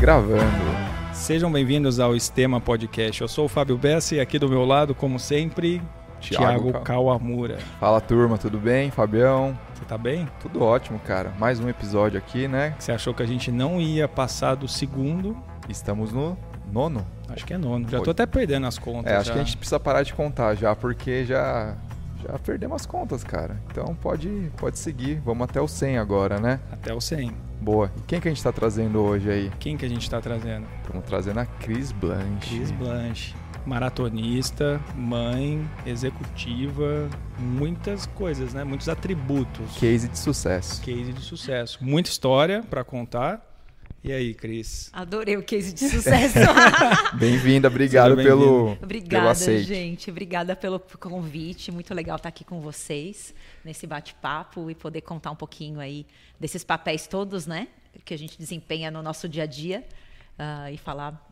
Gravando. Sejam bem-vindos ao Estema Podcast. Eu sou o Fábio Bessa e aqui do meu lado, como sempre, Thiago, Thiago Kawamura. Fala turma, tudo bem? Fabião? Você tá bem? Tudo ótimo, cara. Mais um episódio aqui, né? Você achou que a gente não ia passar do segundo? Estamos no nono. Acho que é nono. Já tô Oi. até perdendo as contas. É, acho já. que a gente precisa parar de contar já, porque já já perdemos as contas, cara. Então pode pode seguir. Vamos até o 100 agora, né? Até o 100. Boa. E quem que a gente tá trazendo hoje aí? Quem que a gente tá trazendo? Estamos trazendo a Cris Blanche. Cris Blanche. Maratonista, mãe, executiva, muitas coisas, né? Muitos atributos. Case de sucesso. Case de sucesso. Muita história pra contar. E aí, Cris? Adorei o case de sucesso. Bem-vinda, obrigado Seja pelo pelo Obrigada, aceite. gente. Obrigada pelo convite. Muito legal estar aqui com vocês nesse bate-papo e poder contar um pouquinho aí desses papéis todos, né? Que a gente desempenha no nosso dia a dia ah, e falar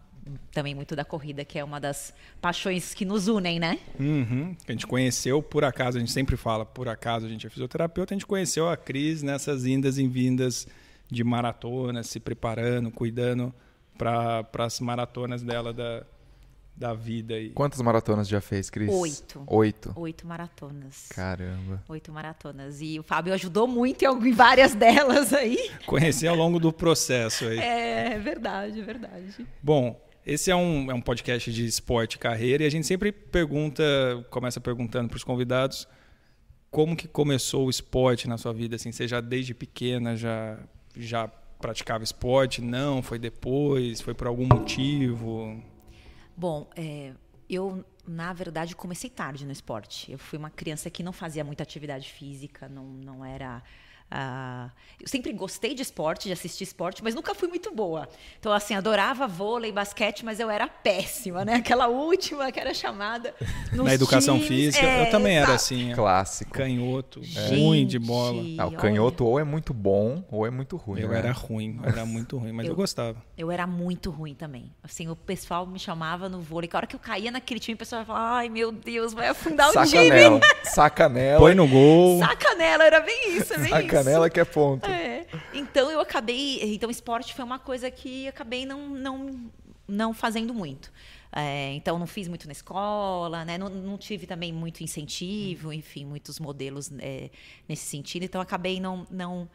também muito da corrida, que é uma das paixões que nos unem, né? Uhum. A gente conheceu, por acaso, a gente sempre fala, por acaso a gente é fisioterapeuta, a gente conheceu a Cris nessas indas e vindas de maratona, se preparando, cuidando para as maratonas dela da, da vida. aí. Quantas maratonas já fez, Cris? Oito. Oito. Oito maratonas. Caramba. Oito maratonas. E o Fábio ajudou muito em várias delas aí. Conheci ao longo do processo aí. É verdade, é verdade. Bom, esse é um, é um podcast de esporte e carreira e a gente sempre pergunta, começa perguntando para os convidados como que começou o esporte na sua vida, assim, você já desde pequena já já praticava esporte? Não, foi depois, foi por algum motivo? Bom, é, eu, na verdade, comecei tarde no esporte. Eu fui uma criança que não fazia muita atividade física, não, não era. Ah, eu sempre gostei de esporte, de assistir esporte, mas nunca fui muito boa. Então, assim, adorava vôlei, basquete, mas eu era péssima, né? Aquela última que era chamada. na educação times. física, É, eu também era exato. assim, Clássico. canhoto, Gente, ruim de bola. Ah, o olha, canhoto ou é muito bom ou é muito ruim. Eu né? era ruim, eu era muito ruim, mas eu, Eu- gostava. Eu era muito ruim também. Assim, o pessoal me chamava no vôlei. Que a hora que eu caía naquele time, o pessoal falava: ai meu Deus, vai afundar o Sacanela. time. Sacanela. Põe no gol. Sacanela, era bem isso, é bem Sacanela isso. Que é ponto. É. Então eu acabei. Então, esporte foi uma coisa que acabei não, não, não fazendo muito. É, então, não fiz muito na escola, né? não, não tive também muito incentivo, enfim, muitos modelos é, nesse sentido. Então, acabei não, não,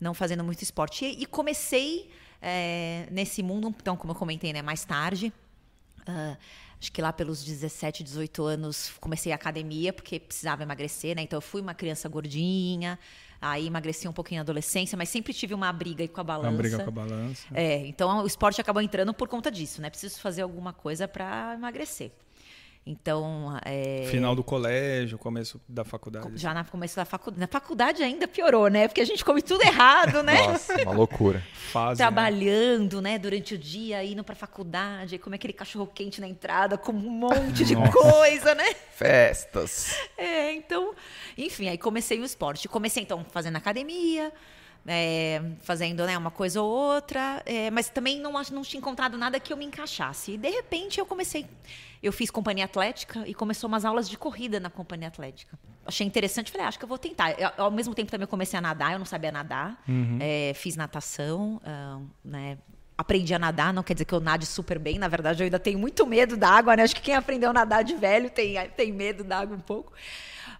não fazendo muito esporte. E, e comecei é, nesse mundo, então, como eu comentei, né, mais tarde. Ah, acho que lá pelos 17, 18 anos comecei a academia porque precisava emagrecer, né? Então eu fui uma criança gordinha, aí emagreci um pouquinho na adolescência, mas sempre tive uma briga com a balança. Uma briga com a balança. É, então o esporte acabou entrando por conta disso, né? Preciso fazer alguma coisa para emagrecer. Então, é, Final do colégio, começo da faculdade. já na começo da faculdade, na faculdade ainda piorou, né? Porque a gente come tudo errado, né? Nossa, uma loucura. Fase, né? trabalhando, né, durante o dia, indo pra faculdade, comer aquele cachorro quente na entrada com um monte de Nossa. coisa, né? Festas. É, então, enfim, aí comecei o esporte. Comecei então fazendo academia, é, fazendo né, uma coisa ou outra, é, mas também não, não tinha encontrado nada que eu me encaixasse. E de repente eu comecei, eu fiz companhia atlética e começou umas aulas de corrida na companhia atlética. Achei interessante, falei, ah, acho que eu vou tentar. Eu, ao mesmo tempo também comecei a nadar, eu não sabia nadar, é, fiz natação, ah, né? Aprendi a nadar, não quer dizer que eu nade super bem, na verdade eu ainda tenho muito medo da água, né? Acho que quem aprendeu a nadar de velho tem, tem medo da água um pouco.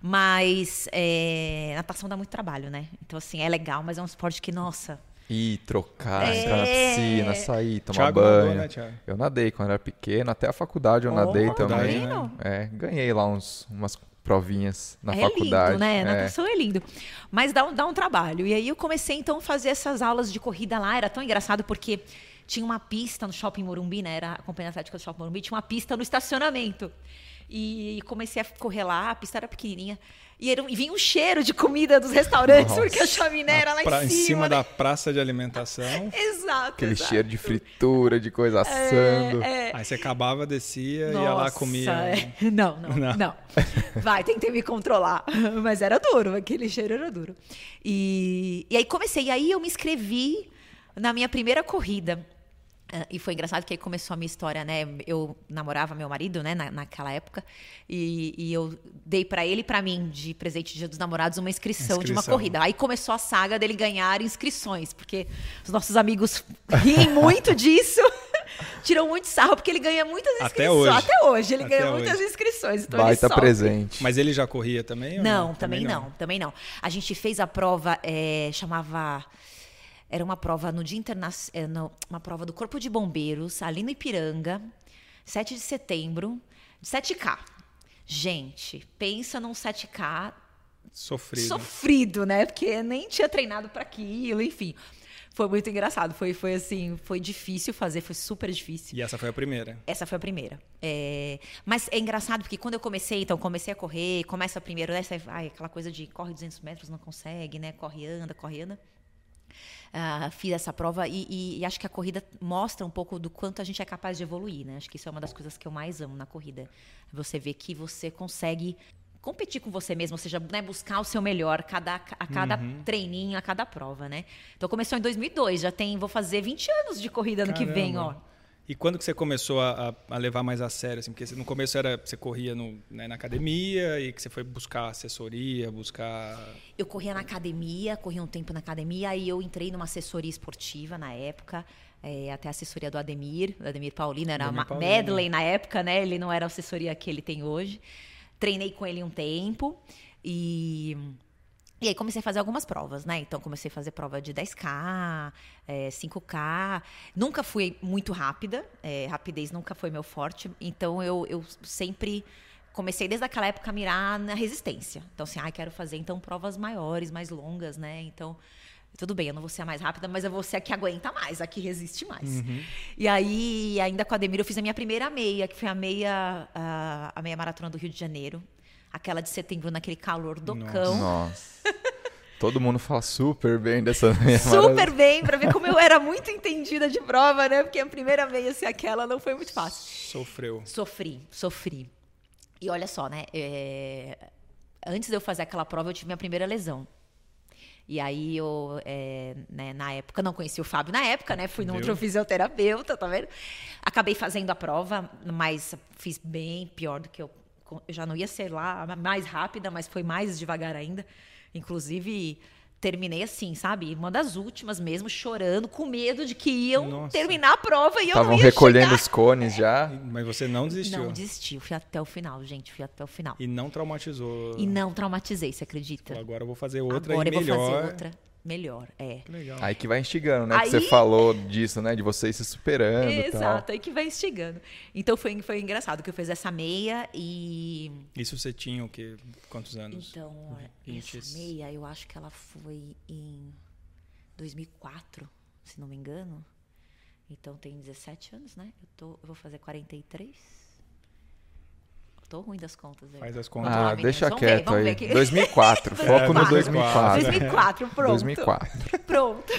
Mas é, natação dá muito trabalho, né? Então, assim, é legal, mas é um esporte que, nossa. Ir, trocar, É. entrar na piscina, sair, tomar Thiago banho. nadou, né, Thiago? Eu nadei quando era pequeno, até a faculdade eu Oh, nadei tá também. vendo? É, ganhei lá uns, umas provinhas na é faculdade. lindo, né? É. Natação é lindo. Mas dá um, dá um trabalho. E aí eu comecei, então, a fazer essas aulas de corrida lá. Era tão engraçado porque tinha uma pista no Shopping Morumbi, né? Era a Companhia Atlética do Shopping Morumbi, tinha uma pista no estacionamento. E comecei a correr lá, a pista era pequenininha. E, era, e vinha um cheiro de comida dos restaurantes, Nossa. porque a chaminé era lá Pra- em cima. né? da praça de alimentação. Exato. Aquele exato. cheiro de fritura, de coisa assando. É, Aí você acabava, descia, ia lá, Nossa, comia. é. Não, não, Não. não, Vai, tentei me controlar. Mas era duro, aquele cheiro era duro. E, e aí comecei. E aí eu me inscrevi na minha primeira corrida. Ah, E foi engraçado que aí começou a minha história, né? Eu namorava meu marido, né, na, naquela época, e, e eu dei pra ele e pra mim, de presente de Dia dos Namorados, uma inscrição, de uma Inscrição. corrida. Aí começou a saga dele ganhar inscrições, porque os nossos amigos riem muito disso. Tiram muito sarro, porque ele ganha muitas inscrições. Até hoje. Até hoje, ele Até ganha hoje. muitas inscrições. Então estar presente. Mas ele já corria também? ou Não, também não. também não. A gente fez a prova, é, chamava. Era uma prova no Dia Internacional. Uma prova do Corpo de Bombeiros, ali no Ipiranga, 7 de setembro, de 7K. Gente, pensa num 7K Sofrido. sofrido, né? Porque nem tinha treinado para aquilo, enfim. Foi muito engraçado. Foi, foi assim, foi difícil fazer, foi super difícil. E essa foi a primeira. Essa foi a primeira. É, Mas é engraçado porque quando eu comecei, então comecei a correr, começa primeiro, né? Você, ai, aquela coisa de corre 200 metros, não consegue, né? Corre, anda, corre, anda. Ah, fiz essa prova e, e- e acho que a corrida mostra um pouco do quanto a gente é capaz de evoluir, né? Acho que isso é uma das coisas que eu mais amo na corrida. Você vê que você consegue competir com você mesmo, ou seja, né, buscar o seu melhor cada, a cada treininho, a cada prova, né? Então começou em 2002, já tem, vou fazer 20 anos de corrida ano que vem, ó. E quando que você começou a, a- levar mais a sério? Assim? Porque no começo era você corria no- né, na academia e que você foi buscar assessoria, buscar. Eu corria na academia, corria um tempo na academia, aí eu entrei numa assessoria esportiva na época, é, até a assessoria do Ademir, do Ademir Paulino, era Ademir Paulino. Medley na época, né? Ele não era a assessoria que ele tem hoje. Treinei com ele um tempo e. E aí comecei a fazer algumas provas, né? Então comecei a fazer prova de 10K, é, 5K. Nunca fui muito rápida, é, rapidez nunca foi meu forte. Então eu, eu sempre comecei desde aquela época a mirar na resistência. Então assim, ai, quero fazer então provas maiores, mais longas, né? Então tudo bem, eu não vou ser a mais rápida, mas eu vou ser a que aguenta mais, a que resiste mais. E aí, ainda com a Ademir, eu fiz a minha primeira meia, que foi a meia, a, a meia maratona do Rio de Janeiro. Aquela de setembro, naquele calor do Nossa. cão. Nossa. Todo mundo fala super bem dessa meia Super bem, pra ver como eu era muito entendida de prova, né? Porque a primeira meia ser aquela não foi muito fácil. Sofreu. Sofri, sofri. E olha só, né? é, Antes de eu fazer aquela prova, eu tive minha primeira lesão. E aí eu, é, né, na época, não conheci o Fábio na época, né? Fui num Viu? outro fisioterapeuta, tá vendo? Acabei fazendo a prova, mas fiz bem pior do que eu. Eu já não ia ser lá mais rápida, mas foi mais devagar ainda. Inclusive, terminei assim, sabe? Uma das últimas mesmo, chorando, com medo de que iam Nossa. terminar a prova e eu Estavam não ia recolhendo chegar. os cones já. Mas você não desistiu. Não desisti, eu fui até o final, gente, fui até o final. E não traumatizou. E não traumatizei, você acredita? Falou, Agora eu vou fazer outra Agora e eu vou melhor. fazer outra melhor, é. Que legal. Aí que vai instigando, né? Que Aí- você falou disso, né? De vocês se superando e tal. Exato, aí que vai instigando. Então foi, foi engraçado que eu fiz essa meia e. Isso você tinha o quê? Quantos anos? Então, olha, Vinte. essa meia eu acho que ela foi em 2004, se não me engano. Então tem 17 anos, né? Eu, tô, eu vou fazer 43. Tô ruim das contas aí. Faz as contas. Vamos lá, Ah, meninos, deixa vamos ver, quieto ver aí. aqui. 2004, foco no 2004. 2004, pronto. 2004. Pronto.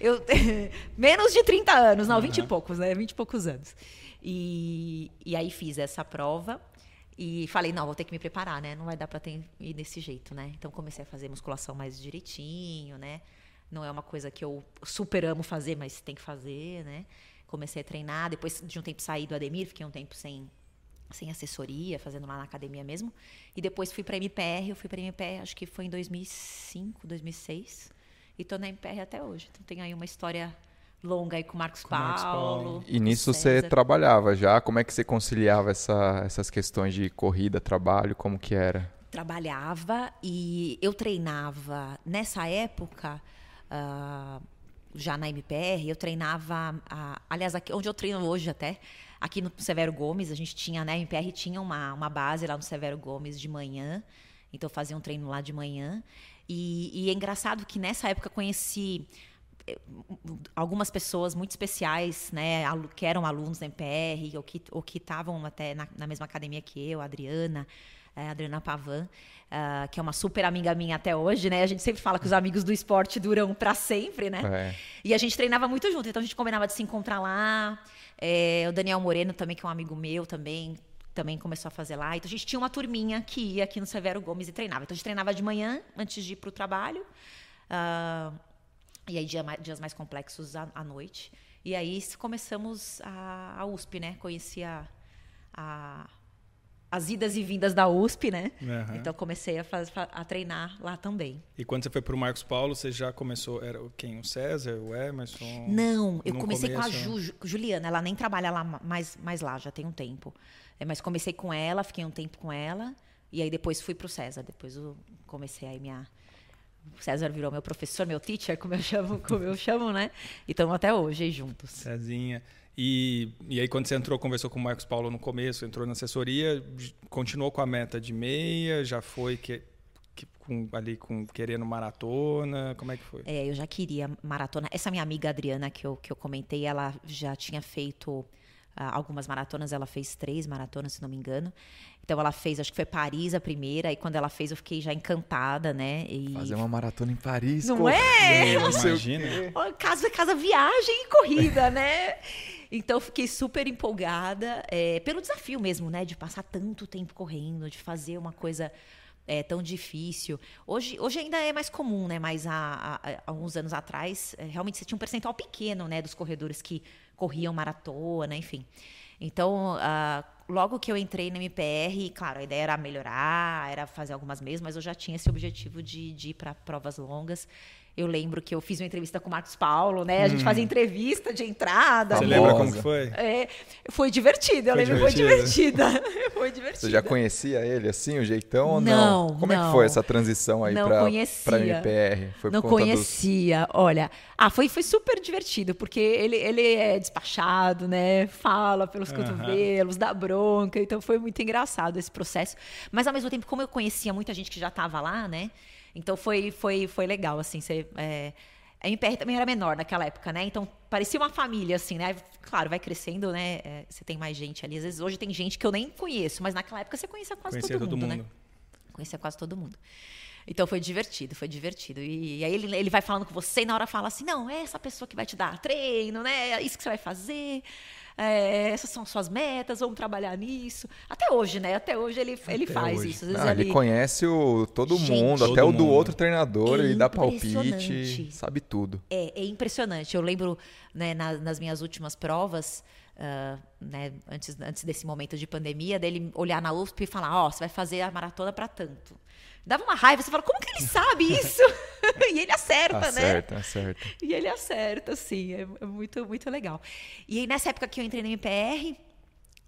Eu, menos de 30 anos, não, 20 e poucos, né? 20 e poucos anos. E, e aí fiz essa prova e falei, não, vou ter que me preparar, né? Não vai dar pra ter, ir desse jeito, né? Então comecei a fazer musculação mais direitinho, né? Não é uma coisa que eu super amo fazer, mas tem que fazer, né? Comecei a treinar, depois de um tempo saí do Ademir, fiquei um tempo sem sem assessoria, fazendo lá na academia mesmo. E depois fui para MPR, eu fui para MPR, acho que foi em 2005, 2006. E tô na MPR até hoje. Então tem aí uma história longa aí com o Marcos, Com Marcos Paulo. Paulo. E nisso você trabalhava já? Como é que você conciliava essa- essas questões de corrida, trabalho? Como que era? trabalhava e eu treinava nessa época ah, já na MPR eu treinava ah, aliás aqui onde eu treino hoje até aqui no Severo Gomes a gente tinha né a MPR tinha uma, uma base lá no Severo Gomes de manhã. Então eu fazia um treino lá de manhã. E, e é engraçado que nessa época eu conheci eh, algumas pessoas muito especiais, né, que eram alunos da MPR ou que ou que estavam até na, na mesma academia que eu, a Adriana, a Adriana Pavan, ah, que é uma super amiga minha até hoje, né? A gente sempre fala que os amigos do esporte duram para sempre, né? É. E a gente treinava muito junto, então a gente combinava de se encontrar lá. É, o Daniel Moreno também, que é um amigo meu também, também começou a fazer lá. Então a gente tinha uma turminha que ia aqui no Severo Gomes e treinava. Então a gente treinava de manhã, antes de ir para o trabalho. Ah, E aí dia, dias mais complexos à, à noite. E aí começamos a, a USP, né? Conheci a, a, as idas e vindas da USP, né? Uhum. Então comecei a, faz, a treinar lá também. E quando você foi para o Marcos Paulo, você já começou, era quem? O César, o Emerson? Não, eu comecei começo... com a Ju, Juliana, ela nem trabalha lá mais, mais lá, já tem um tempo. É, mas comecei com ela, fiquei um tempo com ela, e aí depois fui para o César, depois eu comecei aí minha... O César virou meu professor, meu teacher, como eu chamo, como eu chamo, né? E estamos até hoje juntos. Cezinha. E, e aí, quando você entrou, conversou com o Marcos Paulo no começo, entrou na assessoria, continuou com a meta de meia, já foi que, que com, ali com querendo maratona? Como é que foi? É, eu já queria maratona. Essa minha amiga Adriana, que eu, que eu comentei, ela já tinha feito algumas maratonas, ela fez três maratonas, se não me engano. Então ela fez, acho que foi Paris a primeira, e quando ela fez eu fiquei já encantada, né? E... Fazer uma maratona em Paris, Não é? Imagina. Casa, casa, viagem e corrida, né? Então eu fiquei super empolgada é, pelo desafio mesmo, né? De passar tanto tempo correndo, de fazer uma coisa é, tão difícil. Hoje, hoje ainda é mais comum, né? Mas há, há, há alguns anos atrás, é, realmente você tinha um percentual pequeno, né? Dos corredores que corriam maratona, enfim. Então, uh, logo que eu entrei na MPR, claro, a ideia era melhorar, era fazer algumas mesas, mas eu já tinha esse objetivo de, de ir para provas longas. Eu lembro que eu fiz uma entrevista com o Marcos Paulo, né? A gente hum. fazia entrevista de entrada. Você lembra como foi? É, foi divertido, eu foi lembro que foi divertida. foi divertida. Você já conhecia ele assim, o jeitão ou não? não? Como não. é que foi essa transição aí para para MPR? Foi não conhecia. Dos... Olha, ah, foi, foi super divertido, porque ele, ele é despachado, né? Fala pelos cotovelos, dá bronca, então foi muito engraçado esse processo. Mas ao mesmo tempo, como eu conhecia muita gente que já estava lá, né? Então foi, foi, foi legal, assim, você, é, a MPR também era menor naquela época, né? Então parecia uma família, assim, né? Claro, vai crescendo, né? É, você tem mais gente ali. Às vezes hoje tem gente que eu nem conheço, mas naquela época você conhecia quase conhecia todo, mundo, todo mundo, né? Conhecia quase todo mundo. Então foi divertido, foi divertido. E, e aí ele, ele vai falando com você e na hora fala assim: não, é essa pessoa que vai te dar treino, né? É isso que você vai fazer é, essas são suas metas, vamos trabalhar nisso. Até hoje, né? Até hoje ele, ele faz hoje. isso. Ah, ele... ele... conhece o, todo Gente, mundo, todo até mundo. o do outro treinador, é ele dá palpite, sabe tudo. É, é impressionante. Eu lembro né, nas, nas minhas últimas provas, uh, né, antes, antes desse momento de pandemia, dele olhar na USP e falar: Ó, oh, você vai fazer a maratona para tanto. Dava uma raiva, você fala, como que ele sabe isso? e ele acerta, acerta né? Acerta, acerta. E ele acerta, sim, é, é, muito, muito legal. E aí, nessa época que eu entrei no MPR,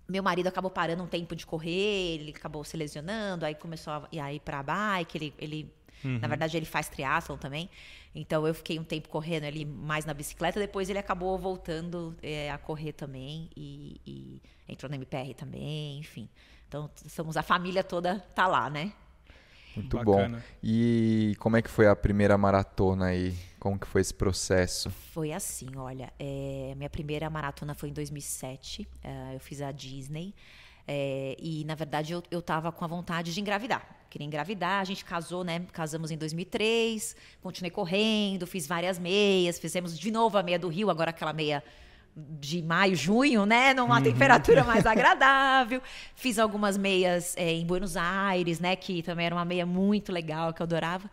meu marido acabou parando um tempo de correr, ele acabou se lesionando, aí começou a, a ir para bike, ele, ele uhum. na verdade, ele faz triatlon também. Então, eu fiquei um tempo correndo ali mais na bicicleta, depois ele acabou voltando é, a correr também e, e entrou no MPR também, enfim. Então, somos a família toda tá lá, né? Muito Bacana. bom. E como é que foi a primeira maratona aí? Como que foi esse processo? Foi assim, olha, é, minha primeira maratona foi em 2007. É, eu fiz a Disney. É, e, na verdade, eu, eu tava com a vontade de engravidar. Queria engravidar, a gente casou, né? Casamos em 2003, continuei correndo, fiz várias meias, fizemos de novo a meia do Rio, agora aquela meia de maio, junho, né? Numa uhum. temperatura mais agradável. Fiz algumas meias é, em Buenos Aires, né? Que também era uma meia muito legal, que eu adorava.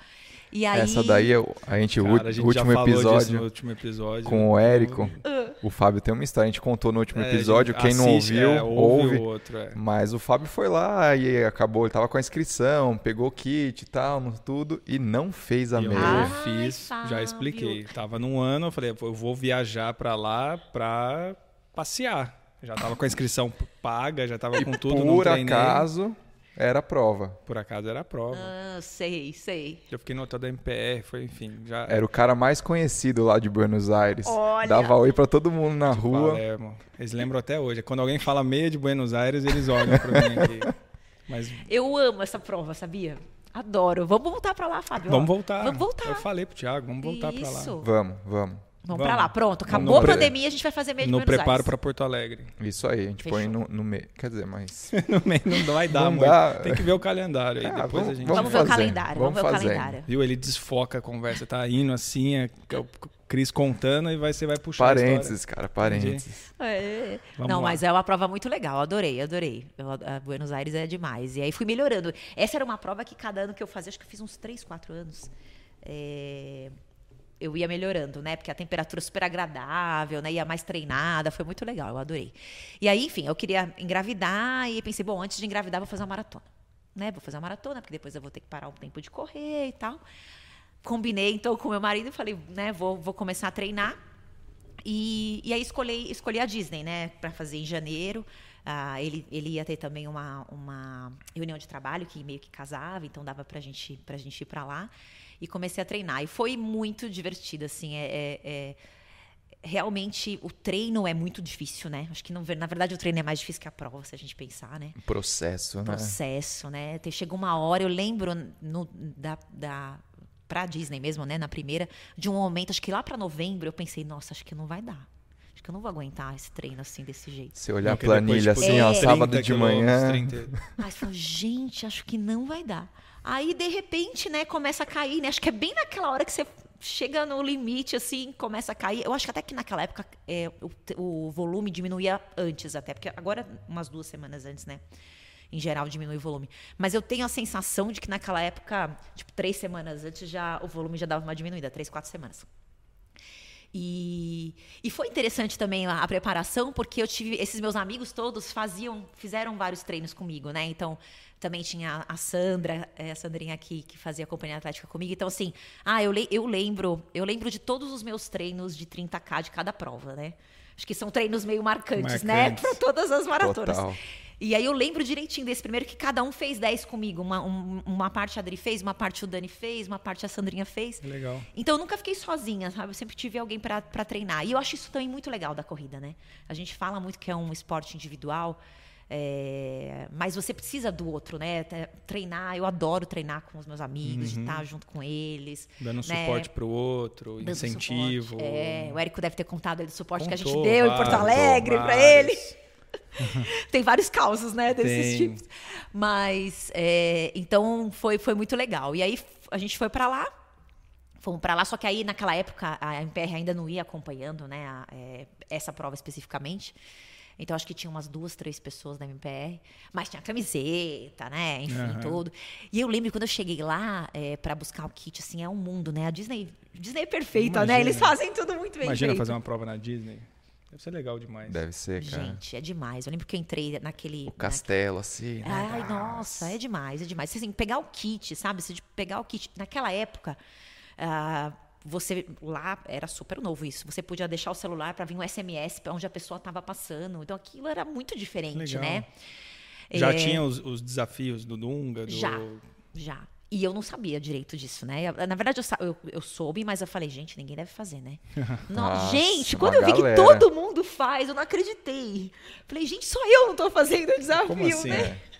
E aí... Essa daí, a gente, Cara, o, a gente último episódio, último episódio, com o Érico, uh. o Fábio tem uma história, a gente contou no último é, episódio, quem assiste, não ouviu, é, ouve. ouve outro, é. Mas o Fábio foi lá e acabou, ele tava com a inscrição, pegou o kit e tal, tudo, e não fez a meia. Eu fiz, Ai, já expliquei. Tava num ano, eu falei, eu vou viajar para lá pra passear. Já tava com a inscrição paga, já tava com tudo, Por acaso... Era a prova. Por acaso era a prova. Ah, sei, sei. Eu fiquei no hotel da MPR, foi, enfim, já... Era o cara mais conhecido lá de Buenos Aires. Olha. Dava oi pra todo mundo na de rua. Palermo. Eles lembram até hoje. Quando alguém fala meia de Buenos Aires, eles olham pra mim aqui. Mas... Eu amo essa prova, sabia? Adoro. Vamos voltar pra lá, Fábio. Vamos voltar. Vamos voltar. Eu falei pro Thiago, vamos voltar Isso. pra lá. Vamos, vamos. Vamos, Vamos. pra lá, pronto. Acabou a pandemia, a gente vai fazer meio de No preparo para Porto Alegre. Isso aí, a gente Fechou. põe no, no meio. Quer dizer, mas. no meio não vai dar, dá. Tem que ver o calendário aí. Ah, depois vamos, a gente... vamos, ver o calendário. Vamos, ver o calendário. Viu? Ele desfoca a conversa, tá indo assim, é, é o Cris contando e vai, você vai puxar Parênteses, cara, parênteses. É. Não, lá. mas é uma prova muito legal, adorei, adorei. Eu, a Buenos Aires é demais. E aí fui melhorando. Essa era uma prova que cada ano que eu fazia, acho que eu fiz uns 3, 4 anos. É eu ia melhorando, né? Porque a temperatura super agradável, né? Ia mais treinada, foi muito legal, eu adorei. E aí, enfim, eu queria engravidar e pensei, bom, antes de engravidar, vou fazer uma maratona. Né? Vou fazer uma maratona, porque depois eu vou ter que parar um tempo de correr e tal. Combinei, então, com meu marido e falei, né, vou, vou começar a treinar. E, e aí escolhi, escolhi a Disney, né, para fazer em janeiro. Ah, ele, ele ia ter também uma, uma reunião de trabalho que meio que casava, então dava pra gente, pra gente ir para lá. E comecei a treinar. E foi muito divertido, assim. É, é, é, realmente, o treino é muito difícil, né? Acho que, não, na verdade, o treino é mais difícil que a prova, se a gente pensar, né? O processo, né? Processo, né? Chegou uma hora, eu lembro no, da, da pra Disney mesmo, né? Na primeira, de um momento, acho que lá para novembro, eu pensei, nossa, acho que não vai dar. Acho que eu não vou aguentar esse treino assim, desse jeito. Se olhar a planilha depois, tipo, assim, é, ó, sábado de manhã. Mas falou, gente, acho que não vai dar. Aí, de repente, né, começa a cair, né? Acho que é bem naquela hora que você chega no limite, assim, começa a cair. Eu acho que até que naquela época é, o, o volume diminuía antes, até, porque agora, umas duas semanas antes, né? em geral diminui o volume. Mas eu tenho a sensação de que naquela época, tipo, três semanas antes, já o volume já dava uma diminuída, três, quatro semanas. E, e foi interessante também a, a, preparação, porque eu tive. Esses meus amigos todos faziam, fizeram vários treinos comigo, né? Então, também tinha a Sandra, é, a Sandrinha aqui, que fazia a companhia atlética comigo. Então, assim, ah, eu, le, eu lembro, eu lembro de todos os meus treinos de 30K de cada prova, né? Acho que são treinos meio marcantes, né? marcantes. né? Para todas as maratonas. Total. E aí eu lembro direitinho desse primeiro que cada um fez 10 comigo. Uma, um, uma parte a Adri fez, uma parte o Dani fez, uma parte a Sandrinha fez. Legal. Então eu nunca fiquei sozinha, sabe? Eu sempre tive alguém para treinar. E eu acho isso também muito legal da corrida, né? A gente fala muito que é um esporte individual. É, mas você precisa do outro, né? Treinar, eu adoro treinar com os meus amigos, uhum. de estar junto com eles. Dando né? suporte para o outro, Dando incentivo. Suporte. É, o Érico deve ter contado do suporte Contou, que a gente deu em Porto Alegre para ele. Tem vários causos, né, desses Tem. tipos. Mas, é, então, foi, foi muito legal. E aí, a gente foi para lá, fomos para lá, só que aí, naquela época, a MPR ainda não ia acompanhando, né, a, é, essa prova especificamente. Então, acho que tinha umas duas, três pessoas da MPR. Mas tinha camiseta, né? Enfim, uhum. tudo. E eu lembro quando eu cheguei lá é, para buscar o kit, assim, é um mundo, né? A Disney, Disney é perfeita, né? Eles fazem tudo muito bem Imagina feito. fazer uma prova na Disney. Deve ser legal demais. Deve ser, cara. Gente, é demais. Eu lembro que eu entrei naquele. O castelo, assim. Né? Ai, nossa, é demais, é demais. Assim, pegar o kit, sabe? Se pegar o kit. Naquela época, uh, você lá era super novo isso. Você podia deixar o celular para vir um SMS para onde a pessoa estava passando. Então aquilo era muito diferente, legal. né? Já é... tinha os, os, desafios do Dunga? Do... Já, já. E eu não sabia direito disso, né? Na verdade, eu, eu, eu soube, mas eu falei, gente, ninguém deve fazer, né? Nossa, gente, quando eu vi galera. que todo mundo faz, eu não acreditei. Falei, gente, só eu não tô fazendo o desafio, Como assim? né? É?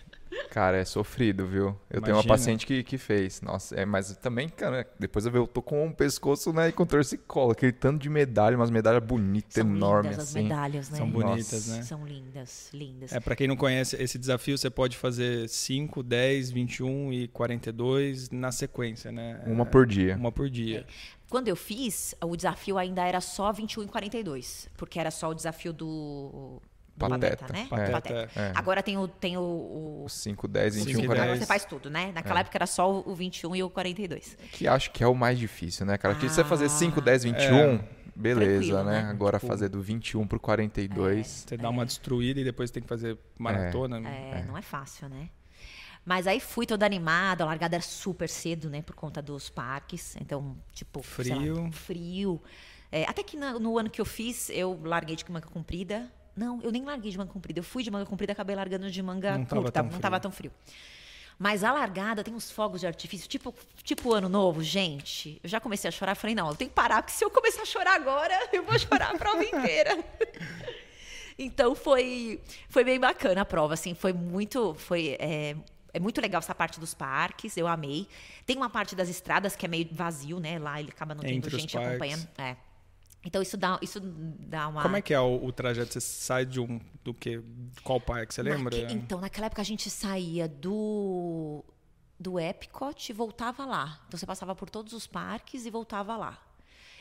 Cara, é sofrido, viu? Eu Imagina. tenho uma paciente que, que fez. Nossa, é, mas também, cara, depois eu, vi, eu tô com um pescoço, né, e com torcicolo, aquele tanto de medalha, umas medalhas bonitas, São enormes, lindas assim. As medalhas, né? São bonitas, Nossa. né? São lindas, lindas. É, para quem não conhece esse desafio, você pode fazer 5, 10, 21 e 42 na sequência, né? Uma por dia. Uma por dia. É. Quando eu fiz, o desafio ainda era só 21 e 42, porque era só o desafio do Pateta, Pateta né? É. Pateta. É. Agora tem o. Tem o, o 5, 10, 21, 42. Agora você faz tudo, né? Naquela é. época era só o 21 e o 42. Que acho que é o mais difícil, né, cara? Que ah. você fazer 5, 10, 21. Beleza, Tranquilo, né? né? Agora tipo, fazer do 21 pro 42. É, você dá uma destruída e depois tem que fazer maratona. É, né? é, não é fácil, né? Mas aí fui toda animada, a largada era super cedo, né? Por conta dos parques. Então, tipo, frio. Lá, frio. É, até que no, no, ano que eu fiz, eu larguei de manga comprida. Não, eu nem larguei de manga comprida. Eu fui de manga comprida, acabei largando de manga não curta, tava não estava tão frio. Mas a largada tem uns fogos de artifício, tipo, tipo ano novo, gente. Eu já comecei a chorar, falei, não, eu tenho que parar, porque se eu começar a chorar agora, eu vou chorar a prova inteira. então foi, foi bem bacana a prova, assim, foi muito, foi é, é muito legal essa parte dos parques, eu amei. Tem uma parte das estradas que é meio vazio, né? Lá ele acaba não tendo Entre gente acompanhando. É. Então isso dá, isso dá uma. Como é que é o, o trajeto? Você sai de um do que? Qual parque? Você lembra? Naque, então, naquela época a gente saía do do Epcot e voltava lá. Então você passava por todos os parques e voltava lá.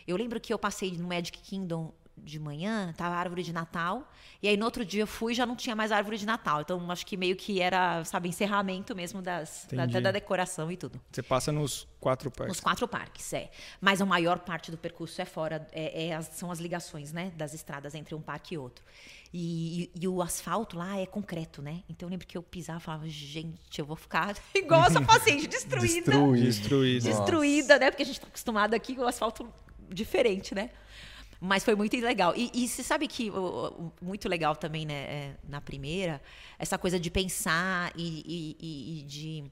Eu lembro que eu passei no Magic Kingdom de manhã, tava a árvore de Natal. E aí no outro dia eu fui já não tinha mais árvore de Natal. Então acho que meio que era, sabe, encerramento mesmo das, da, da, decoração e tudo. Você passa nos quatro parques? Nos quatro parques, é. Mas a maior parte do percurso é fora, é, é as, são as ligações, né, das estradas entre um parque e outro. E, e, e, o asfalto lá é concreto, né? Então eu lembro que eu pisava e falava, gente, eu vou ficar igual essa paciente, destruída. destruída. Destruída, né? Porque a gente está acostumado aqui com o asfalto diferente, né? Mas foi muito legal. E, e você sabe que o, o, muito legal também, né, é, na primeira, essa coisa de pensar e, e, e de.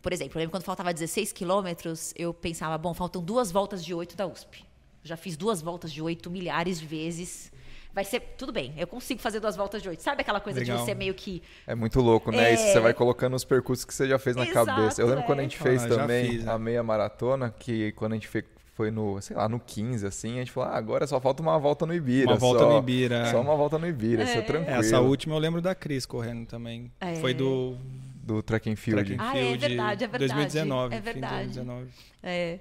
Por exemplo, eu lembro quando faltava 16 quilômetros, eu pensava, bom, faltam duas voltas de oito da USP. Já fiz duas voltas de oito milhares de vezes vai ser tudo bem, eu consigo fazer duas voltas de oito. Sabe aquela coisa Legal. de você meio que. É muito louco, né? É... Isso você vai colocando os percursos que você já fez na Exato, cabeça. Eu lembro é. quando a gente fez ah, também fiz, né? a meia maratona, que quando a gente foi no, sei lá, no 15, assim, a gente falou, ah, agora só falta uma volta no Ibira. Uma volta só, no Ibira. Só uma volta no Ibira, é. isso é tranquilo. Essa última eu lembro da Cris correndo também. É. Foi do... Do Track and Field. Track and ah, é verdade, é verdade. 2019. É verdade. 2019. É.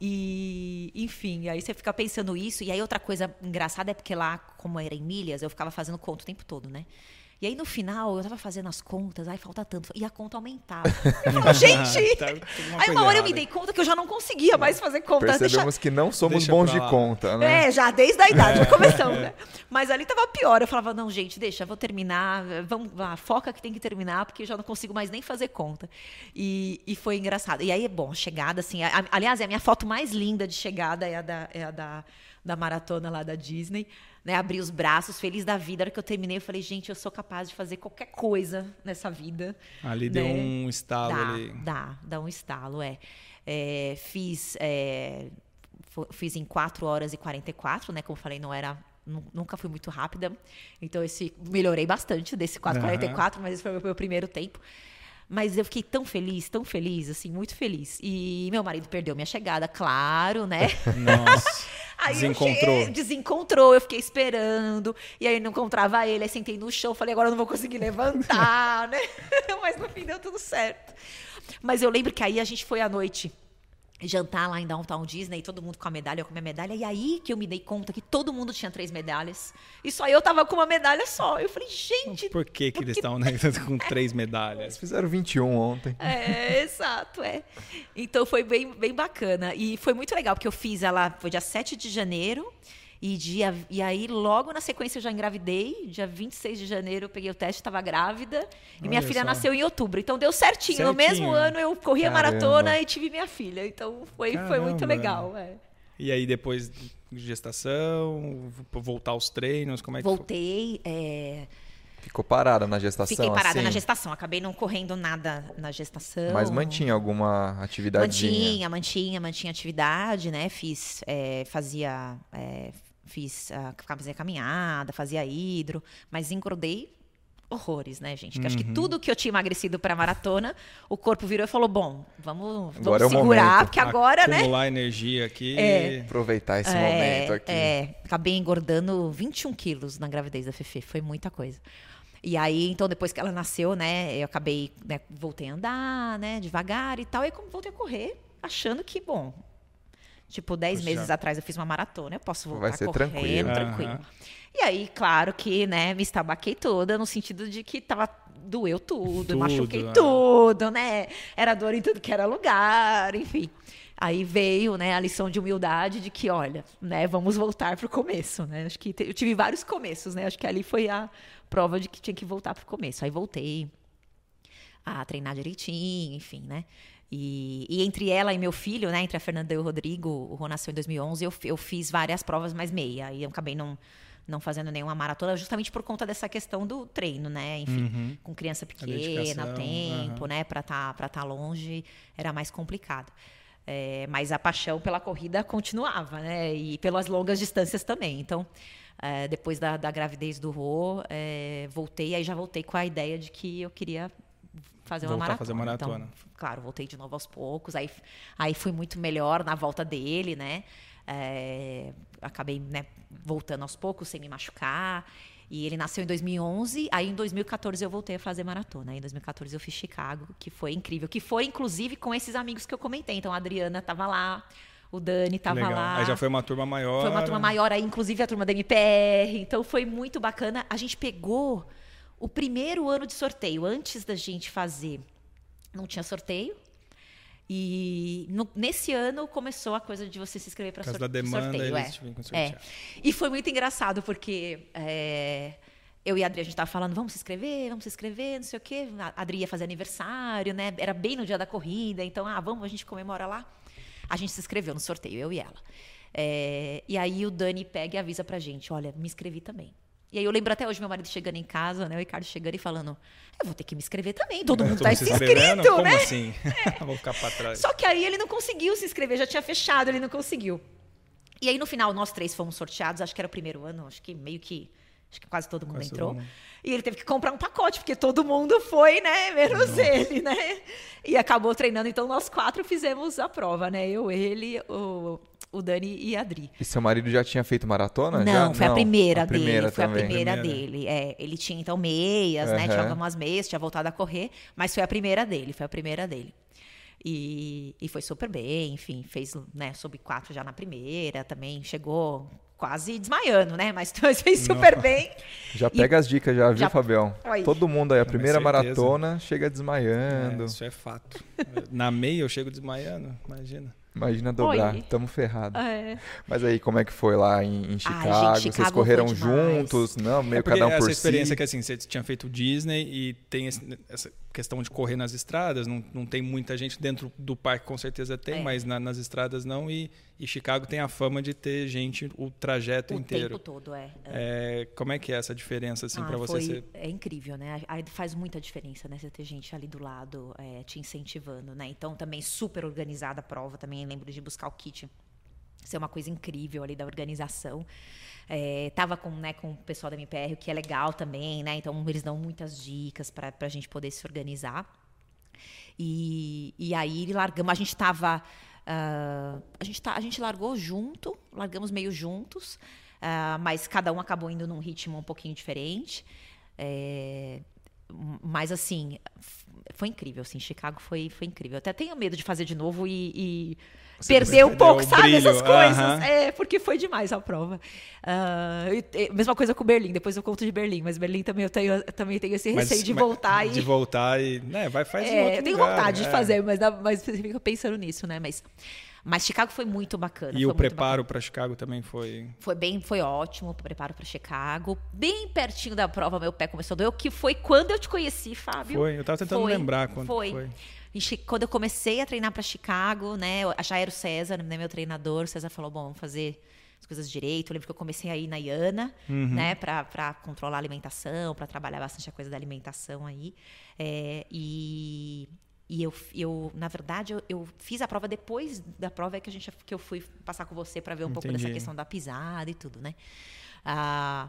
E, enfim, aí você fica pensando isso. E aí outra coisa engraçada é porque lá, como era em milhas, eu ficava fazendo conta o tempo todo, né? E aí no final eu tava fazendo as contas, aí falta tanto, e a conta aumentava. Eu falo, gente! tá, aí uma hora eu me dei conta que eu já não conseguia mais fazer conta. Percebemos deixa... que não somos deixa bons de conta, né? É, já desde a idade, já começamos, né? Mas ali tava pior. Eu falava, não, gente, deixa, vou terminar, vamos, a foca que tem que terminar, porque eu já não consigo mais nem fazer conta. E, e foi engraçado. E aí, bom, chegada, assim, a, aliás, é a minha foto mais linda de chegada é a da, é a da, da maratona lá da Disney né, abri os braços, feliz da vida. Na hora que eu terminei, eu falei, gente, eu sou capaz de fazer qualquer coisa nessa vida. Ali né? deu um estalo dá, ali. Dá, dá um estalo, é. é fiz, é, fiz em 4 horas e 44, né? Como eu falei, não era nunca fui muito rápida. Então, esse melhorei bastante desse 4,44, uhum. mas esse foi o meu primeiro tempo. Mas eu fiquei tão feliz, tão feliz, assim, muito feliz. E meu marido perdeu minha chegada, claro, né? Nossa. aí desencontrou. Eu desencontrou, eu fiquei esperando. E aí não encontrava ele, aí sentei no chão, falei, agora eu não vou conseguir levantar, né? Mas no fim deu tudo certo. Mas eu lembro que aí a gente foi à noite jantar lá em Downtown Disney, todo mundo com a medalha, eu com a minha medalha, e aí que eu me dei conta que todo mundo tinha três medalhas, e só eu tava com uma medalha só. Eu falei, gente... Por que que eles estavam né, com três medalhas? Eles fizeram 21 ontem. É, exato, é. Então foi bem, bem bacana, e foi muito legal, porque eu fiz ela, foi dia 7 de janeiro, e, dia, e aí, logo na sequência, eu já engravidei. Dia 26 de janeiro, eu peguei o teste, estava grávida. Olha e minha filha só. nasceu em outubro. Então, deu certinho. certinho. No mesmo ano, eu corri Caramba. a maratona e tive minha filha. Então, foi, foi muito legal. É. E aí, depois de gestação, voltar aos treinos, como é que Voltei. É... Ficou parada na gestação? Fiquei parada assim? na gestação. Acabei não correndo nada na gestação. Mas mantinha alguma atividade? Mantinha, mantinha, mantinha atividade, né? Fiz, é, fazia é, Fiz, uh, fazia caminhada, fazia hidro, mas engordei horrores, né, gente? Uhum. Acho que uhum. tudo que eu tinha emagrecido para maratona, o corpo virou e falou: bom, vamos, vamos agora segurar, é porque agora, Acumular né? Acumular energia aqui. É, aproveitar esse é, momento aqui. É, acabei engordando 21 quilos na gravidez da Fefe, foi muita coisa. E aí, então, depois que ela nasceu, né, eu acabei, né, voltei a andar, né, devagar e tal, e voltei a correr, achando que, bom, Tipo, 10 meses atrás eu fiz uma maratona, eu posso voltar Vai ser correndo, tranquilo. tranquilo. Uhum. E aí, claro que, né, me estabaquei toda no sentido de que tava doeu tudo, tudo machuquei é. tudo, né? Era dor em tudo que era lugar, enfim. Aí veio, né, a lição de humildade de que, olha, né, vamos voltar pro começo, né? Acho que eu tive vários começos, né? Acho que ali foi a prova de que tinha que voltar pro começo. Aí voltei a treinar direitinho, enfim, né? E, e, entre ela e meu filho, né, entre a Fernanda e o Rodrigo, o Rô nasceu em 2011, eu, eu fiz várias provas mais meia. E eu acabei não, não fazendo nenhuma maratona, justamente por conta dessa questão do treino, né? Enfim, uhum. com criança pequena, tempo, uhum. né? Para estar tá, tá longe, era mais complicado. É, mas a paixão pela corrida continuava, né? E pelas longas distâncias também. Então, é, depois da, da, gravidez do Rô, é, voltei, aí já voltei com a ideia de que eu queria fazer uma maratona. fazer maratona. Então, claro, voltei de novo aos poucos. Aí, aí fui muito melhor na volta dele, né? É, acabei né, voltando aos poucos, sem me machucar. E ele nasceu em 2011, aí em 2014 eu voltei a fazer maratona. Aí em 2014 eu fiz Chicago, que foi incrível. Que foi, inclusive, com esses amigos que eu comentei. Então, a Adriana estava lá, o Dani estava lá. Aí já foi uma turma maior. Foi uma turma maior, aí inclusive a turma da MPR. Então foi muito bacana. A gente pegou o primeiro ano de sorteio, antes da gente fazer. Não tinha sorteio. E no, nesse ano começou a coisa de você se inscrever para demanda, sorteio. É. é. E foi muito engraçado, porque é, eu e a Adri, a gente estava falando, vamos se inscrever, vamos se inscrever, não sei o quê. A Adri ia fazer aniversário, né? Era bem no dia da corrida, então, ah, vamos, a gente comemora lá. A gente se inscreveu no sorteio, eu e ela. É, e aí o Dani pega e avisa pra gente, olha, me inscrevi também. E aí eu lembro até hoje meu marido chegando em casa, né? O Ricardo chegando e falando: Eu vou ter que me inscrever também. Todo é, mundo está se inscrito, Como né? assim? É. vou ficar para trás. Só que aí ele não conseguiu se inscrever, já tinha fechado, ele não conseguiu. E aí no final nós três fomos sorteados, acho que era o primeiro ano, acho que meio que acho que quase todo mundo quase entrou. Todo mundo. E ele teve que comprar um pacote, porque todo mundo foi, né? Menos Nossa. ele, né? E acabou treinando. Então, nós quatro fizemos a prova, né? Eu, ele, o, o Dani e a Adri. E seu marido já tinha feito maratona? Não, já? foi Não, a primeira, a primeira dele. Foi a primeira, primeira. dele. É, ele tinha, então, meias, uhum. né? Tinha algumas meias, tinha voltado a correr. Mas foi a primeira dele, foi a primeira dele. E, e foi super bem, enfim, fez né, sub 4 já na primeira, também chegou quase desmaiando, né? Mas fez super Não. bem. Já pega e... as dicas já, viu, já... Fabião? Oi. Todo mundo aí, a primeira maratona chega desmaiando. É, isso é fato. Na meia eu chego desmaiando, imagina. Imagina dobrar, estamos ferrados. É. Mas aí, como é que foi lá em, em Chicago? Ai, gente, Chicago? Vocês correram juntos? Não, meio é cada um por si? Essa experiência que assim, você tinha feito Disney e tem esse, essa questão de correr nas estradas, não, não tem muita gente dentro do parque, com certeza tem, é. mas na, nas estradas não. E, e, Chicago tem a fama de ter gente o trajeto o inteiro. O tempo todo, é. é. Como é que é essa diferença, assim, ah, para você? Ser... É incrível, né? Aí faz muita diferença, né? Você ter gente ali do lado é, te incentivando, né? Então, também super organizada a prova, também lembro de buscar o kit. Isso é uma coisa incrível ali da organização. É, tava com, né, com o pessoal da MPR, o que é legal também, né? Então eles dão muitas dicas para a gente poder se organizar. E, e aí largamos, a gente estava. Uh, ah, a, gente tá, a gente largou junto, largamos meio juntos, uh, mas cada um acabou indo num ritmo um pouquinho diferente. É, mas assim, foi incrível, assim, Chicago foi, foi incrível. Eu até tenho medo de fazer de novo e, e perder um pouco, sabe? Brilho. Essas coisas. Uhum. É, porque foi demais a prova. Uh, mesma coisa com Berlim, depois eu conto de Berlim, mas Berlim também eu tenho, eu também tenho esse receio mas, de voltar. De e... voltar e. Né, vai fazer. É, eu tenho lugar, vontade é. de fazer, mas, mas fico pensando nisso, né? Mas. Mas Chicago foi muito bacana. E o preparo para Chicago também foi. Foi bem, foi ótimo o preparo para Chicago. Bem pertinho da prova, meu pé começou a doer, que foi quando eu te conheci, Fábio. Foi, eu estava tentando foi, lembrar quando foi. foi. E quando eu comecei a treinar para Chicago, né, já era o César, né, meu treinador, o César falou, bom, vamos fazer as coisas direito. Eu lembro que eu comecei a ir na Iana, uhum. né, para controlar a alimentação, para trabalhar bastante a coisa da alimentação aí. É, e, e eu, eu, na verdade, eu, eu, fiz a prova depois da prova que a gente que eu fui passar com você para ver um Entendi. pouco dessa questão da pisada e tudo, né? Ah,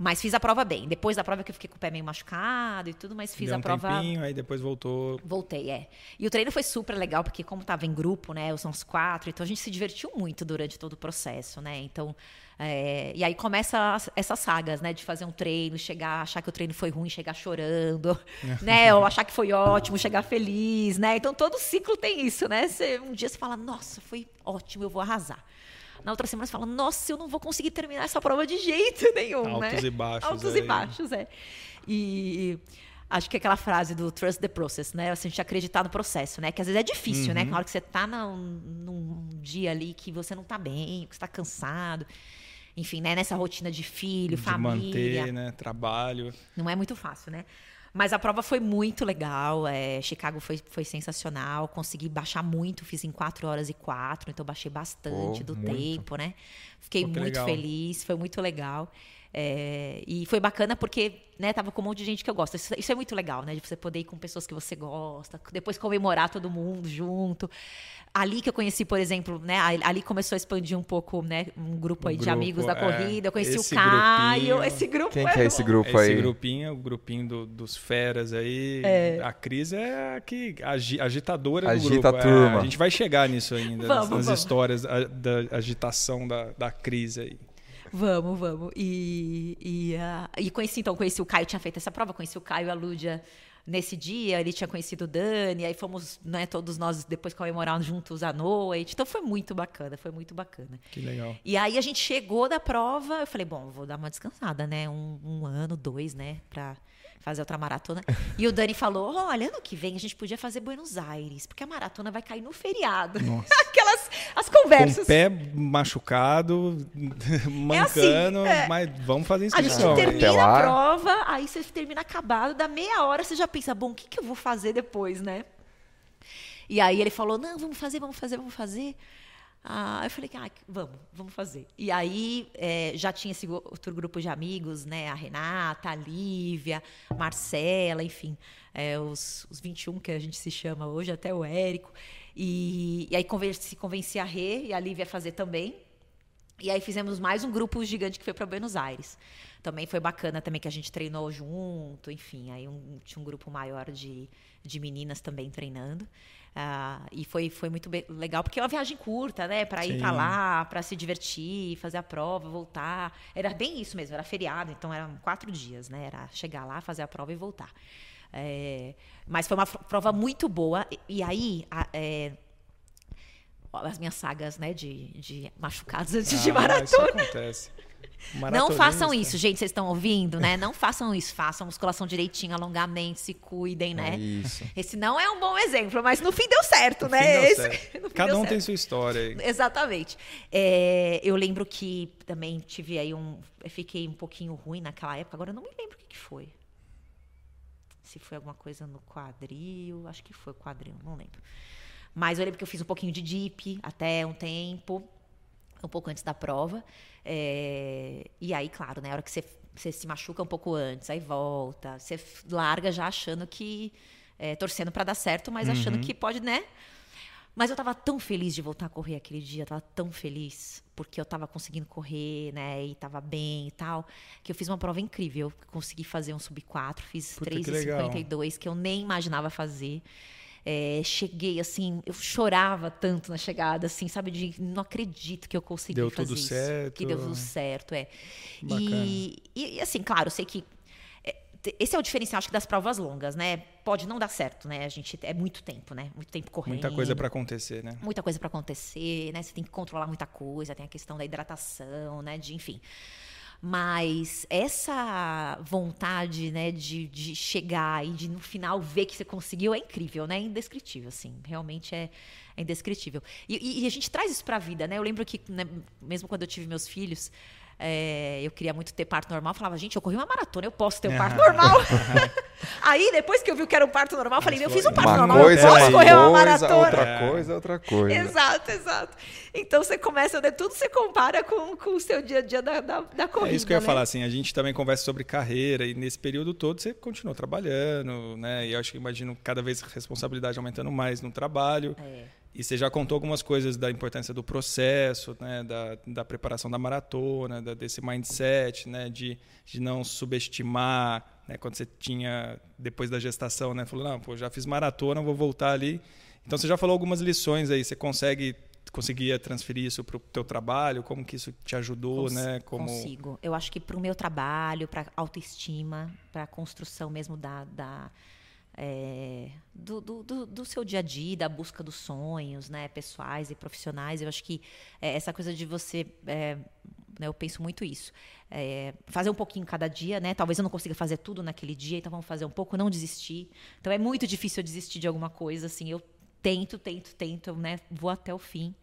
mas fiz a prova bem. Depois da prova que eu fiquei com o pé meio machucado e tudo, mas fiz Deu a prova. Tempinho, aí depois voltou. Voltei, é. E o treino foi super legal, porque como tava em grupo, né? São os quatro, então a gente se divertiu muito durante todo o processo, né? Então. É... e aí começa essas sagas, né? De fazer um treino, chegar, achar que o treino foi ruim, chegar chorando, né? Ou achar que foi ótimo, chegar feliz, né? Então todo ciclo tem isso, né? Você, um dia você fala, nossa, foi ótimo, eu vou arrasar. Na outra semana você fala, nossa, eu não vou conseguir terminar essa prova de jeito nenhum, Altos né? Altos e baixos. Altos e baixos, é. E acho que é aquela frase do trust the process, né? Assim, a gente acreditar no processo, né? Que às vezes é difícil, né? uhum. né? Na hora que você está num, num, dia ali que você não está bem, que você está cansado. Enfim, né? Nessa rotina de filho, de família. manter, né? Trabalho. Não é muito fácil, né? Mas a prova foi muito legal. É, Chicago foi, foi sensacional. Consegui baixar muito, fiz em 4 horas e 4, então baixei bastante oh, do muito. tempo, né? Fiquei muito legal. feliz, foi muito legal. É, e foi bacana porque né, tava com um monte de gente que eu gosto. Isso, isso, é muito legal, né? De você poder ir com pessoas que você gosta, depois comemorar todo mundo junto. Ali que eu conheci, por exemplo, né? Ali começou a expandir um pouco, né? Um grupo aí um de grupo, amigos da é, corrida. Eu conheci o Caio. Grupinho. Esse grupo Quem é que é esse grupo aí? Esse grupinho, o grupinho do, dos feras aí. É. A Cris é aqui, agitadora Agita do grupo. A, turma. É, a gente vai chegar nisso ainda, vamos, nas, nas histórias da, da agitação da, da Cris aí. Vamos, vamos. E, e, uh, e conheci, então, conheci o Caio, tinha feito essa prova, conheci o Caio e a Lúdia nesse dia ele tinha conhecido o Dani, aí fomos, né, todos nós depois comemorar juntos à noite. Então foi muito bacana, foi muito bacana. Que legal. E aí a gente chegou da prova, eu falei, bom, vou dar uma descansada, né? Um, um ano, dois, né? Pra fazer outra maratona. E o Dani falou: olha, ano que vem a gente podia fazer Buenos Aires, porque a maratona vai cair no feriado. Nossa. Aquelas as conversas. Com o pé machucado, mancando, é assim, é. mas vamos fazer inscrição. A gente termina a prova, aí você termina acabado, dá meia hora, você já pensa, bom, o que, que eu vou fazer depois, né? E aí ele falou: não, vamos fazer, vamos fazer, vamos fazer. Ah, eu falei, ah, vamos, vamos fazer. E aí é, já tinha esse outro grupo de amigos, né? A Renata, a Lívia, Marcela, enfim, é, os, os 21 que a gente se chama hoje, até o Érico. E, e aí convenci, convenci a Rê e a Lívia a fazer também. E aí fizemos mais um grupo gigante que foi para Buenos Aires. Também foi bacana também que a gente treinou junto, enfim, aí um, tinha um grupo maior de, de meninas também treinando. Uh, e foi, foi muito legal, porque é uma viagem curta, né? Para ir para lá, para se divertir, fazer a prova, voltar. Era bem isso mesmo, era feriado, então eram quatro dias, né? Era chegar lá, fazer a prova e voltar. É, mas foi uma prova muito boa. E, e aí, a, é, as minhas sagas, né, de, de machucados antes ah, de maratona. Isso acontece. Não façam isso, gente. Vocês estão ouvindo, né? Não façam isso. Façam musculação direitinho, alongamento, se cuidem, né? É isso. Esse não é um bom exemplo, mas no fim deu certo, no né? Esse, certo. Cada um certo. tem sua história. Aí. Exatamente. É, eu lembro que também tive aí um. Eu fiquei um pouquinho ruim naquela época. Agora eu não me lembro o que, que foi. Se foi alguma coisa no quadril. Acho que foi quadril, não lembro. Mas eu lembro que eu fiz um pouquinho de dip até um tempo, um pouco antes da prova. É, e aí, claro, né, na hora que você, você se machuca um pouco antes, aí volta, você larga já achando que. É, torcendo para dar certo, mas uhum. achando que pode, né? Mas eu estava tão feliz de voltar a correr aquele dia, estava tão feliz, porque eu estava conseguindo correr, né, e estava bem e tal, que eu fiz uma prova incrível. Consegui fazer um sub 4, fiz 3,52, que, que eu nem imaginava fazer. É, cheguei assim, eu chorava tanto na chegada, assim, sabe? De não acredito que eu consegui deu fazer tudo isso. Certo. Que deu tudo certo, é. E, e, assim, claro, eu sei que é, esse é o diferencial, acho que das provas longas, né? Pode não dar certo, né? A gente é muito tempo, né? Muito tempo correndo. Muita coisa para acontecer, né? Muita coisa para acontecer, né? Você tem que controlar muita coisa, tem a questão da hidratação, né? De, enfim. Mas essa vontade, né, de, de chegar e de no final ver que você conseguiu é incrível, né? É indescritível, assim. Realmente é, é indescritível. E, e, a gente traz isso para a vida, né? Eu lembro que, né, mesmo quando eu tive meus filhos, é, eu queria muito ter parto normal. Falava, gente, eu corri uma maratona, eu posso ter um parto normal. Aí, depois que eu vi que era um parto normal, eu falei, eu fiz um parto normal, eu posso é correr uma maratona. Outra coisa, outra coisa. Exato, exato. Então você começa, né, tudo você compara com, com o seu dia a dia da, da, da corrida. É isso que eu ia né? falar, assim, a gente também conversa sobre carreira e nesse período todo você continuou trabalhando, né? E eu acho que imagino cada vez a responsabilidade aumentando mais no trabalho. É. E você já contou algumas coisas da importância do processo, né, da, da preparação da maratona, da, desse mindset, né, de, de não subestimar, né, quando você tinha, depois da gestação, né, falou, não, pô, já fiz maratona, vou voltar ali. Então você já falou algumas lições aí, você consegue conseguia transferir isso para o teu trabalho? Como que isso te ajudou, Cons né? Como... Consigo. Eu acho que para o meu trabalho, para autoestima, para a construção mesmo da, da é, do, do, do, seu dia a dia, da busca dos sonhos, né, pessoais e profissionais. Eu acho que é, essa coisa de você, é, né, eu penso muito isso, é, fazer um pouquinho cada dia, né? Talvez eu não consiga fazer tudo naquele dia, então vamos fazer um pouco, não desistir. Então é muito difícil eu desistir de alguma coisa, assim. Eu tento, tento, tento, né? Vou até o fim.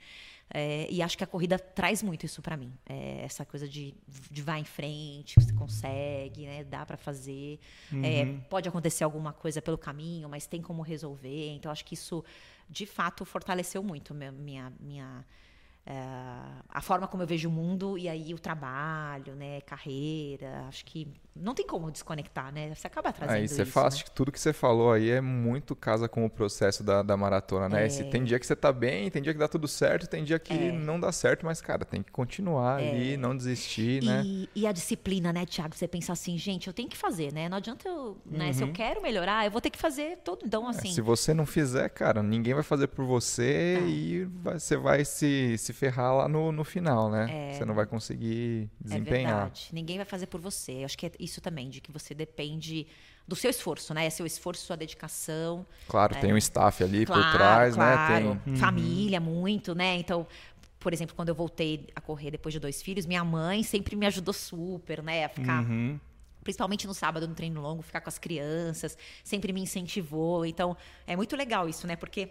É, e acho que a corrida traz muito isso para mim. É, essa coisa de, de vai em frente, você consegue, né? Dá para fazer. É, uhum. É, pode acontecer alguma coisa pelo caminho, mas tem como resolver. Então acho que isso, de fato, fortaleceu muito minha, minha, minha é, a forma como eu vejo o mundo e aí o trabalho, né, carreira, acho que não tem como desconectar, né? Você acaba trazendo aí você isso. Faz, né? tudo que você falou aí é muito casa com o processo da, da maratona, né? É. Esse, tem dia que você tá bem, tem dia que dá tudo certo, tem dia que é. não dá certo, mas, cara, tem que continuar é. ali, não desistir, e, né? E a disciplina, né, Thiago? Você pensa assim, gente, eu tenho que fazer, né? Não adianta eu, né? Uhum. Se eu uhum. quero melhorar, eu vou ter que fazer todo. Então, é, assim. se você não fizer, cara, ninguém vai fazer por você é. e vai, você vai se, se ferrar lá no, no final, né? É, você não vai conseguir é desempenhar. É verdade. Ninguém vai fazer por você. Eu acho que é isso também, de que você depende do seu esforço, né? É seu esforço, sua dedicação. Claro, é. tem um staff ali claro, por trás, claro. né? Tem família, uhum. muito, né? Então, por exemplo, quando eu voltei a correr depois de dois filhos, minha mãe sempre me ajudou super, né? A ficar. Uhum. Principalmente no sábado, no treino longo, ficar com as crianças, sempre me incentivou. Então, é muito legal isso, né? Porque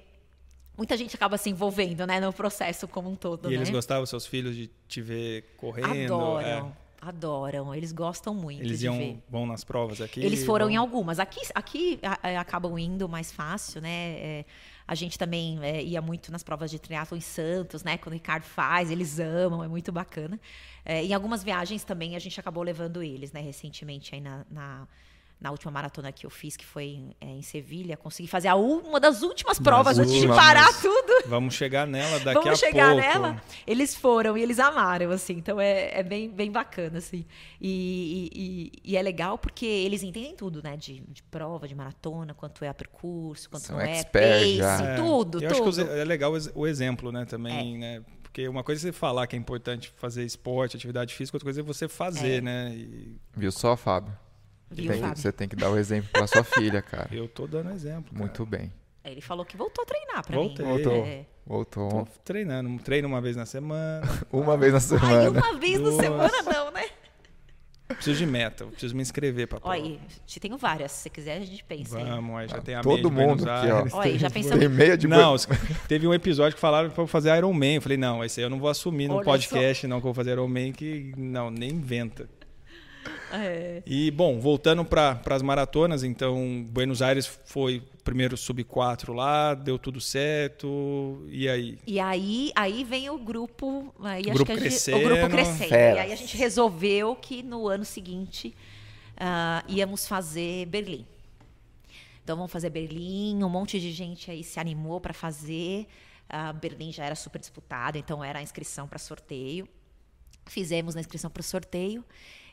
muita gente acaba se envolvendo, né, no processo como um todo. E né? eles gostavam, seus filhos, de te ver correndo? Adoram. É. Adoram, eles gostam muito. Eles iam, vão nas provas aqui? Eles foram vão... em algumas. Aqui, aqui a, a, acabam indo mais fácil, né? É, a gente também é, ia muito nas provas de triatlo em Santos, né? Quando o Ricardo faz, eles amam, é muito bacana. É, em algumas viagens também a gente acabou levando eles, né? Recentemente aí na, na na última maratona que eu fiz, que foi é, em Sevilha, consegui fazer a uma das últimas provas antes de parar tudo. Vamos chegar nela daqui Vamos a pouco. Vamos chegar nela. Eles foram e eles amaram, assim. Então é, é bem, bem bacana, assim. E, e, e, é legal porque eles entendem tudo, né? De, de prova, de maratona, quanto é a percurso, quanto São é pace, é. tudo, eu tudo. acho que é legal o exemplo, né? Também, é. né? Porque uma coisa é você falar que é importante fazer esporte, atividade física, outra coisa é você fazer, é. né? E... Viu só, Fábio? Viu, tem, Você tem que dar o exemplo para sua filha, cara. Eu tô dando exemplo. Cara. Muito bem. Ele falou que voltou a treinar pra Voltei. mim. Voltou. É. Voltou. Tô treinando. Treino uma vez na semana. uma vez na semana. Ai, uma vez Duas. na semana não, né? Preciso de meta, preciso me inscrever pra prova. Olha, te tenho várias. Se você quiser, a gente pensa. Vamos, aí já tem a Todo mundo aqui, ó. Olha, já pensamos. Tem meia de Não, teve um episódio que falaram pra eu fazer Iron Man. Eu falei, não, esse aí eu não vou assumir no Olha podcast, só. não, que eu vou fazer Iron Man, que não, nem inventa. É. E, bom, voltando para as maratonas, então, Buenos Aires foi o primeiro sub-4 lá, deu tudo certo, e aí? E aí, aí vem o grupo, aí o grupo crescendo. Gente, o grupo crescendo. E aí a gente resolveu que no ano seguinte uh, íamos fazer Berlim. Então vamos fazer Berlim, um monte de gente aí se animou para fazer. Uh, Berlim já era super disputado, então era a inscrição para sorteio. Fizemos a inscrição para o sorteio.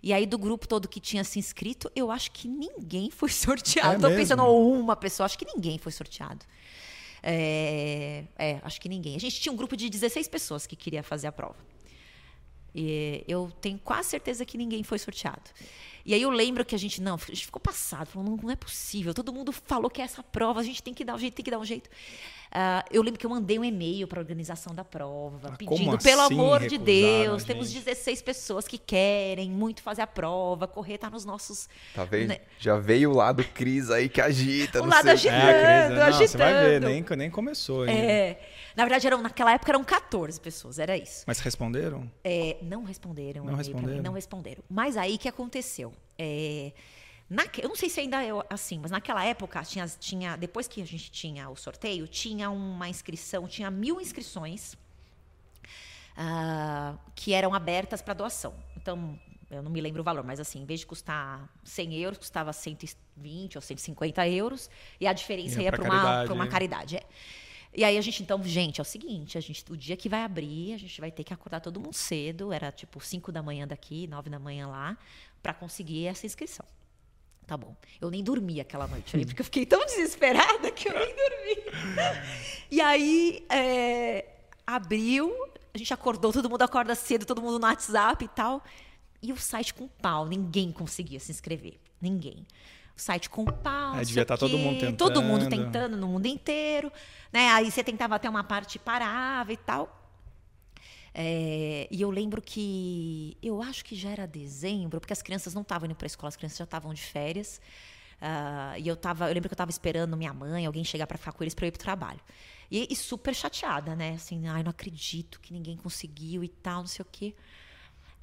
E aí, do grupo todo que tinha se inscrito, eu acho que ninguém foi sorteado. Estou é pensando, uma pessoa, acho que ninguém foi sorteado. É, é, acho que ninguém. A gente tinha um grupo de 16 pessoas que queria fazer a prova. E eu tenho quase certeza que ninguém foi sorteado. E aí eu lembro que a gente, não, a gente ficou passado, falou, não, não é possível, todo mundo falou que é essa prova, a gente tem que dar um jeito, tem que dar um jeito. Uh, eu lembro que eu mandei um e-mail para a organização da prova, ah, pedindo, pelo assim, amor de Deus, temos 16 pessoas que querem muito fazer a prova, correr tá nos nossos. Tá vendo? Né? Já veio o lado Cris aí que agita. O lado sei. agitando, é, Cris, agitando. Você vai ver, nem, nem começou ainda. É. Na verdade, eram, naquela época eram 14 pessoas, era isso. Mas responderam? É, não responderam. Não responderam? Mim, não responderam. Mas aí que aconteceu? É, na, eu não sei se ainda é assim, mas naquela época tinha, tinha, depois que a gente tinha o sorteio, tinha uma inscrição, tinha mil inscrições uh, que eram abertas para doação. Então, eu não me lembro o valor, mas assim, em vez de custar 100 euros, custava 120 ou 150 euros, e a diferença ia, ia para uma, uma caridade. É. E aí a gente, então, gente, é o seguinte, a gente, o dia que vai abrir, a gente vai ter que acordar todo mundo cedo, era tipo 5 da manhã daqui, 9 da manhã lá, para conseguir essa inscrição. Tá bom. Eu nem dormi aquela noite, porque eu fiquei tão desesperada que eu nem dormi. e aí, é, abriu, a gente acordou, todo mundo acorda cedo, todo mundo no WhatsApp e tal. E o site com pau, ninguém conseguia se inscrever. Ninguém site com pau. É, devia estar tá todo mundo tentando. Todo mundo tentando no mundo inteiro. Né? Aí você tentava até uma parte parava e tal. É, e eu lembro que eu acho que já era dezembro, porque as crianças não estavam indo para a escola, as crianças já estavam de férias. Uh, e eu tava, eu lembro que eu estava esperando minha mãe, alguém chegar para ficar com eles para eu ir para o trabalho. E, e, super chateada, né? Assim, ai, não acredito que ninguém conseguiu e tal, não sei o quê.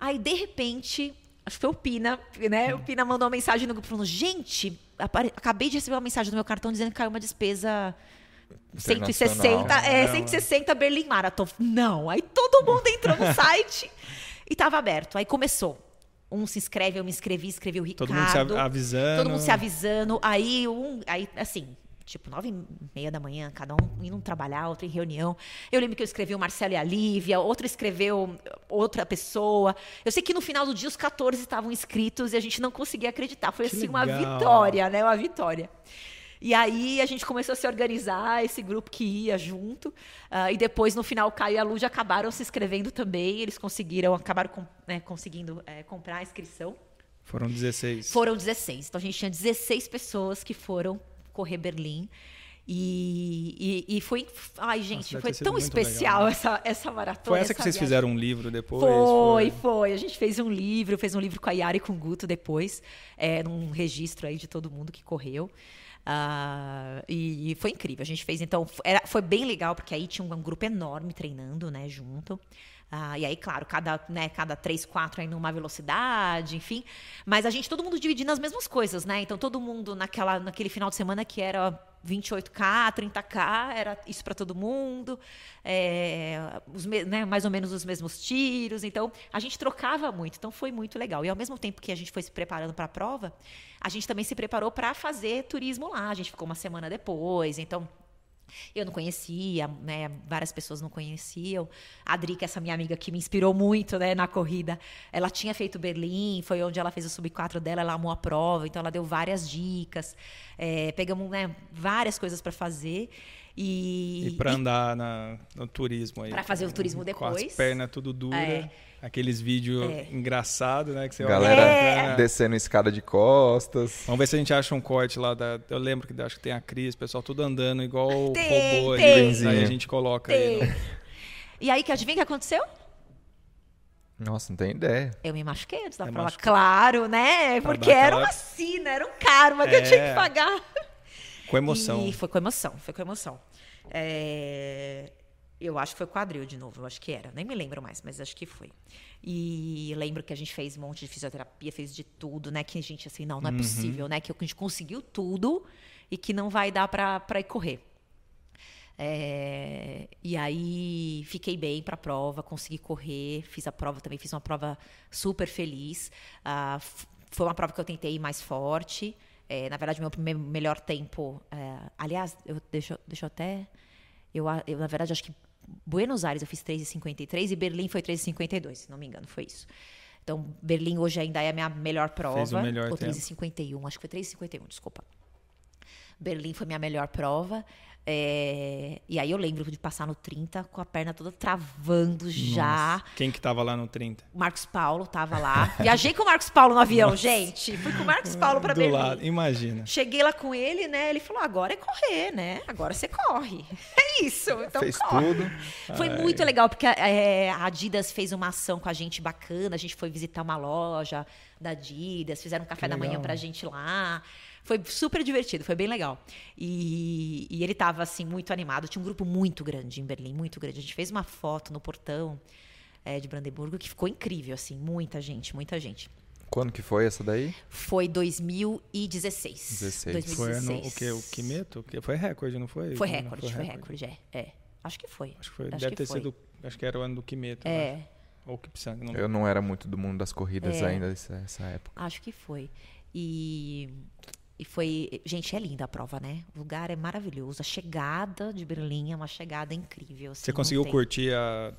Aí, de repente, acho que foi o Pina, né? O Pina mandou uma mensagem no grupo falando: gente, acabei de receber uma mensagem no meu cartão dizendo que caiu uma despesa 160, é, 160 Berlim Marathon. Não, aí todo mundo entrou no site e estava aberto. Aí começou. Um se inscreve, eu me inscrevi, escrevi o Ricardo. Todo mundo se avisando. Todo mundo se avisando. Aí, um, aí assim, tipo, nove e meia da manhã, cada um indo trabalhar, outro em reunião. Eu lembro que eu escrevi o Marcelo e a Lívia, outro escreveu outra pessoa. Eu sei que no final do dia os 14 estavam inscritos e a gente não conseguia acreditar. Foi que assim legal. uma vitória, né? Uma vitória. E aí a gente começou a se organizar, esse grupo que ia junto. Uh, e depois, no final, o Caio e a Lud acabaram se inscrevendo também. Eles conseguiram, acabaram com, né, conseguindo é, comprar a inscrição. Foram 16. Foram 16. Então a gente tinha 16 pessoas que foram correr Berlim. E, e, e, foi. Ai, gente, Nossa, foi tão especial né? essa, essa maratona. Foi essa, essa que vocês fizeram um livro depois? Foi, foi, foi, A gente fez um livro, fez um livro com a Yara e com o Guto depois, é, num registro aí de todo mundo que correu. Uh, e, e, foi incrível. A gente fez, então, era, foi bem legal, porque aí tinha um grupo enorme treinando, né, junto. Ah, e aí, claro, cada, né, cada três, quatro aí numa velocidade, enfim. Mas a gente, todo mundo dividindo as mesmas coisas, né? Então, todo mundo naquela, naquele final de semana que era 28K, 30K, era isso para todo mundo, é, os, né, mais ou menos os mesmos tiros. Então, a gente trocava muito, então foi muito legal. E ao mesmo tempo que a gente foi se preparando para a prova, a gente também se preparou para fazer turismo lá. A gente ficou uma semana depois, então eu não conhecia, né? Várias pessoas não conheciam. A que é essa minha amiga que me inspirou muito, né, na corrida, ela tinha feito Berlim, foi onde ela fez o sub 4 dela, ela amou a prova, então ela deu várias dicas. É, pegamos né, várias coisas para fazer. E, e para andar na, no turismo aí. Para fazer o turismo depois. Com as pernas tudo dura. É. Aqueles vídeos é. engraçados, né? Que você Galera olha, descendo escada de costas. Vamos ver se a gente acha um corte lá da. Eu lembro que acho que tem a Cris, o pessoal tudo andando igual tem, robô tem. ali. Aí a gente coloca tem. aí. No... E aí, que adivinha o que aconteceu? Nossa, não tem ideia. Eu me machuquei antes da é prova. Claro, né? Porque era uma sina, era um karma que eu tinha que é. pagar. Com emoção. E foi com emoção, foi com emoção. É... Eu acho que foi quadril de novo, eu acho que era. Nem me lembro mais, mas acho que foi. E lembro que a gente fez um monte de fisioterapia, fez de tudo, né? Que a gente, assim, não, não é uhum. possível, né? Que a gente conseguiu tudo e que não vai dar para ir correr. É, e aí fiquei bem para a prova, consegui correr, fiz a prova também, fiz uma prova super feliz. Uh, foi uma prova que eu tentei ir mais forte. É, na verdade, meu primeiro melhor tempo. É, aliás, eu, deixa, deixa eu até. Eu, eu, na verdade, acho que Buenos Aires eu fiz 3,53 e Berlim foi 3,52, se não me engano, foi isso. Então, Berlim hoje ainda é a minha melhor prova. Fez o melhor ou 3,51, acho que foi 3,51, desculpa. Berlim foi minha melhor prova. É, e aí eu lembro de passar no 30 com a perna toda travando Nossa. já. Quem que tava lá no 30? Marcos Paulo tava lá. Viajei com o Marcos Paulo no avião, Nossa. gente. Fui com o Marcos Paulo para Berlim. Lado. Imagina. Cheguei lá com ele, né? Ele falou: agora é correr, né? Agora você corre. É isso. Então Fez corre. tudo. Foi Ai. muito legal, porque é, a Adidas fez uma ação com a gente bacana. A gente foi visitar uma loja da Adidas, fizeram um café da manhã pra gente lá. Foi super divertido, foi bem legal. E, e ele estava assim, muito animado. Tinha um grupo muito grande em Berlim, muito grande. A gente fez uma foto no portão é, de Brandemburgo que ficou incrível, assim, muita gente, muita gente. Quando que foi essa daí? Foi 2016. 16. 2016. Foi no, o que? O Kimeto? Foi recorde, não foi? Foi recorde, foi, foi recorde, é, é. Acho que foi. Acho que foi. Acho Deve que ter foi. sido. Acho que era o ano do Kimeto. É. Ou Kipsang. Não... Eu não era muito do mundo das corridas é. ainda nessa época. Acho que foi. E e foi. Gente, é linda a prova, né? O lugar é maravilhoso. A chegada de Berlim é uma chegada incrível. Assim, Você conseguiu curtir a,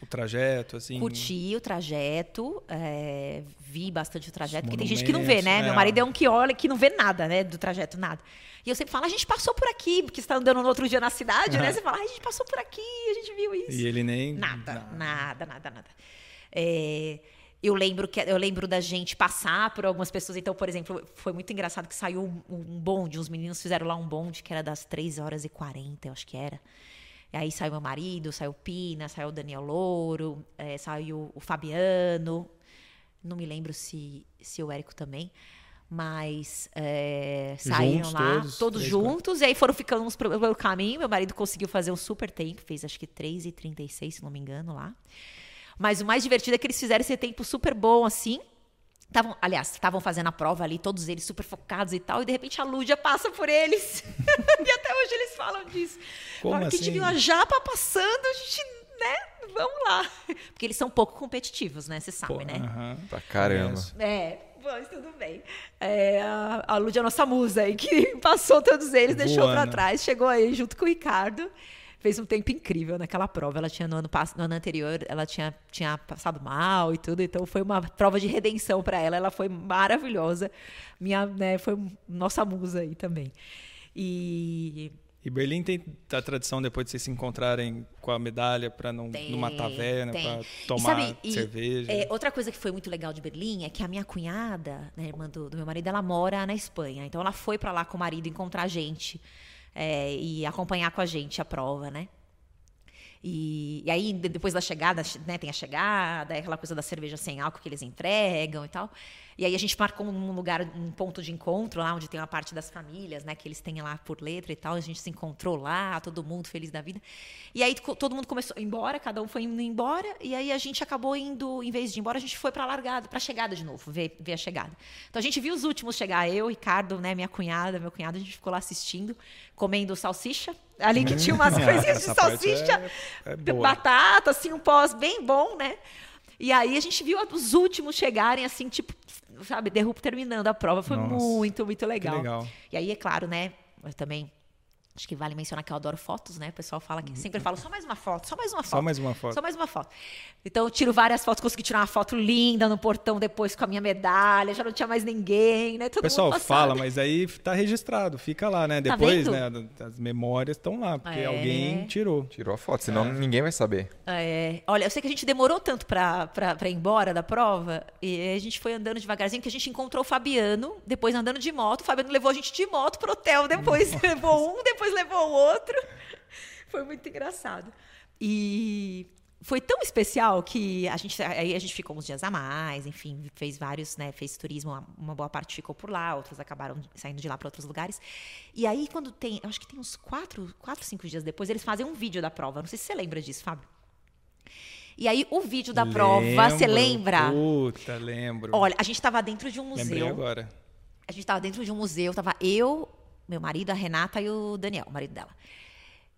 o trajeto, assim? Curti o trajeto, é, vi bastante o trajeto, porque tem gente que não vê, né? É. Meu marido é um que olha que não vê nada, né? Do trajeto, nada. E eu sempre falo, a gente passou por aqui, porque você está andando no outro dia na cidade, né? Você fala, a gente passou por aqui, a gente viu isso. E ele nem. Nada, nada, nada, nada. nada. É, eu lembro que eu lembro da gente passar por algumas pessoas. Então, por exemplo, foi muito engraçado que saiu um, um bonde, uns meninos fizeram lá um bonde que era das 3 horas e 40, eu acho que era. E aí saiu meu marido, saiu o Pina, saiu o Daniel Louro, é, saiu o Fabiano. Não me lembro se, se o Érico também. Mas é, saíram juntos, lá, todos, todos juntos, e aí foram ficando uns pelo caminho. Meu marido conseguiu fazer um super tempo, fez acho que 3,36, se não me engano, lá. Mas o mais divertido é que eles fizeram esse tempo super bom, assim. Tavam, aliás, estavam fazendo a prova ali, todos eles super focados e tal, e de repente a Lúdia passa por eles. e até hoje eles falam disso. Como Fala assim? que a gente viu a japa passando, a gente, né, vamos lá. Porque eles são pouco competitivos, né, você sabe, Pô, né? Uh -huh. Pra caramba. É, mas tudo bem. É, a, a Lúdia é a nossa musa aí, que passou todos eles, Voando. deixou pra trás, chegou aí junto com o Ricardo fez um tempo incrível naquela prova. Ela tinha no ano, no ano anterior, ela tinha, tinha passado mal e tudo, então foi uma prova de redenção para ela. Ela foi maravilhosa. Minha, né, foi nossa musa aí também. E e Berlim tem a tradição depois de vocês se encontrarem com a medalha para não tem, numa taverna para tomar e sabe, cerveja. E, é, outra coisa que foi muito legal de Berlim é que a minha cunhada, né, irmã do, do meu marido, ela mora na Espanha. Então ela foi para lá com o marido encontrar a gente é, e acompanhar com a gente a prova, né? E, e, aí, depois da chegada, né, tem a chegada, é aquela coisa da cerveja sem álcool que eles entregam e tal. E aí a gente marcou um lugar, um ponto de encontro lá, onde tem uma parte das famílias, né, que eles têm lá por letra e tal. A gente se encontrou lá, todo mundo feliz da vida. E aí todo mundo começou a ir embora, cada um foi indo embora. E aí a gente acabou indo, em vez de ir embora, a gente foi para a largada, para a chegada de novo, ver, ver a chegada. Então a gente viu os últimos chegar, eu, Ricardo, né, minha cunhada, meu cunhado, a gente ficou lá assistindo, comendo salsicha. Ali que tinha umas coisinhas de salsicha, é, é batata, assim, um pós bem bom, né? E aí a gente viu os últimos chegarem, assim, tipo, sabe, derrubo terminando a prova. Foi Nossa, muito, muito legal. legal. E aí, é claro, né? Eu também Acho que vale mencionar que eu adoro fotos, né? O pessoal fala que sempre fala só mais uma foto, só mais uma foto. Só mais uma foto. Só mais uma foto. Então eu tiro várias fotos, consegui tirar uma foto linda no portão depois com a minha medalha, já não tinha mais ninguém, né? Todo o pessoal fala, mas aí tá registrado, fica lá, né? Tá depois, tá né? As memórias estão lá, porque é. alguém tirou. Tirou a foto, senão é. ninguém vai saber. É. Olha, eu sei que a gente demorou tanto para ir embora da prova, e a gente foi andando devagarzinho, que a gente encontrou o Fabiano, depois andando de moto, o Fabiano levou a gente de moto pro hotel, depois Nossa. levou um, depois depois levou o outro. Foi muito engraçado. E foi tão especial que a gente aí a gente ficou uns dias a mais, enfim, fez vários, né, fez turismo, uma boa parte ficou por lá, outros acabaram saindo de lá para outros lugares. E aí quando tem, acho que tem uns quatro, quatro, cinco dias depois, eles fazem um vídeo da prova. Não sei se você lembra disso, Fábio. E aí o vídeo da lembro, prova, você lembra? Puta, lembro. Olha, a gente estava dentro de um museu. Lembrei agora. A gente estava dentro de um museu, tava eu, meu marido, a Renata e o Daniel, o marido dela.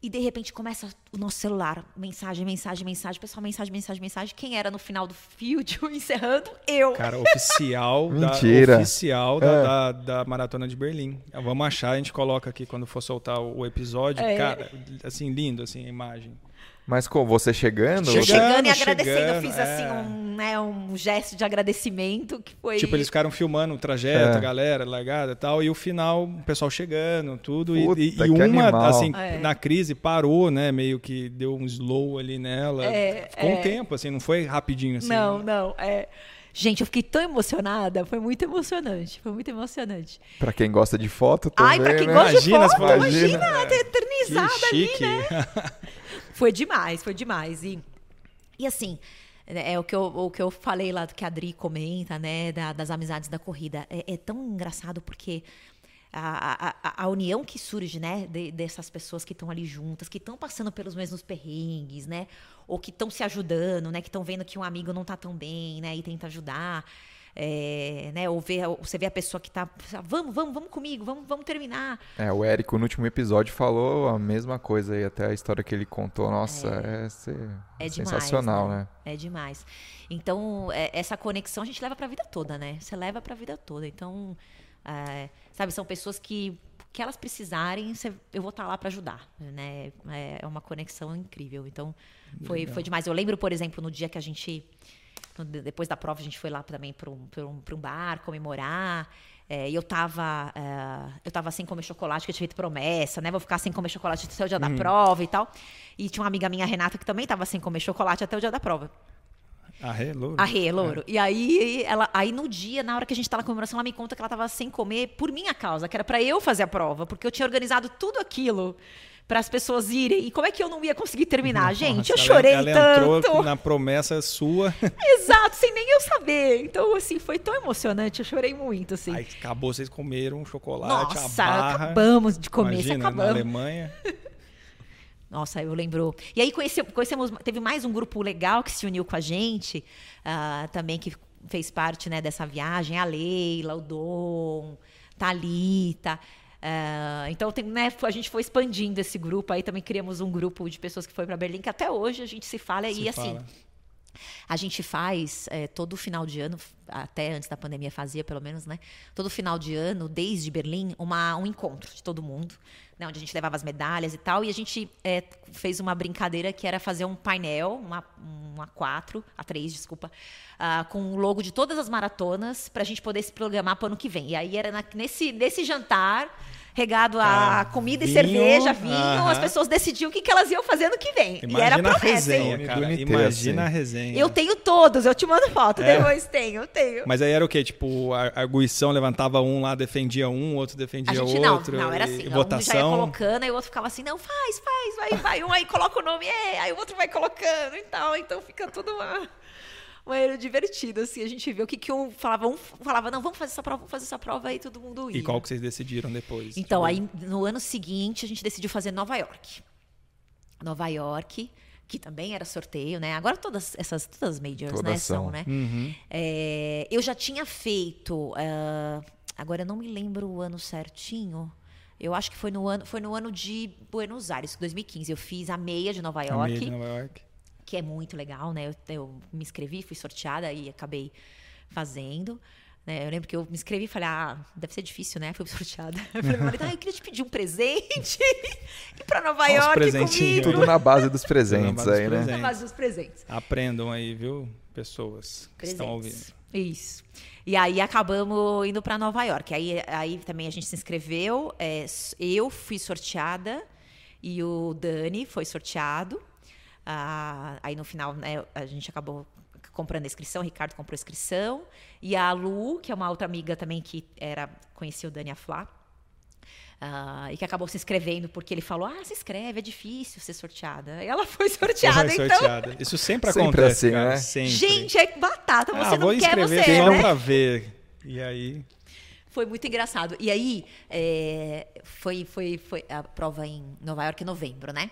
E de repente começa o nosso celular, mensagem, mensagem, mensagem, pessoal, mensagem, mensagem, mensagem. Quem era no final do vídeo encerrando? Eu. Cara, oficial Mentira. da oficial da, é. da, da, maratona de Berlim. Vamos achar, a gente coloca aqui quando for soltar o, o episódio. É. Cara, assim lindo assim a imagem. Mas com você chegando? Chegando, chegando e agradecendo. Chegando, eu fiz assim, é. assim um, né, um gesto de agradecimento que foi. Tipo, eles ficaram filmando o trajeto, é. a galera, largada e tal, e o final, o pessoal chegando, tudo. Puta, e, e uma, animal. assim, é. na crise, parou, né? Meio que deu um slow ali nela. É, Ficou um é. tempo, assim, não foi rapidinho assim. Não, não. É. Gente, eu fiquei tão emocionada, foi muito emocionante, foi muito emocionante. Pra quem gosta de foto também, Ai, pra quem né? gosta imagina, de foto, imagina, imagina eternizada ali, né? foi demais, foi demais. E, e assim, é o que, eu, o que eu falei lá do que a Adri comenta, né? Da, das amizades da corrida. É, é tão engraçado porque a, a, a, união que surge, né, de, dessas pessoas que estão ali juntas, que estão passando pelos mesmos perrengues, né, ou que estão se ajudando, né, que estão vendo que um amigo não está tão bem, né, e tenta ajudar. É, né, ou ver, você vê a pessoa que está vamos, vamos, vamos comigo, vamos, vamos terminar. É, o Érico no último episódio falou a mesma coisa e até a história que ele contou, nossa, é, é, é sensacional, demais, né? né? É demais. Então, é, essa conexão a gente leva para a vida toda, né? Você leva para a vida toda. Então, é, sabe, são pessoas que que elas precisarem, eu vou estar tá lá para ajudar, né? É uma conexão incrível. Então, foi, foi demais. Eu lembro, por exemplo, no dia que a gente depois da prova, a gente foi lá também para um, um, um bar comemorar. É, e eu tava, é, eu tava sem comer chocolate, que eu tinha feito promessa, né? Vou ficar sem comer chocolate até o dia da uhum. prova e tal. E tinha uma amiga minha, Renata, que também tava sem comer chocolate até o dia da prova. A Rê, louro. A Rê, louro. É. E aí, ela, aí no dia, na hora que a gente tá na comemoração, ela me conta que ela tava sem comer por minha causa, que era para eu fazer a prova, porque eu tinha organizado tudo aquilo para as pessoas irem. E como é que eu não ia conseguir terminar? Nossa, Gente, eu chorei ela, ela tanto. na promessa sua. Exato, sem nem eu saber. Então, assim, foi tão emocionante, eu chorei muito, assim. Aí acabou, vocês comeram chocolate, Nossa, acabamos de comer, Imagina, acabamos. na Alemanha. Nossa, eu lembro. E aí conheci, conhecemos, teve mais um grupo legal que se uniu com a gente, uh, também que fez parte né, dessa viagem, a Leila, o Dom, Thalita. Uh, então tem, né, a gente foi expandindo esse grupo aí também criamos um grupo de pessoas que foi para Berlim que até hoje a gente se fala se e assim, fala. assim a gente faz é, todo final de ano até antes da pandemia fazia pelo menos né todo final de ano desde Berlim uma, um encontro de todo mundo né, onde a gente levava as medalhas e tal e a gente é, fez uma brincadeira que era fazer um painel uma, uma quatro a três desculpa uh, com o logo de todas as maratonas para a gente poder se programar para o ano que vem. E aí era na, nesse nesse jantar regado a comida vinho, e cerveja, vinho, uh -huh. as pessoas decidiam o que, que elas iam fazer no que vem. Imagina e era promessa. A resenha, cara. Imagina a resenha. Eu tenho todos, eu te mando foto, é. depois tenho, tenho. Mas aí era o quê? Tipo, a arguição levantava um lá, defendia um, outro defendia outro. Não, não, era assim. votação. Um já ia colocando, aí o outro ficava assim, não, faz, faz, vai, vai. Um aí coloca o nome, é, aí o outro vai colocando e tal. Então fica tudo uma era divertido, assim, a gente viu o que, que um falava, um falava, não, vamos fazer essa prova, vamos fazer essa prova, aí todo mundo ia. E qual que vocês decidiram depois? Então, aí no ano seguinte a gente decidiu fazer Nova York. Nova York, que também era sorteio, né? Agora todas essas todas as majors, Toda né, são, né? Uhum. É, eu já tinha feito, uh, agora eu não me lembro o ano certinho. Eu acho que foi no ano, foi no ano de Buenos Aires, 2015. Eu fiz a meia de Nova York. A meia de Nova York que é muito legal, né? Eu, eu me inscrevi, fui sorteada e acabei fazendo. Né? Eu lembro que eu me inscrevi e falei, ah, deve ser difícil, né? Fui sorteada. Eu falei, ah, eu queria te pedir um presente ir para Nova Olha York comigo. Tudo na base dos presentes base aí, dos né? Presentes. Na base dos presentes. Aprendam aí, viu, pessoas que presentes. estão ouvindo. Isso. E aí acabamos indo para Nova York. Aí, aí também a gente se inscreveu. É, eu fui sorteada e o Dani foi sorteado. Ah, aí no final, né, a gente acabou comprando a inscrição, o Ricardo comprou a inscrição. E a Lu, que é uma outra amiga também que era conhecia o Dani Aflá, Uh, e que acabou se inscrevendo porque ele falou: Ah, se inscreve, é difícil ser sorteada. E ela foi sorteada, foi então. Sorteada. Isso sempre, sempre acontece, assim, né? Sempre. Gente, é batata, você ah, não quer, você é, né? pra ver. E aí. Foi muito engraçado. E aí, é, foi, foi, foi a prova em Nova York em novembro, né?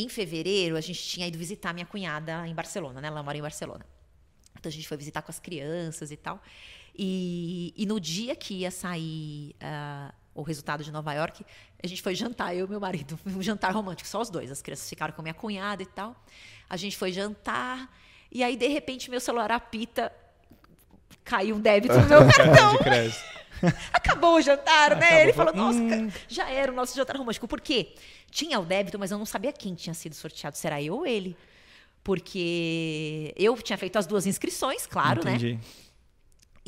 Em fevereiro, a gente tinha ido visitar minha cunhada em Barcelona, né? Ela mora em Barcelona. Então a gente foi visitar com as crianças e tal. E, e no dia que ia sair uh, o resultado de Nova York, a gente foi jantar, eu e meu marido. Um jantar romântico, só os dois. As crianças ficaram com a minha cunhada e tal. A gente foi jantar. E aí, de repente, meu celular apita. Caiu um débito no meu cartão. Acabou o jantar, né? Acabou. Ele falou, nossa, hum. já era o nosso jantar romântico. Por quê? Tinha o débito, mas eu não sabia quem tinha sido sorteado. Será eu ou ele? Porque eu tinha feito as duas inscrições, claro, né? Entendi. né?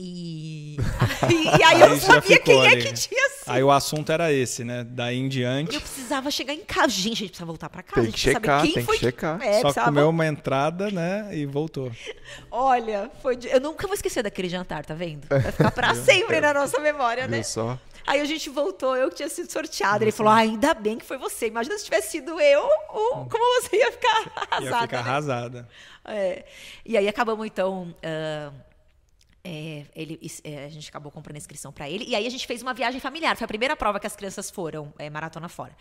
E... e, aí eu não sabia quem ali. é que tinha sido. Aí o assunto era esse, né? Daí em diante. Eu precisava chegar em casa. Gente, a gente precisa voltar para casa. Tem que checar, tem que checar. É, Só comeu uma entrada, né? E voltou. Olha, foi de... eu nunca vou esquecer daquele jantar, tá vendo? Vai ficar para sempre na nossa memória, né? só? Aí a gente voltou, eu que tinha sido sorteada. Ele falou: ah, ainda bem que foi você. Imagina se tivesse sido eu, como você ia ficar arrasada. Ia ficar né? arrasada. É. E aí acabamos, então. Uh é, ele, é, a gente acabou comprando a inscrição para ele. E aí a gente fez uma viagem familiar. Foi a primeira prova que as crianças foram é, maratona fora.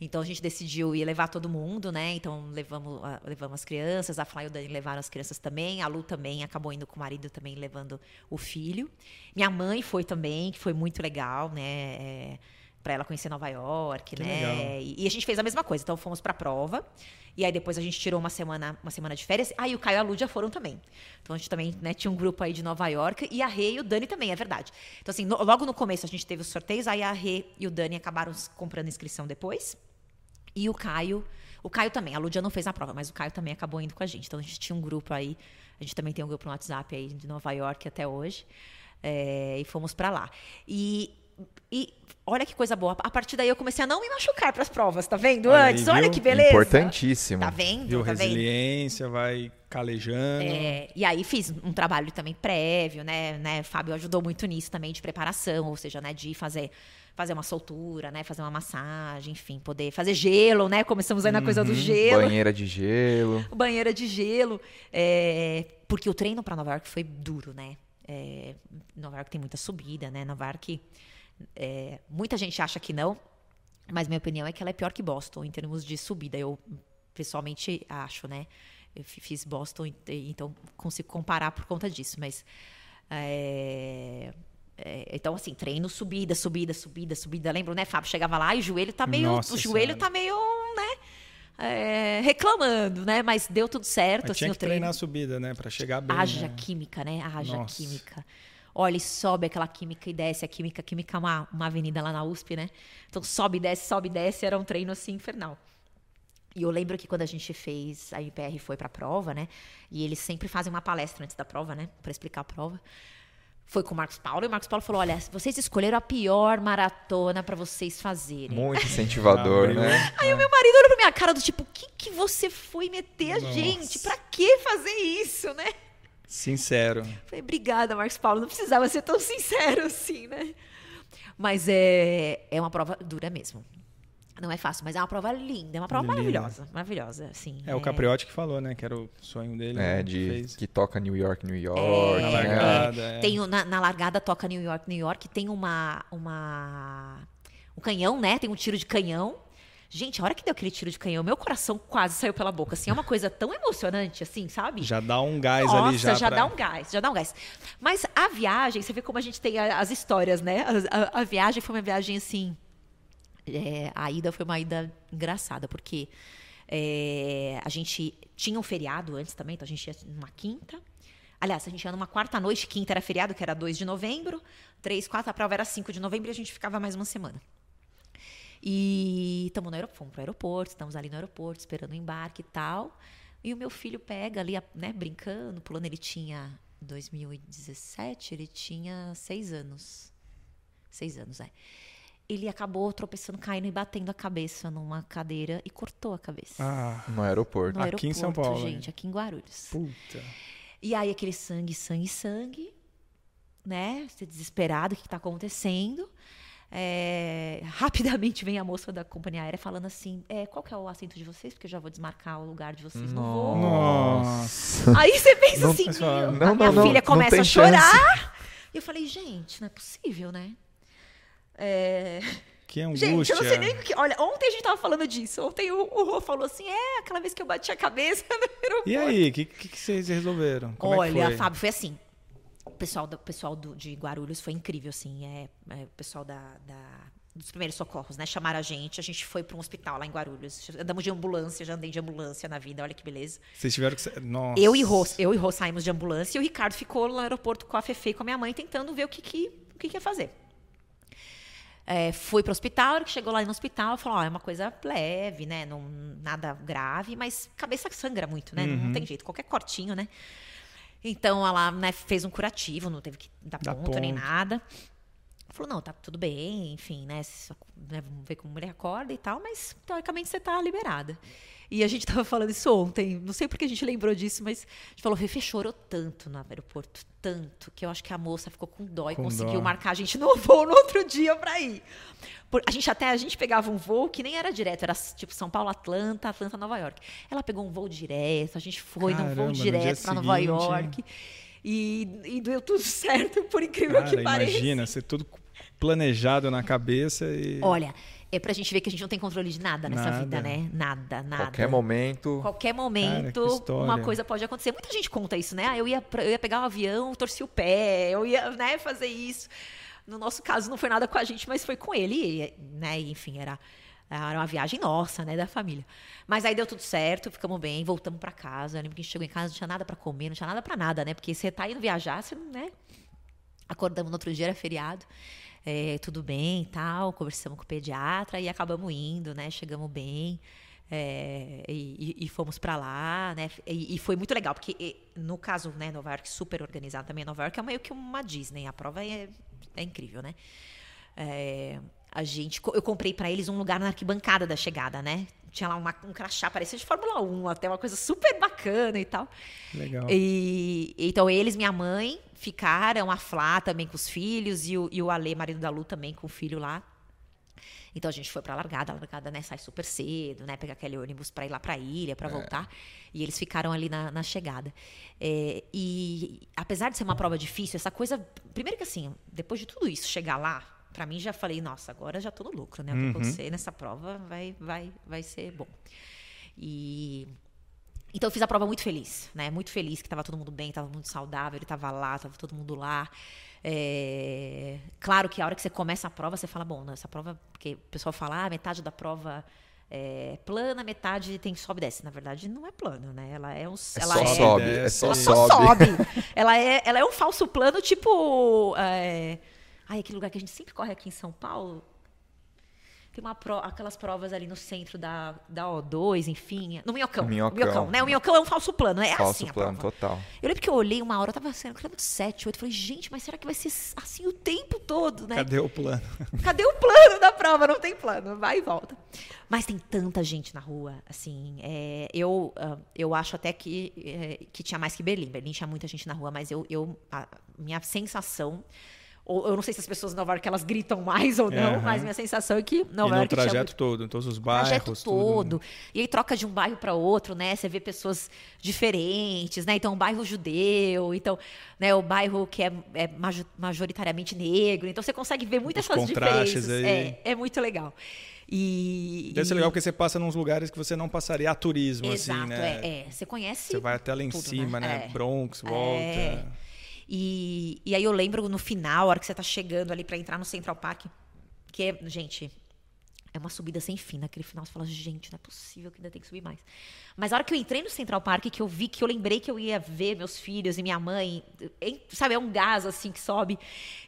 Então a gente decidiu ir levar todo mundo, né? Então levamos, levamos as crianças, a Fly e o Dani levaram as crianças também, a Lu também acabou indo com o marido também levando o filho. Minha mãe foi também, que foi muito legal, né? É, para ela conhecer Nova York, que né? E, e, a gente fez a mesma coisa. Então fomos para a prova. E aí depois a gente tirou uma semana, uma semana de férias. Aí ah, o Caio e a Lu já foram também. Então a gente também né, tinha um grupo aí de Nova York. E a Rê e o Dani também, é verdade. Então assim, no, logo no começo a gente teve os sorteios. Aí a Rê e o Dani acabaram comprando inscrição depois. E o Caio... O Caio também. A Lúdia não fez a prova, mas o Caio também acabou indo com a gente. Então a gente tinha um grupo aí. A gente também tem um grupo no WhatsApp aí de Nova York até hoje. É, e fomos para lá. E e olha que coisa boa. A partir daí eu comecei a não me machucar para as provas, tá vendo? Olha Antes, aí, olha que beleza. Importantíssimo. Tá vendo? Viu tá resiliência, vendo? vai calejando. É, e aí fiz um trabalho também prévio, né, né? Fábio ajudou muito nisso também de preparação, ou seja, né, de fazer fazer uma soltura, né, fazer uma massagem, enfim, poder fazer gelo, né? Começamos aí na uhum, coisa do uhum. gelo. Banheira de gelo. Banheira de gelo, é, porque o treino para Nova York foi duro, né? É, Nova York tem muita subida, né? Nova York é, muita gente acha que não, mas minha opinião é que ela é pior que Boston em termos de subida. Eu pessoalmente acho, né? Eu fiz Boston, então consigo comparar por conta disso, mas. É, é, então, assim, treino, subida, subida, subida, subida. Lembra, né, Fábio? Chegava lá e o joelho tá meio. Nossa o joelho senhora. tá meio, né? É, reclamando, né? Mas deu tudo certo. Mas assim, tinha que treinar a subida, né? Para chegar bem. Haja né? química, né? Haja Nossa. química olha e sobe aquela química e desce. A química, a química é uma, uma avenida lá na USP, né? Então sobe, desce, sobe, desce. Era um treino assim infernal. E eu lembro que quando a gente fez, a IPR foi para a prova, né? E eles sempre fazem uma palestra antes da prova, né? Para explicar a prova. foi com o Marcos Paulo e o Marcos Paulo falou: olha, vocês escolheram a pior maratona para vocês fazerem. Muito incentivador, né? Aí o meu marido olhou pra minha cara do tipo: o que, que você foi meter a Nossa. gente? Pra que fazer isso, né? Sincero. Falei, obrigada, Marcos Paulo. Não precisava ser tão sincero assim, né? Mas é, é uma prova dura mesmo. Não é fácil, mas é uma prova linda, é uma prova linda. maravilhosa, maravilhosa, assim. É, é, o Capriotti que falou, né, que era o sonho dele. É, né, de que, que toca New York, New York. É, na largada. É. Tem, na, na, largada toca New York, New York, tem uma, uma um canhão, né? Tem um tiro de canhão. Gente, a hora que deu aquele tiro de canhão, meu coração quase saiu pela boca. Assim, é uma coisa tão emocionante, assim, sabe? Já dá um gás Nossa, ali já. já pra... dá um gás, já dá um gás. Mas a viagem, você vê como a gente tem as histórias, né? A, a, a viagem foi uma viagem assim é, a ida foi uma ida engraçada, porque é, a gente tinha um feriado antes também, então a gente ia numa quinta. Aliás, a gente ia numa quarta noite, quinta era feriado, que era 2 de novembro, 3, 4, a prova era 5 de novembro e a gente ficava mais uma semana. E estamos no aeroporto, fomos pro aeroporto, estamos ali no aeroporto, esperando o embarque e tal. E o meu filho pega ali, né, brincando, pulando, ele tinha 2017, ele tinha seis anos. Seis anos, é ele acabou tropeçando, caindo e batendo a cabeça numa cadeira e cortou a cabeça. Ah, no aeroporto. No aeroporto, aqui em São Paulo. Gente, aqui em Guarulhos. Puta. E aí aquele sangue, sangue, sangue, né? Você desesperado, o que está acontecendo? É, rapidamente vem a moça da companhia aérea falando assim: é, qual que é o assento de vocês? Porque eu já vou desmarcar o lugar de vocês no voo. Nossa. Aí você pensa não, assim: não, a minha não, filha começa a chorar. Chance. E eu falei: gente, não é possível, né? É... Que angústia. Gente, eu não sei nem o que. Olha, ontem a gente tava falando disso. Ontem o, o Rô falou assim: é, aquela vez que eu bati a cabeça no aeroporto. E aí, o que, que, que, vocês resolveram? Como Olha, é? Fábio, foi assim. O pessoal, do, pessoal do, de Guarulhos foi incrível, assim. É, é o pessoal da, da, dos primeiros socorros, né? Chamaram a gente, a gente foi para um hospital lá em Guarulhos. Andamos de ambulância, já andei de ambulância na vida, olha que beleza. Vocês tiveram que. Nossa. Eu e Rô, eu e Rô saímos de ambulância e o Ricardo ficou no aeroporto com a Fefe e com a minha mãe tentando ver o que, que, o que, que ia fazer. É, fui para o hospital, que chegou lá no hospital, falou: oh, é uma coisa leve, né? Não, nada grave, mas cabeça sangra muito, né? Uhum. Não tem jeito, qualquer cortinho, né? Então ela né, fez um curativo, não teve que dar ponto, ponto, nem nada. Falou, não, tá tudo bem, enfim, né? né vamos ver como ele acorda e tal, mas teoricamente você tá liberada. E a gente tava falando isso ontem, não sei porque a gente lembrou disso, mas a gente falou, Fefe chorou tanto no aeroporto, tanto, que eu acho que a moça ficou com dó e com conseguiu dó. marcar a gente no voo no outro dia para ir. Por, a gente até a gente pegava um voo que nem era direto, era tipo São Paulo, Atlanta, Atlanta, Nova York. Ela pegou um voo direto, a gente foi Caramba, num voo direto para Nova York. E, e, deu tudo certo, por incrível Cara, que pareça. Imagina, ser tudo planejado na cabeça e. Olha, é pra gente ver que a gente não tem controle de nada nessa nada. vida, né? Nada, nada. Qualquer momento. Qualquer momento, Cara, uma coisa pode acontecer. Muita gente conta isso, né? Ah, eu ia, eu ia pegar um avião, torci o pé, eu ia né, fazer isso. No nosso caso, não foi nada com a gente, mas foi com ele, né? Enfim, era, era uma viagem nossa, né? Da família. Mas aí deu tudo certo, ficamos bem, voltamos para casa. Eu lembro que a gente chegou em casa, não tinha nada para comer, não tinha nada para nada, né? Porque você tá indo viajar, você, né? Acordamos no outro dia, era feriado é, tudo bem e tal, conversamos com o pediatra e acabamos indo, né? Chegamos bem. É, e, e, fomos para lá, né? E, e, foi muito legal, porque e, no caso, né, Nova York, super organizado também. Nova York é meio que uma Disney, a prova é, é incrível, né? É, a gente, eu comprei para eles um lugar na arquibancada da chegada, né? Tinha lá uma, um crachá, parecia de Fórmula 1, até uma coisa super bacana e tal. Legal. E, então, eles, minha mãe, ficaram, a Flá também com os filhos, e o, e o Ale, marido da Lu, também com o filho lá. Então a gente foi para a largada, a largada né, sai super cedo, né, pegar aquele ônibus para ir lá para a ilha, para é. voltar. E eles ficaram ali na, na chegada. É, e apesar de ser uma prova difícil, essa coisa, primeiro que assim, depois de tudo isso, chegar lá, para mim já falei, nossa, agora já tô no lucro, né? O que uhum. acontecer nessa prova vai, vai, vai ser bom. E então eu fiz a prova muito feliz, né? Muito feliz que estava todo mundo bem, estava mundo saudável, ele estava lá, estava todo mundo lá. É... Claro que a hora que você começa a prova, você fala, bom, essa prova, porque o pessoal fala, ah, metade da prova é plana, metade tem sobe e desce. Na verdade, não é plano, né? Ela é um. É ela só é, sobe, é só ela sobe. Só sobe. ela, é, ela é um falso plano, tipo. É... Ai, aquele lugar que a gente sempre corre aqui em São Paulo. Tem uma pro, aquelas provas ali no centro da, da O2, enfim. No Minhocão. Minhocão. Minhocão, né? O Minhocão é um falso plano, é falso assim plano, total. Eu lembro que eu olhei uma hora, eu tava sendo quilômetro 7, 8, falei, gente, mas será que vai ser assim o tempo todo, né? Cadê o plano? Cadê o plano da prova? Não tem plano, vai e volta. Mas tem tanta gente na rua, assim, é, eu, uh, eu acho até que, é, que tinha mais que Berlim. Berlim tinha muita gente na rua, mas eu, eu a minha sensação ou, eu não sei se as pessoas em Nova York elas gritam mais ou não, uhum. mas minha sensação é que Nova e York. No trajeto todo, em todos os bairros. trajeto todo. Tudo. E aí troca de um bairro para outro, né? Você vê pessoas diferentes, né? Então, o bairro judeu, então, né, o bairro que é, é majoritariamente negro. Então, você consegue ver muitas essas diferenças. Aí. É, é muito legal. E, Deve ser legal porque você passa nos lugares que você não passaria a turismo, assim, Exato, assim, né? É, é. Você conhece. Você vai até lá em tudo, cima, né? né? É. Bronx, volta. É. E, e aí eu lembro no final, a hora que você tá chegando ali para entrar no Central Park, que é, gente, é uma subida sem fim. Naquele final você fala, gente, não é possível que ainda tem que subir mais. Mas a hora que eu entrei no Central Park, que eu vi, que eu lembrei que eu ia ver meus filhos e minha mãe, sabe, é um gás assim que sobe.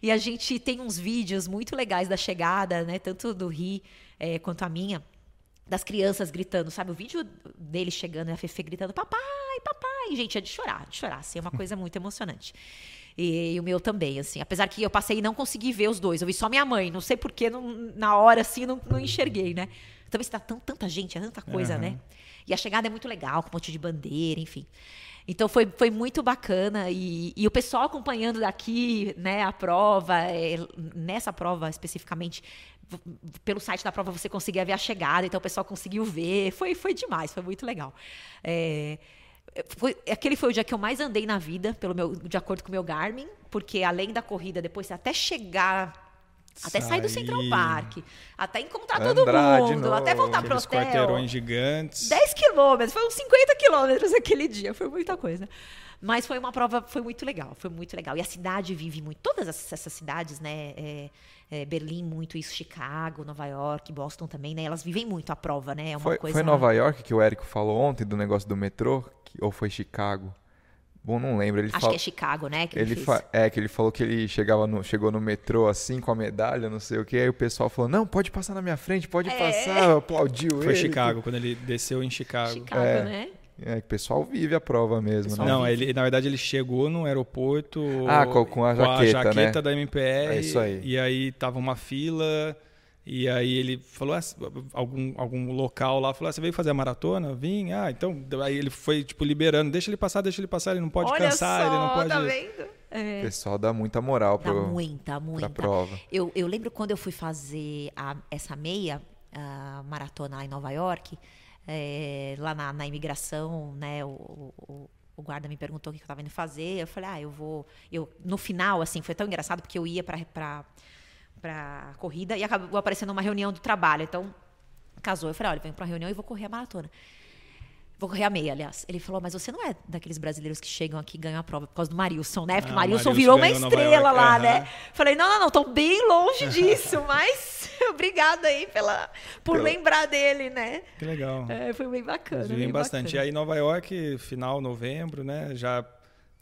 E a gente tem uns vídeos muito legais da chegada, né? Tanto do Ri é, quanto a minha das crianças gritando, sabe? O vídeo dele chegando e a Fefe gritando, papai, papai. Gente, é de chorar, de chorar, assim, é uma coisa muito emocionante. E, e, o meu também, assim. Apesar que eu passei e não consegui ver os dois. Eu vi só minha mãe. Não sei porquê, na hora, assim, não, não enxerguei, né? Também está tão, tanta gente, é tanta coisa, uhum. né? E a chegada é muito legal, com um monte de bandeira, enfim. Então foi, foi muito bacana e, e o pessoal acompanhando daqui, né, a prova, é, nessa prova especificamente, pelo site da prova você conseguia ver a chegada, então o pessoal conseguiu ver, foi, foi demais, foi muito legal. É, foi, aquele foi o dia que eu mais andei na vida, pelo meu, de acordo com o meu Garmin, porque além da corrida, depois até chegar até sair do Central Park, até encontrar todo mundo, até voltar pro hotel. quarteirões gigantes. 10 quilômetros, uns 50 quilômetros aquele dia, foi muita coisa. Mas foi uma prova, foi muito legal, foi muito legal. E a cidade vive muito, todas essas cidades, né? É, é, Berlim muito isso, Chicago, Nova York, Boston também, né? Elas vivem muito a prova, né? É uma foi, coisa... foi Nova York que o Érico falou ontem do negócio do metrô, que, ou foi Chicago? Bom, não lembro. Ele Acho fala... que é Chicago, né? Que ele, ele fa... É, que ele falou que ele chegava no... chegou no metrô assim, com a medalha, não sei o que. Aí o pessoal falou: não, pode passar na minha frente, pode é. passar. Aplaudiu Foi ele. Foi Chicago, quando ele desceu em Chicago. Chicago, é. né? É, o pessoal vive a prova mesmo, né? Não, ele, na verdade ele chegou no aeroporto ah, com, com a jaqueta, com a jaqueta né? da MPR. É isso aí. E aí tava uma fila e aí ele falou, ah, algum, algum local lá, falou, ah, você veio fazer a maratona? Vim, ah, então. Aí ele foi, tipo, liberando, deixa ele passar, deixa ele passar, ele não pode Olha cansar, só, ele não pode. Tá vendo? É. O pessoal dá muita moral dá pro, muita, muita. pra prova. Eu, eu lembro quando eu fui fazer a, essa meia a maratona em Nova York, é, lá na, na, imigração, né, o, o, o guarda me perguntou o que eu estava indo fazer. Eu falei, ah, eu vou. Eu, no final, assim, foi tão engraçado porque eu ia para para corrida e acabou aparecendo uma reunião do trabalho. Então, casou. Eu falei, olha, venho para uma reunião e vou correr a maratona. Vou correr a meia, aliás. Ele falou, mas você não é daqueles brasileiros que chegam aqui e ganham a prova por causa do Marilson, né? Porque ah, o Marilson, virou uma estrela lá, uhum. né? Falei, não, não, não, tô bem longe disso, mas obrigada aí pela, por Pela... lembrar dele, né? Que legal. É, foi bem bacana. Vivem bastante. Bacana. E aí, Nova York, final novembro, né? Já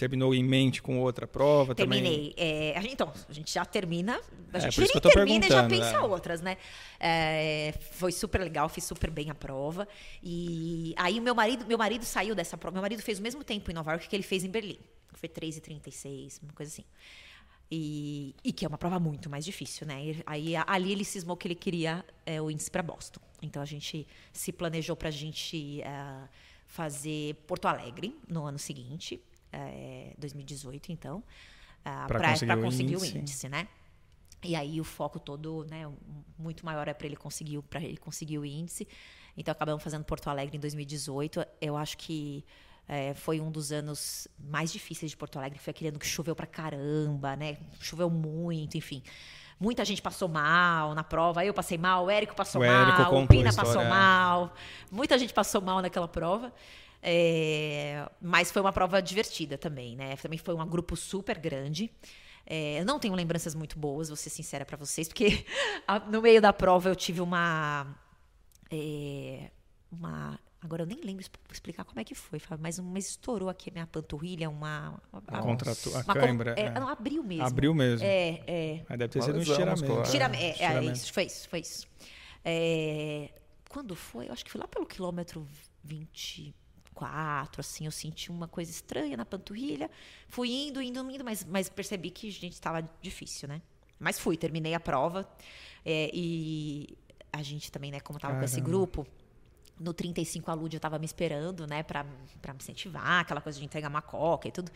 terminou em mente com outra prova Terminei. também? É, a gente, então, a gente já termina. A é, gente é, nem termina e já pensa é. outras, né? É, foi super legal, fiz super bem a prova. E aí meu marido, meu marido saiu dessa prova. Meu marido fez o mesmo tempo em Nova York que ele fez em Berlim. Foi 3,36, uma coisa assim. E, e, que é uma prova muito mais difícil, né? Aí ali ele cismou que ele queria é, o índice para Boston. Então a gente se planejou para a gente uh, fazer Porto Alegre no ano seguinte é, 2018, então, ah, para conseguir, o, conseguir índice. o índice, né? E aí o foco todo, né, muito maior é para ele conseguir para ele conseguir o índice. Então acabamos fazendo Porto Alegre em 2018. Eu acho que é, foi um dos anos mais difíceis de Porto Alegre. Foi aquele ano que choveu pra caramba, né? Choveu muito, enfim. Muita gente passou mal na prova. Eu passei mal, o Érico passou o mal, o Pina passou mal. Muita gente passou mal naquela prova. É, mas foi uma prova divertida também, né? Também foi um grupo super grande. É, eu não tenho lembranças muito boas, vou ser sincera para vocês, porque no meio da prova eu tive uma. É, uma Agora eu nem lembro explicar como é que foi, mas, mas estourou aqui a minha panturrilha, uma. A, Contratu a cãibra. É, Não, abriu mesmo. Abriu mesmo. É, é. Mas deve ter sido um estiramento. Estiramento, é, é, isso, foi isso, foi isso. É, quando foi? Eu acho que foi lá pelo quilômetro 24, assim, eu senti uma coisa estranha na panturrilha. Fui indo, indo, indo, mas, mas percebi que, gente, estava difícil, né? Mas fui, terminei a prova. É, e a gente também, né, como estava com esse grupo, no 35 a Lúdia estava me esperando, né, para me incentivar, aquela coisa de entregar uma coca e tudo.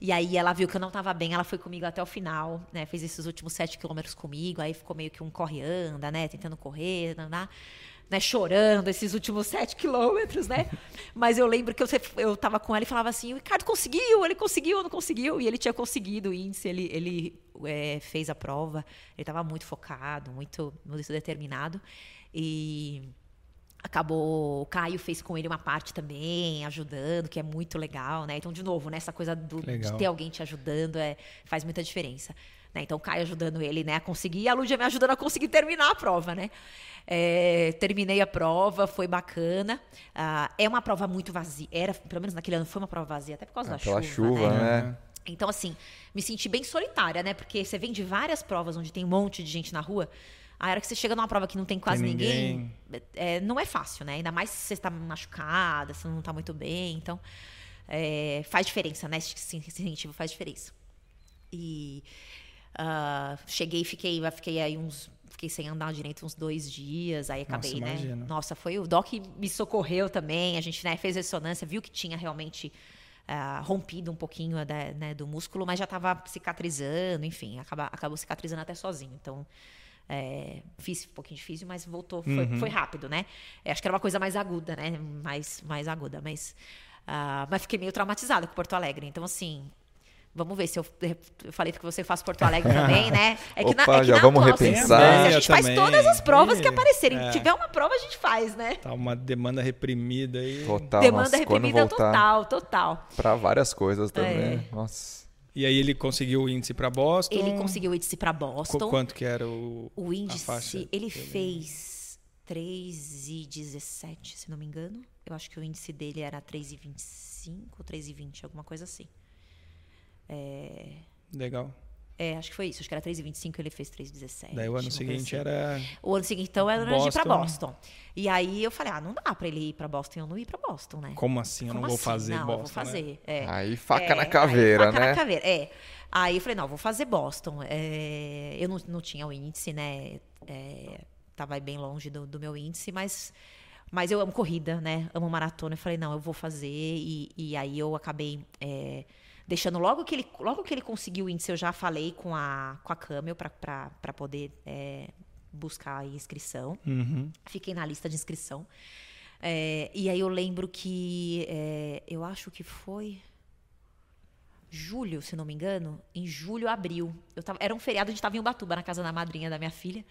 E aí ela viu que eu não estava bem, ela foi comigo até o final, né? Fez esses últimos sete quilômetros comigo, aí ficou meio que um corre-anda, né? Tentando correr, né? Né? Chorando esses últimos sete quilômetros, né? Mas eu lembro que eu, eu tava com ela e falava assim, o Ricardo conseguiu, ele conseguiu, não conseguiu. E ele tinha conseguido o índice, ele, ele é, fez a prova, ele estava muito focado, muito, muito determinado. E acabou o Caio fez com ele uma parte também ajudando que é muito legal né então de novo né, coisa do, de ter alguém te ajudando é faz muita diferença né? então Caio ajudando ele né a conseguir e a Lúdia me ajudando a conseguir terminar a prova né é, terminei a prova foi bacana ah, é uma prova muito vazia era pelo menos naquele ano foi uma prova vazia até por causa ah, da chuva, chuva né? né? Então, assim, me senti bem solitária, né? Porque você vem de várias provas onde tem um monte de gente na rua. A hora que você chega numa prova que não tem quase tem ninguém, ninguém é, não é fácil, né? Ainda mais se você está machucada, se não está muito bem. Então, é, faz diferença, né? Esse incentivo faz diferença. E uh, cheguei, fiquei, fiquei aí uns. Fiquei sem andar direito uns dois dias, aí acabei, Nossa, né? Nossa, foi o Doc me socorreu também. A gente né, fez ressonância, viu que tinha realmente Uh, rompido um pouquinho da, né, do músculo, mas já estava cicatrizando, enfim, acaba, acabou cicatrizando até sozinho. Então, é, fiz um pouquinho difícil, mas voltou, foi, uhum. foi rápido, né? É, acho que era uma coisa mais aguda, né? Mais, mais aguda, mas, uh, mas fiquei meio traumatizada com Porto Alegre. Então, assim, Vamos ver se eu, eu falei que você faz Porto Alegre também, né? É que, Opa, na, é que já na vamos repensar. a gente faz todas as provas que aparecerem. É. tiver uma prova, a gente faz, né? Tá uma demanda reprimida aí. Total. Demanda nossa, reprimida total, total. Para várias coisas também. É. Nossa. E aí ele conseguiu o índice para Boston? Ele conseguiu o índice para Boston. Qu quanto que era o O índice, ele fez 3,17, se não me engano. Eu acho que o índice dele era 3,25, 3,20, alguma coisa assim. É... Legal. É, acho que foi isso. Acho que era 3,25 ele fez 3,17. Daí o ano seguinte assim. era. O ano seguinte, então, era Boston. de ir pra Boston. E aí eu falei, ah, não dá pra ele ir pra Boston e eu não ir pra Boston, né? Como assim? Eu Como não vou assim? fazer não, Boston. Não, vou fazer. Né? É. Aí faca é, na caveira, faca né? Faca na caveira, é. Aí eu falei, não, vou fazer Boston. É, eu não, não tinha o índice, né? É, tava bem longe do, do meu índice, mas mas eu amo corrida, né? Amo maratona. Eu falei, não, eu vou fazer. E, e aí eu acabei é, deixando logo que ele logo que ele conseguiu o índice eu já falei com a com a Camel para poder é, buscar a inscrição. Uhum. fiquei na lista de inscrição. É, e aí eu lembro que é, eu acho que foi julho se não me engano em julho abril. Eu tava, era um feriado a gente estava em Ubatuba na casa da madrinha da minha filha.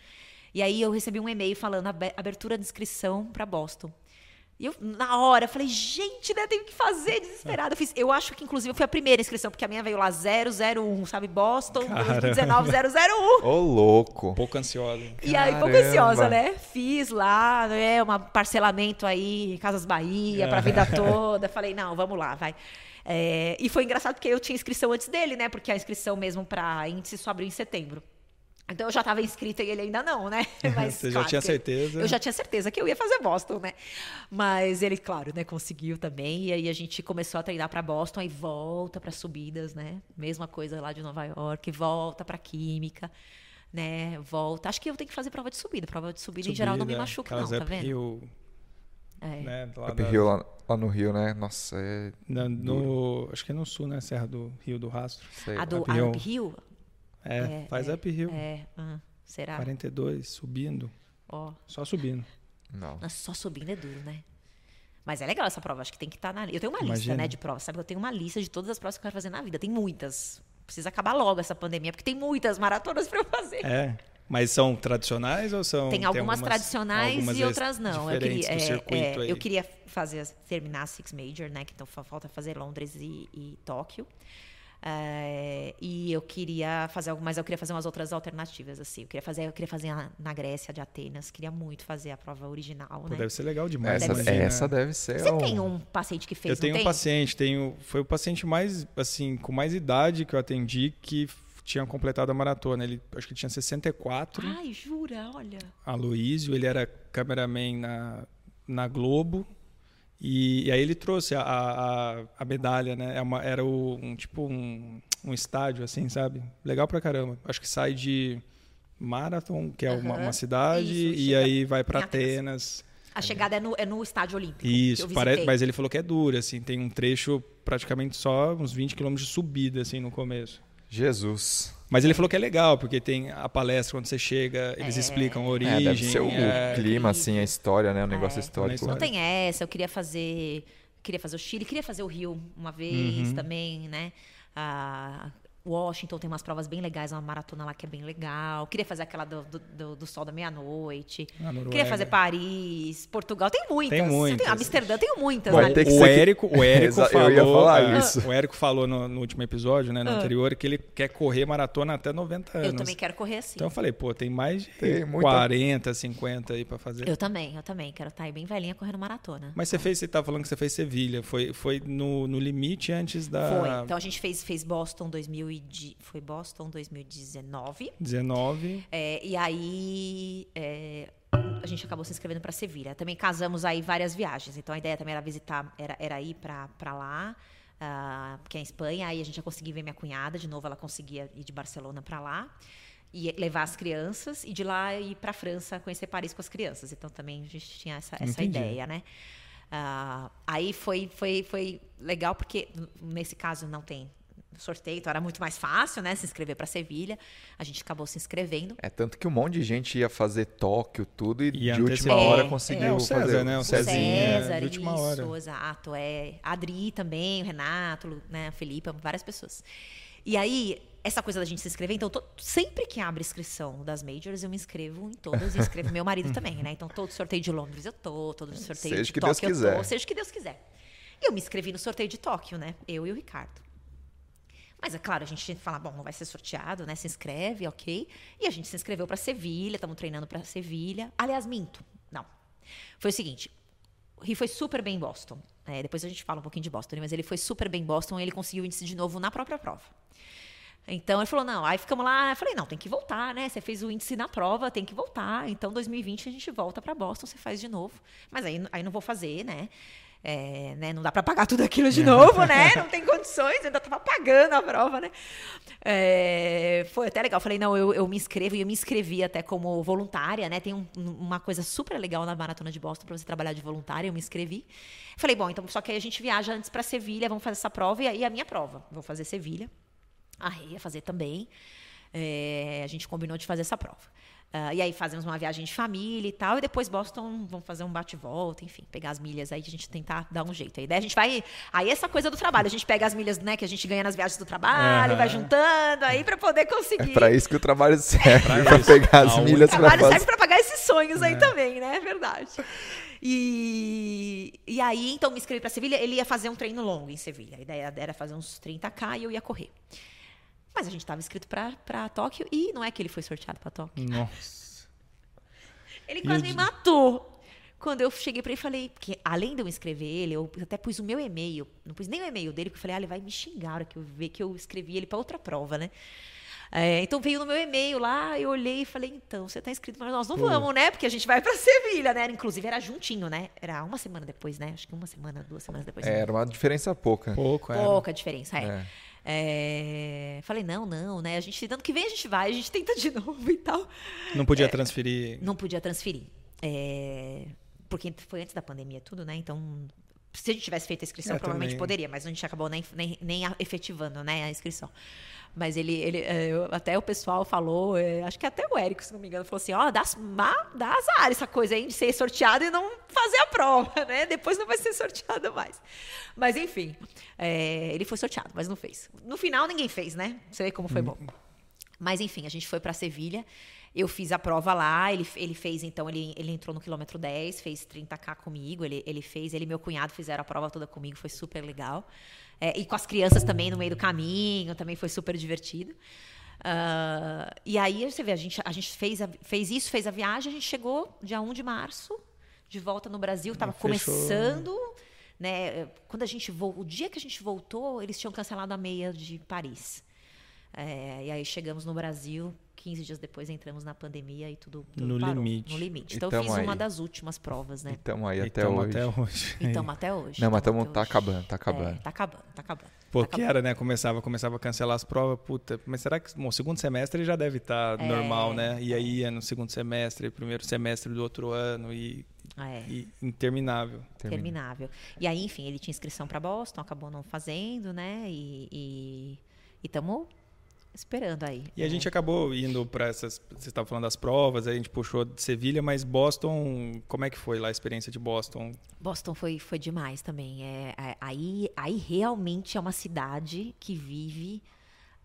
E aí eu recebi um e-mail falando abertura de inscrição para Boston e eu, na hora, falei, gente, né, tenho que fazer, desesperada. Eu, fiz, eu acho que, inclusive, eu fui a primeira inscrição, porque a minha veio lá 001, sabe? Boston, 2019, 001. Ô, louco. Pouco ansiosa. E aí, pouco ansiosa, né? Fiz lá, né, um parcelamento aí, Casas Bahia, pra vida toda. Falei, não, vamos lá, vai. É, e foi engraçado porque eu tinha inscrição antes dele, né? Porque a inscrição mesmo para índice só abriu em setembro. Então eu já estava inscrita e ele ainda não, né? Mas, Você claro, já tinha certeza? Eu já tinha certeza que eu ia fazer Boston, né? Mas ele, claro, né, conseguiu também. E aí a gente começou a treinar para Boston e volta para subidas, né? Mesma coisa lá de Nova York, volta para Química, né? Volta. Acho que eu tenho que fazer prova de subida. Prova de subida, subida em geral não me machuca, não, tá vendo? Rio, é. Né, lá, da... Rio, lá, lá, no Rio, né? Nossa, é. Na, no, acho que é no sul, né? Serra do Rio do Rastro. Sei. A do a Rio? É, é faz é, uphill. É, uh, será? 42, subindo. Ó. Só subindo. Não. Nossa, só subindo é duro, né? Mas é legal essa prova, acho que tem que estar tá na. Eu tenho uma Imagina. lista, né, de provas. Sabe? Eu tenho uma lista de todas as provas que eu quero fazer na vida. Tem muitas. Precisa acabar logo essa pandemia, porque tem muitas maratonas para eu fazer. É. Mas são tradicionais ou são. Tem algumas, tem algumas tradicionais algumas e outras não. Eu queria, é, é, eu queria fazer, terminar a Six Major, né? Que então falta fazer Londres e, e Tóquio. É, e eu queria fazer algo, mas eu queria fazer umas outras alternativas assim. Eu queria fazer, eu queria fazer na, Grécia de Atenas, queria muito fazer a prova original, Pô, né? Deve ser legal demais. Essa deve, essa deve ser. Você um... tem um paciente que fez? Eu tenho um paciente, tenho, foi o paciente mais assim com mais idade que eu atendi que tinha completado a maratona. Ele acho que tinha 64. Ai, jura? Olha. Aloísio, ele era cameraman na, na Globo. E, e aí ele trouxe a, a, a medalha, né? É uma, era o, um, tipo um, um estádio, assim, sabe? Legal pra caramba. Acho que sai de Marathon, que é uhum. uma, uma, cidade, Isso, e aí vai para Atenas. A chegada é no, é no estádio olímpico. Isso, parece, mas ele falou que é dura, assim, tem um trecho praticamente só uns 20 quilômetros de subida, assim, no começo. Jesus. Mas ele falou que é legal, porque tem a palestra quando você chega, eles é. explicam a origem. É, deve ser o, é... clima, assim, a história, né? O negócio é. histórico. Não tem essa, eu queria fazer. Queria fazer o Chile, queria fazer o Rio uma vez uhum. também, né? Ah, Washington tem umas provas bem legais, uma maratona lá que é bem legal. Queria fazer aquela do, do, do sol da meia-noite. Queria fazer Paris, Portugal. Tem muitas. Tem muitas. Tem, Amsterdã tem muitas. Vai né? que o, Érico, o Érico falou. Eu ia falar isso. O Érico falou no, no último episódio, né, no ah. anterior, que ele quer correr maratona até 90 anos. Eu também quero correr assim. Então eu falei, pô, tem mais de tem 40, 50 aí para fazer. Eu também, eu também. Quero estar tá aí bem velhinha correndo maratona. Mas você fez, você tava falando que você fez Sevilha. Foi, foi no, no limite antes da. Foi. Então a gente fez, fez Boston 2000 foi Boston Boston 2019. 19. É, e aí é, a gente acabou se inscrevendo para Sevilha. Também casamos aí várias viagens. Então a ideia também era visitar, era, era ir para lá. Uh, que é em Espanha, aí a gente já conseguia ver minha cunhada, de novo ela conseguia ir de Barcelona para lá e levar as crianças e de lá ir para a França conhecer Paris com as crianças. Então também a gente tinha essa, essa ideia, né? Uh, aí foi, foi, foi legal porque nesse caso não tem sorteio, então era muito mais fácil, né, se inscrever para Sevilha. A gente acabou se inscrevendo. É tanto que um monte de gente ia fazer Tóquio, tudo e, e de última é, hora conseguiu é, o César, fazer, né, o, o César, César, de última isso, hora. exato, é, a Adri também, o Renato, né, a Felipe, várias pessoas. E aí, essa coisa da gente se inscrever, então, tô, sempre que abre inscrição das majors, eu me inscrevo em todas e inscrevo meu marido também, né? Então, todo sorteio de Londres eu tô, todo sorteio seja de que Tóquio Deus eu tô, seja que Deus quiser. E eu me inscrevi no sorteio de Tóquio, né? Eu e o Ricardo. Mas é claro, a gente fala, bom, não vai ser sorteado, né? Se inscreve, ok. E a gente se inscreveu para Sevilha, estamos treinando para Sevilha. Aliás, minto. Não. Foi o seguinte, Rio foi super bem em Boston. É, depois a gente fala um pouquinho de Boston, mas ele foi super bem em Boston e ele conseguiu o índice de novo na própria prova. Então ele falou: não, aí ficamos lá. Eu falei: não, tem que voltar, né? Você fez o índice na prova, tem que voltar. Então 2020 a gente volta para Boston, você faz de novo. Mas aí, aí não vou fazer, né? É, né, não dá para pagar tudo aquilo de novo, né? Não tem condições, ainda estava pagando a prova, né? É, foi até legal. Falei, não, eu, eu me inscrevo e eu me inscrevi até como voluntária, né? Tem um, uma coisa super legal na Maratona de Boston para você trabalhar de voluntária, eu me inscrevi. Falei, bom, então só que aí a gente viaja antes para Sevilha, vamos fazer essa prova e aí a minha prova. Vou fazer Sevilha. A ia fazer também. É, a gente combinou de fazer essa prova. Uh, e aí fazemos uma viagem de família e tal, e depois Boston vamos fazer um bate-volta, enfim, pegar as milhas aí a gente tentar dar um jeito. A ideia a gente vai. Aí essa coisa do trabalho, a gente pega as milhas né, que a gente ganha nas viagens do trabalho, uhum. vai juntando aí para poder conseguir. É para isso que o trabalho serve, para pegar as milhas para fazer. O trabalho serve para pagar esses sonhos aí é. também, né? É verdade. E, e aí, então, me inscrevi para Sevilha. Ele ia fazer um treino longo em Sevilha. A ideia era fazer uns 30k e eu ia correr. Mas a gente estava inscrito para Tóquio e não é que ele foi sorteado para Tóquio. Nossa. Ele quase me matou. Quando eu cheguei para ele, falei, porque além de eu inscrever ele, eu até pus o meu e-mail, não pus nem o e-mail dele, porque eu falei, ah, ele vai me xingar a hora que eu ver que eu escrevi ele para outra prova, né? É, então veio no meu e-mail lá, eu olhei e falei, então, você está inscrito, mas nós não vamos, né? Porque a gente vai para Sevilha, né? Inclusive era juntinho, né? Era uma semana depois, né? Acho que uma semana, duas semanas depois. É, era uma diferença pouca. Pouco, é. Pouca diferença, é. é. É, falei, não, não, né? A gente, dando que vem, a gente vai, a gente tenta de novo e tal. Não podia é, transferir. Não podia transferir. É, porque foi antes da pandemia tudo, né? Então, se a gente tivesse feito a inscrição, é, provavelmente também. poderia, mas a gente acabou nem, nem, nem efetivando né, a inscrição. Mas ele, ele é, até o pessoal falou, é, acho que até o Érico, se não me engano, falou assim: ó, oh, dá, dá azar essa coisa aí de ser sorteado e não fazer a prova, né? Depois não vai ser sorteado mais. Mas enfim, é, ele foi sorteado, mas não fez. No final ninguém fez, né? Você vê como foi bom. Mas enfim, a gente foi para Sevilha. Eu fiz a prova lá, ele, ele fez, então, ele, ele entrou no quilômetro 10, fez 30k comigo, ele, ele fez, ele e meu cunhado fizeram a prova toda comigo, foi super legal. É, e com as crianças também no meio do caminho, também foi super divertido. Uh, e aí você vê, a gente, a gente fez, a, fez isso, fez a viagem, a gente chegou dia 1 de março, de volta no Brasil, estava começando. Né, quando a gente o dia que a gente voltou, eles tinham cancelado a meia de Paris. É, e aí chegamos no Brasil, 15 dias depois entramos na pandemia e tudo, tudo no parou, limite. No limite. Então eu fiz aí. uma das últimas provas, né? E estamos aí até hoje. até hoje. E estamos até hoje. Não, mas estamos tá acabando, tá acabando. É, tá acabando, tá acabando. Porque tá era, né? Começava, começava a cancelar as provas, puta. Mas será que no segundo semestre já deve estar tá é, normal, né? E aí é no segundo semestre, primeiro semestre do outro ano e é. E interminável. Interminável. E aí, enfim, ele tinha inscrição para Boston, acabou não fazendo, né? E estamos esperando aí. E a gente acabou indo para essas. Você estava falando das provas, a gente puxou de Sevilha, mas Boston, como é que foi lá a experiência de Boston? Boston foi, foi demais também. É, é aí, aí realmente é uma cidade que vive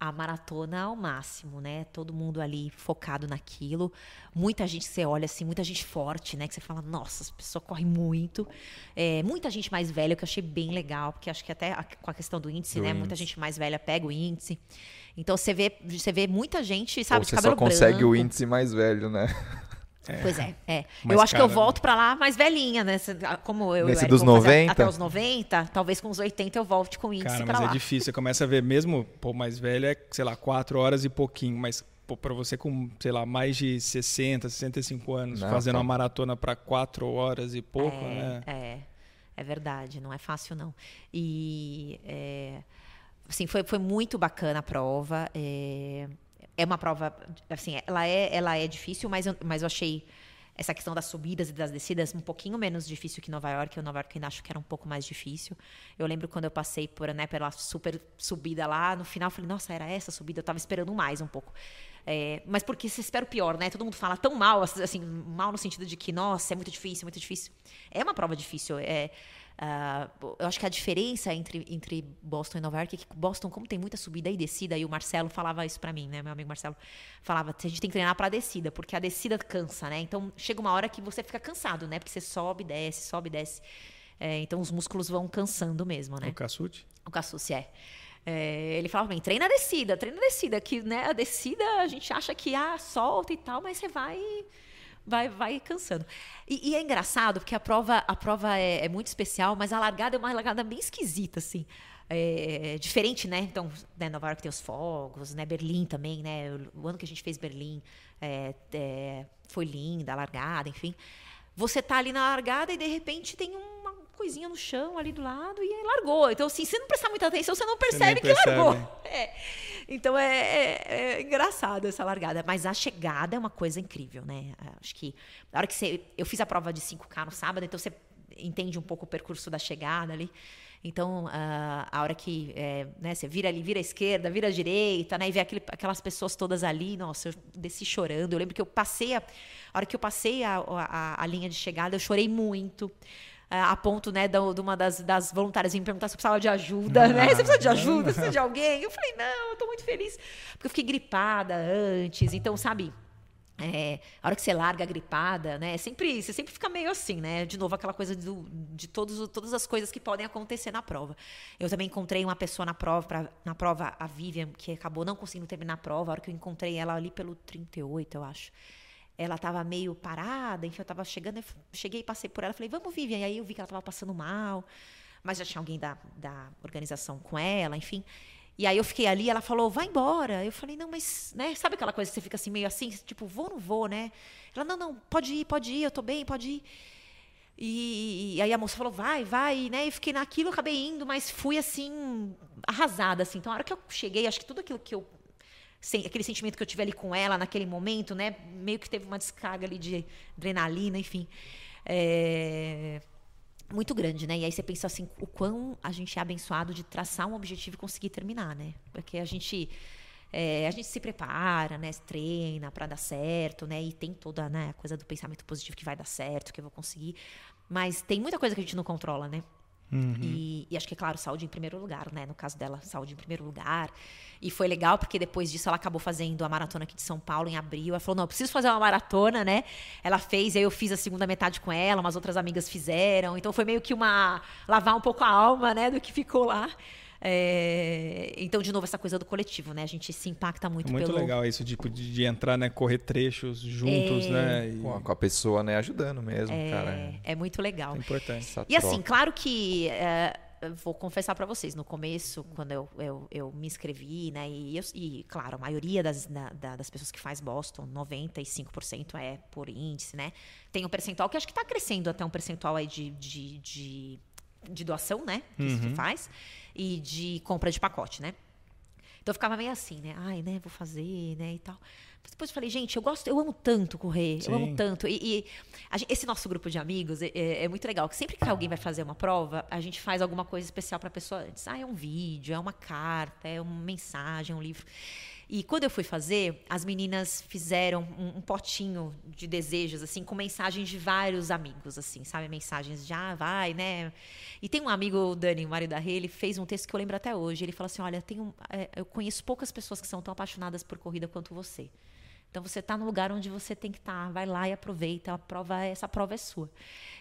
a maratona ao máximo, né? Todo mundo ali focado naquilo. Muita gente você olha assim, muita gente forte, né? Que você fala, nossa, essa pessoa corre muito. É, muita gente mais velha, que eu achei bem legal, porque acho que até a, com a questão do índice, do né? Índice. Muita gente mais velha pega o índice. Então você vê, você vê muita gente, sabe, Ou de cabelo branco. Você só consegue o índice mais velho, né? É. Pois é, é. eu acho cara, que eu volto para lá mais velhinha, né? Como eu Nesse eu, dos 90? Até os 90, talvez com os 80 eu volte com índice Cara, mas é lá. difícil. Você começa a ver mesmo, pô, mais velho é, sei lá, 4 horas e pouquinho, mas para você com, sei lá, mais de 60, 65 anos, não, fazendo tá. uma maratona para 4 horas e pouco, é, né? É, é verdade, não é fácil não. E é, assim, foi, foi muito bacana a prova. É, é uma prova, assim, ela é, ela é difícil, mas eu, mas eu achei essa questão das subidas e das descidas um pouquinho menos difícil que Nova York. Eu Nova York ainda acho que era um pouco mais difícil. Eu lembro quando eu passei por, né, pela super subida lá, no final eu falei, nossa, era essa subida? Eu estava esperando mais um pouco. É, mas porque você espera o pior, né? Todo mundo fala tão mal, assim, mal no sentido de que, nossa, é muito difícil, é muito difícil. É uma prova difícil. É, Uh, eu acho que a diferença entre, entre Boston e Nova York é que Boston, como tem muita subida e descida, e o Marcelo falava isso para mim, né? Meu amigo Marcelo falava, a gente tem que treinar para descida, porque a descida cansa, né? Então chega uma hora que você fica cansado, né? Porque você sobe, desce, sobe, desce. É, então os músculos vão cansando mesmo, né? O Cassute? O Cassute, é. É, ele falava bem, treina a descida, treina a descida, que né, a descida a gente acha que ah, solta e tal, mas você vai vai, vai cansando. E, e, é engraçado, porque a prova, a prova é, é, muito especial, mas a largada é uma largada bem esquisita, assim. É, diferente, né? Então, né, Nova York tem os fogos, né? Berlim também, né? O, ano que a gente fez Berlim é, é, foi linda, a largada, enfim. Você tá ali na largada e de repente tem uma coisinha no chão ali do lado e largou. Então, assim, se não prestar muita atenção, você não percebe você que percebe. largou. É. Então é, é, é, engraçado essa largada. Mas a chegada é uma coisa incrível, né? Acho que na hora que você. Eu fiz a prova de 5K no sábado, então você entende um pouco o percurso da chegada ali. Então, a, a hora que é, né, você vira ali, vira à esquerda, vira à direita, né, e vê aquele, aquelas pessoas todas ali, nossa, eu desci chorando. Eu lembro que eu passei, a, a hora que eu passei a, a, a linha de chegada, eu chorei muito. É, a ponto, né, de uma das, das voluntárias me perguntar se eu precisava de ajuda, né? Você precisa de ajuda? Você precisa de alguém? Eu falei, não, eu tô muito feliz. Porque eu fiquei gripada antes. Então, sabe, é, a hora que você larga gripada, né? Sempre, você sempre fica meio assim, né? De novo, aquela coisa do, de todos, todas as coisas que podem acontecer na prova. Eu também encontrei uma pessoa na prova, pra, na prova, a Vivian, que acabou não conseguindo terminar a prova. A hora que eu encontrei ela ali pelo 38, eu acho ela estava meio parada, enfim, eu estava chegando, eu cheguei passei por ela, falei, vamos, Vivian. E aí eu vi que ela estava passando mal, mas já tinha alguém da, da organização com ela, enfim. E aí eu fiquei ali, ela falou, vai embora. Eu falei, não, mas, né, sabe aquela coisa que você fica assim, meio assim, tipo, vou ou não vou, né? Ela, não, não, pode ir, pode ir, eu tô bem, pode ir. E, e aí a moça falou, vai, vai, né? E fiquei naquilo, acabei indo, mas fui assim, arrasada, assim. Então, a hora que eu cheguei, acho que tudo aquilo que eu aquele sentimento que eu tive ali com ela naquele momento, né? Meio que teve uma descarga ali de adrenalina, enfim. É, muito grande, né? E aí você pensa assim, o quão a gente é abençoado de traçar um objetivo e conseguir terminar, né? Porque a gente é, a gente se prepara, né? Treina para dar certo, né? E tem toda né, a coisa do pensamento positivo que vai dar certo, que eu vou conseguir. Mas tem muita coisa que a gente não controla, né? Uhum. E, e, acho que, é claro, saúde em primeiro lugar, né? No caso dela, saúde em primeiro lugar. E foi legal porque depois disso ela acabou fazendo a maratona aqui de São Paulo em abril. Ela falou: não, preciso fazer uma maratona, né? Ela fez, aí eu fiz a segunda metade com ela, umas outras amigas fizeram. Então foi meio que uma. lavar um pouco a alma, né? Do que ficou lá. É, então, de novo, essa coisa do coletivo, né? A gente se impacta muito, é muito pelo... legal isso, tipo, de, de, entrar, né? Correr trechos juntos, é... né? E... Com a pessoa, né? Ajudando mesmo, é... cara. É muito legal. É importante. e assim, claro que... É, vou confessar para vocês, no começo, quando eu, eu, eu me inscrevi, né, e, eu, e, claro, a maioria das, da, das pessoas que faz Boston, 95% é por índice, né, tem um percentual que acho que está crescendo até um percentual aí de, de, de, de doação, né, que uhum. isso faz, e de compra de pacote, né. Então eu ficava meio assim, né, ai, né, vou fazer, né, e tal. Depois eu falei, gente, eu gosto, eu amo tanto correr, Sim. eu amo tanto. E, e gente, esse nosso grupo de amigos é, é, é, muito legal, que sempre que alguém vai fazer uma prova, a gente faz alguma coisa especial para a pessoa antes. Ah, é um vídeo, é uma carta, é uma mensagem, é um livro. E quando eu fui fazer, as meninas fizeram um, um, potinho de desejos, assim, com mensagens de vários amigos, assim, sabe? Mensagens de, ah, vai, né? E tem um amigo, o Dani, o marido da Rê, ele fez um texto que eu lembro até hoje. Ele falou assim: olha, tenho, é, eu conheço poucas pessoas que são tão apaixonadas por corrida quanto você. Então você está no lugar onde você tem que estar, tá, vai lá e aproveita, a prova, essa prova é sua.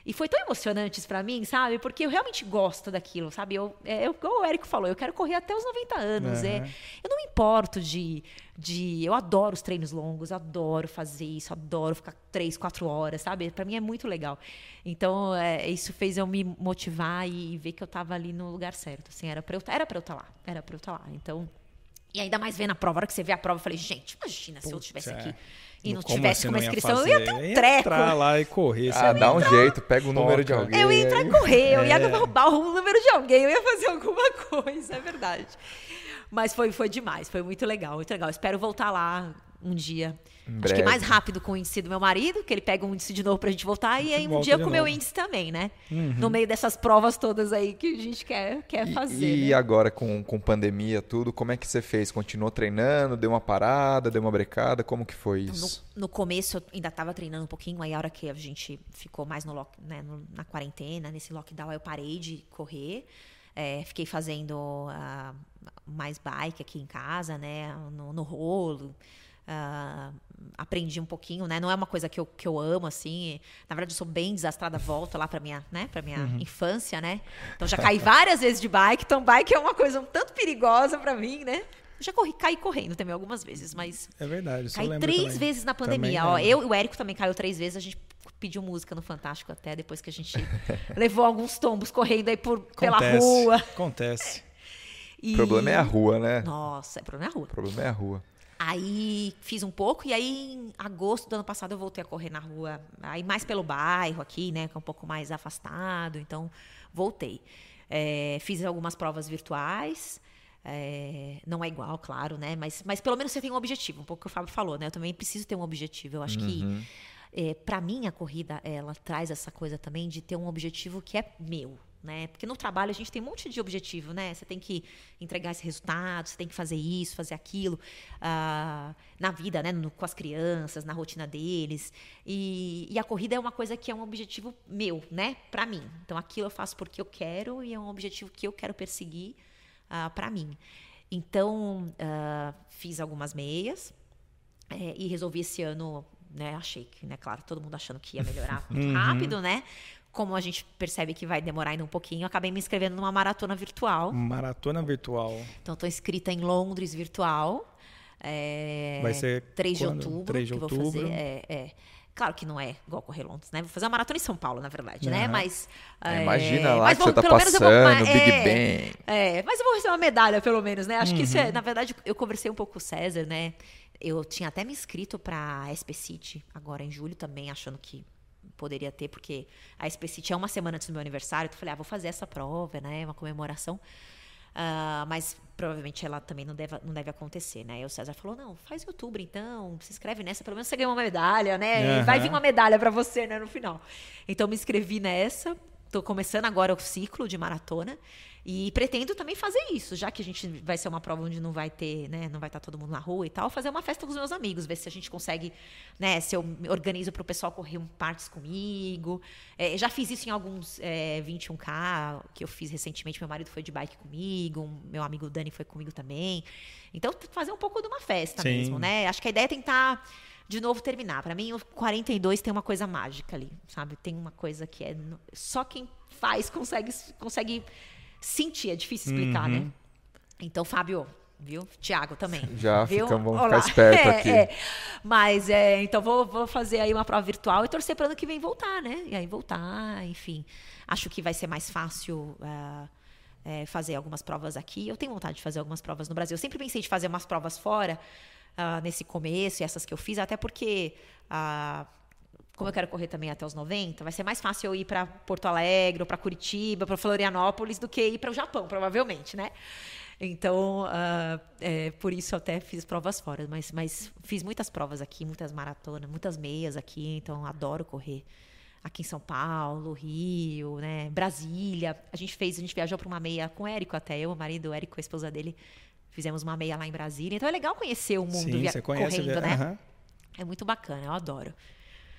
E foi tão emocionante isso para mim, sabe? Porque eu realmente gosto daquilo, sabe? Eu, é, eu, como o Érico falou, eu quero correr até os 90 anos. Uhum. É, eu não me importo de, de. Eu adoro os treinos longos, adoro fazer isso, adoro ficar três, quatro horas, sabe? Para mim é muito legal. Então, é, isso fez eu me motivar e ver que eu estava ali no lugar certo. Assim, era para eu estar tá lá, era para eu estar tá lá. Então, e ainda mais vendo a prova, a hora que você vê a prova, eu falei, gente, imagina Putz, se eu estivesse é. aqui e não tivesse com uma inscrição, eu ia ter um treco. entrar lá e correr. Ah, dá um jeito, pega o número de alguém. Eu ia entrar e correr, eu ia é. roubar o número de alguém, eu ia fazer alguma coisa, é verdade. Mas foi, foi demais, foi muito legal, muito legal. Espero voltar lá um dia. Acho que mais rápido com o índice do meu marido, que ele pega um índice de novo pra gente voltar, e aí um dia com o meu índice também, né? Uhum. No meio dessas provas todas aí que a gente quer, quer e, fazer. E né? agora com, com pandemia, tudo, como é que você fez? Continuou treinando? Deu uma parada, deu uma brecada? Como que foi isso? No, no começo eu ainda estava treinando um pouquinho, aí a hora que a gente ficou mais no, lock, né, no na quarentena, nesse lockdown, eu parei de correr. É, fiquei fazendo uh, mais bike aqui em casa, né? No, no rolo. Uh, aprendi um pouquinho, né? Não é uma coisa que eu, que eu amo, assim. Na verdade, eu sou bem desastrada, volta lá para minha, né? Pra minha uhum. infância, né? Então já caí várias vezes de bike. Então, bike é uma coisa um tanto perigosa para mim, né? já corri, caí correndo também algumas vezes, mas. É verdade. Caí três também. vezes na pandemia. Ó, eu e o Érico também caiu três vezes. A gente pediu música no Fantástico até depois que a gente levou alguns tombos correndo aí por, pela rua. Acontece. E... O problema é a rua, né? Nossa, o problema é a rua. O problema é a rua. Aí fiz um pouco e aí em agosto do ano passado eu voltei a correr na rua, aí mais pelo bairro aqui, né, que é um pouco mais afastado, então voltei. É, fiz algumas provas virtuais, é, não é igual, claro, né, mas, mas pelo menos você tem um objetivo, um pouco que o Fábio falou, né, eu também preciso ter um objetivo, eu acho uhum. que é, para mim a corrida, ela traz essa coisa também de ter um objetivo que é meu, né? Porque no trabalho a gente tem um monte de objetivo, né? Você tem que entregar esse resultado, você tem que fazer isso, fazer aquilo, uh, na vida, né? No, com as crianças, na rotina deles. E, e, a corrida é uma coisa que é um objetivo meu, né? Para mim. Então aquilo eu faço porque eu quero e é um objetivo que eu quero perseguir ah, para mim. Então uh, fiz algumas meias é, e resolvi esse ano né, achei que, né, claro, todo mundo achando que ia melhorar muito uhum. rápido, né? Como a gente percebe que vai demorar ainda um pouquinho, eu acabei me inscrevendo numa maratona virtual. Maratona virtual. Então, estou inscrita em Londres virtual. É, vai ser 3 de outubro. 3 de outubro. vou fazer. É, é. Claro que não é igual correr Londres, né? Vou fazer uma maratona em São Paulo, na verdade, uhum. né? Mas. É, imagina lá que vou, você tá passando, vou, Big é, Ben. É, mas eu vou receber uma medalha, pelo menos, né? Acho uhum. que isso é. Uhum. Na verdade, eu conversei um pouco com o César, né? Eu tinha até me inscrito para a SP City, agora em julho também, achando que poderia ter, porque a SPCT é uma semana antes do meu aniversário, então eu falei, ah, vou fazer essa prova, né? Uma comemoração. Uh, mas provavelmente ela também não deve, não deve acontecer, né? E o César falou: não, faz outubro então, se inscreve nessa, pelo menos você ganha uma medalha, né? Uhum. Vai vir uma medalha para você, né, no final. Então me inscrevi nessa, tô começando agora o ciclo de maratona. E pretendo também fazer isso, já que a gente vai ser uma prova onde não vai ter, né, não vai estar todo mundo na rua e tal, fazer uma festa com os meus amigos, ver se a gente consegue, né, se eu me organizo para o pessoal correr um partes comigo. É, já fiz isso em alguns é, 21K que eu fiz recentemente, meu marido foi de bike comigo, meu amigo Dani foi comigo também. Então, fazer um pouco de uma festa Sim. mesmo, né? Acho que a ideia é tentar de novo terminar. Para mim, o 42 tem uma coisa mágica ali, sabe? Tem uma coisa que é só quem faz consegue consegue sentir, é difícil explicar, né? uhum. né? Então, Fábio, viu? Tiago também. Já viu? Fica, vamos Olá. ficar esperto é, aqui. É. Mas, é, então, vou, vou fazer aí uma prova virtual e torcer para ano que vem voltar, né? E aí voltar, enfim. Acho que vai ser mais fácil uh, é, fazer algumas provas aqui. Eu tenho vontade de fazer algumas provas no Brasil. Eu sempre pensei de fazer umas provas fora, uh, nesse começo, e essas que eu fiz, até porque. Uh, como eu quero correr também até os 90, vai ser mais fácil eu ir para Porto Alegre, ou para Curitiba, para Florianópolis, do que ir para o Japão, provavelmente, né? Então, uh, é, por isso eu até fiz provas fora, mas, mas fiz muitas provas aqui, muitas maratonas, muitas meias aqui, então adoro correr aqui em São Paulo, Rio, né, Brasília. A gente fez, a gente viajou para uma meia com o Érico até, eu, o marido, o Érico, a esposa dele, fizemos uma meia lá em Brasília. Então é legal conhecer o mundo Sim, você conhece, correndo, né? Uhum. É muito bacana, eu adoro.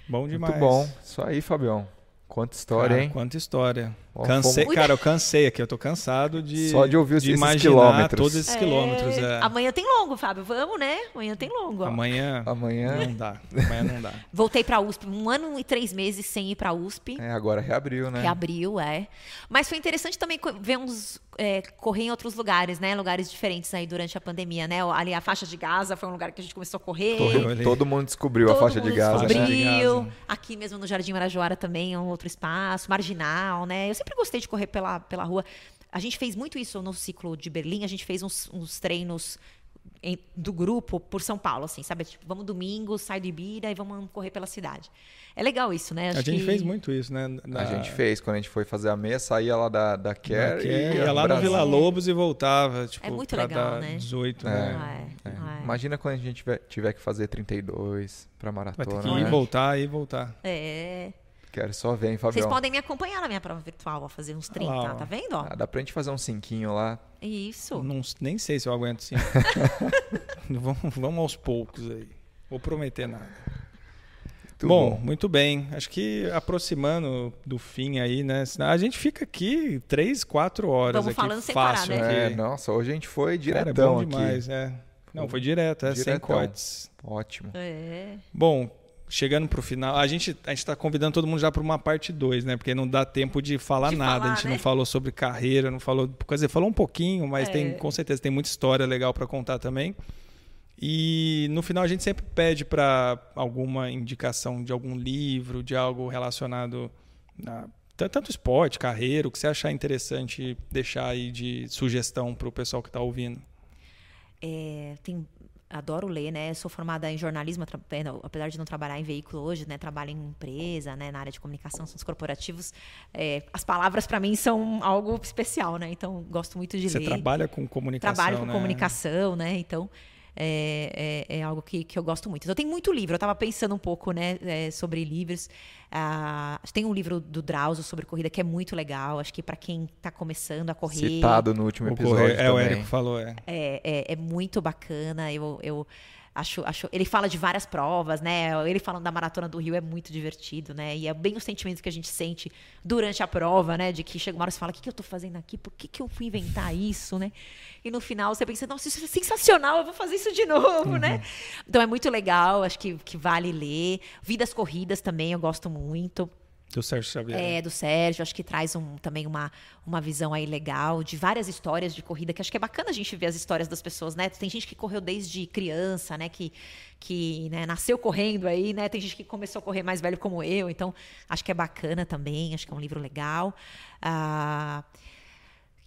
Bom demais. Muito bom. Isso aí, Fabião. Quanta história, cara, hein? Quanta história. Cansei, cara, eu cansei aqui, eu tô cansado de Só de ouvir de esses quilômetros. todos esses é... quilômetros. É. Amanhã tem longo, Fábio. Vamos, né? Amanhã tem longo. Ó. Amanhã, Amanhã não dá. Amanhã não dá. Voltei pra USP, um ano e três meses sem ir pra USP. É, agora reabriu, né? Reabriu, é. Mas foi interessante também ver uns é, correr em outros lugares, né? Lugares diferentes aí durante a pandemia, né? Ali a faixa de Gaza foi um lugar que a gente começou a correr. Correu, todo mundo descobriu todo a faixa de Gaza, descobriu. né? Aqui mesmo no Jardim Marajoara também é um outro espaço, marginal, né? Eu sempre gostei de correr pela pela, rua. A gente fez muito isso no ciclo de Berlim, a gente fez uns, uns treinos em, do grupo por São Paulo, assim, sabe? Tipo, vamos domingo, sai do Ibira e vamos correr pela cidade. É legal isso, né? Acho a gente que... fez muito isso, né? Na... A gente fez, quando a gente foi fazer a meia, saía lá da, da Care, da e ia lá Brasil. no Vila Lobos e voltava, tipo, é muito legal, né? 18, né? É, é. É. Imagina quando a gente tiver, tiver que fazer 32 para maratona, Vai ter que ir né? voltar e voltar. É. Quero só ver, hein, Fabião? Vocês podem me acompanhar na minha prova virtual, a fazer uns 30, ah, tá vendo? Ó? Ah, dá pra gente fazer um cinquinho lá. Isso. Não, nem sei se eu aguento cinco. vamos, vamos aos poucos aí. Vou prometer nada. Muito bom, bom, muito bem. Acho que aproximando do fim aí, né? A gente fica aqui três, quatro horas Vamos aqui falando fácil. Sem parar, né? É, nossa, hoje a gente foi diretão Cara, é bom aqui. demais, é. Não, foi direto, é, Diretão. sem cortes. Ótimo. É. Bom, chegando pro final, a gente a gente tá convidando todo mundo já para uma parte 2, né? Porque não dá tempo de falar De nada. falar, a gente né? não falou sobre carreira, não falou, quer dizer, falou um pouquinho, mas É. tem com certeza tem muita história legal para contar também. E no final a gente sempre pede para alguma indicação de algum livro, de algo relacionado a tanto esporte, carreira, o que você achar interessante deixar aí de sugestão para o pessoal que está ouvindo. É, tem, adoro ler, né? Sou formada em jornalismo, apesar de não trabalhar em veículo hoje, né? Trabalho em empresa, né? Na área de comunicação, assuntos corporativos. É, as palavras para mim são algo especial, né? Então gosto muito de Você ler. trabalha com comunicação, Trabalho com né? comunicação, né? Então é, é, é algo que, que eu gosto muito. Então tem muito livro. Eu estava pensando um pouco, né, é, sobre livros. Ah, tem um livro do Drauzio sobre corrida que é muito legal. Acho que para quem está começando a correr Citado no último O episódio correio- é, o também. Érico falou, é. é, é, é muito bacana. Eu, eu acho, acho. Ele fala de várias provas, né? Ele falando da maratona do Rio é muito divertido, né? E é bem o sentimento que a gente sente durante a prova, né? De que chega uma hora e fala: o que, que eu tô fazendo aqui? Por que, que eu fui inventar isso, né? E no final você pensa: nossa, isso é sensacional, eu vou fazer isso de novo, né? Então é muito legal, acho que, que vale ler. Vidas Corridas também eu gosto muito. Do Sérgio Xavier. É, do Sérgio, acho que traz um, também uma, uma visão aí legal de várias histórias de corrida, que acho que é bacana a gente ver as histórias das pessoas, né? Tem gente que correu desde criança, né? Que, que né, nasceu correndo aí, né? Tem gente que começou a correr mais velho como eu, então acho que é bacana também, acho que é um livro legal. Ah,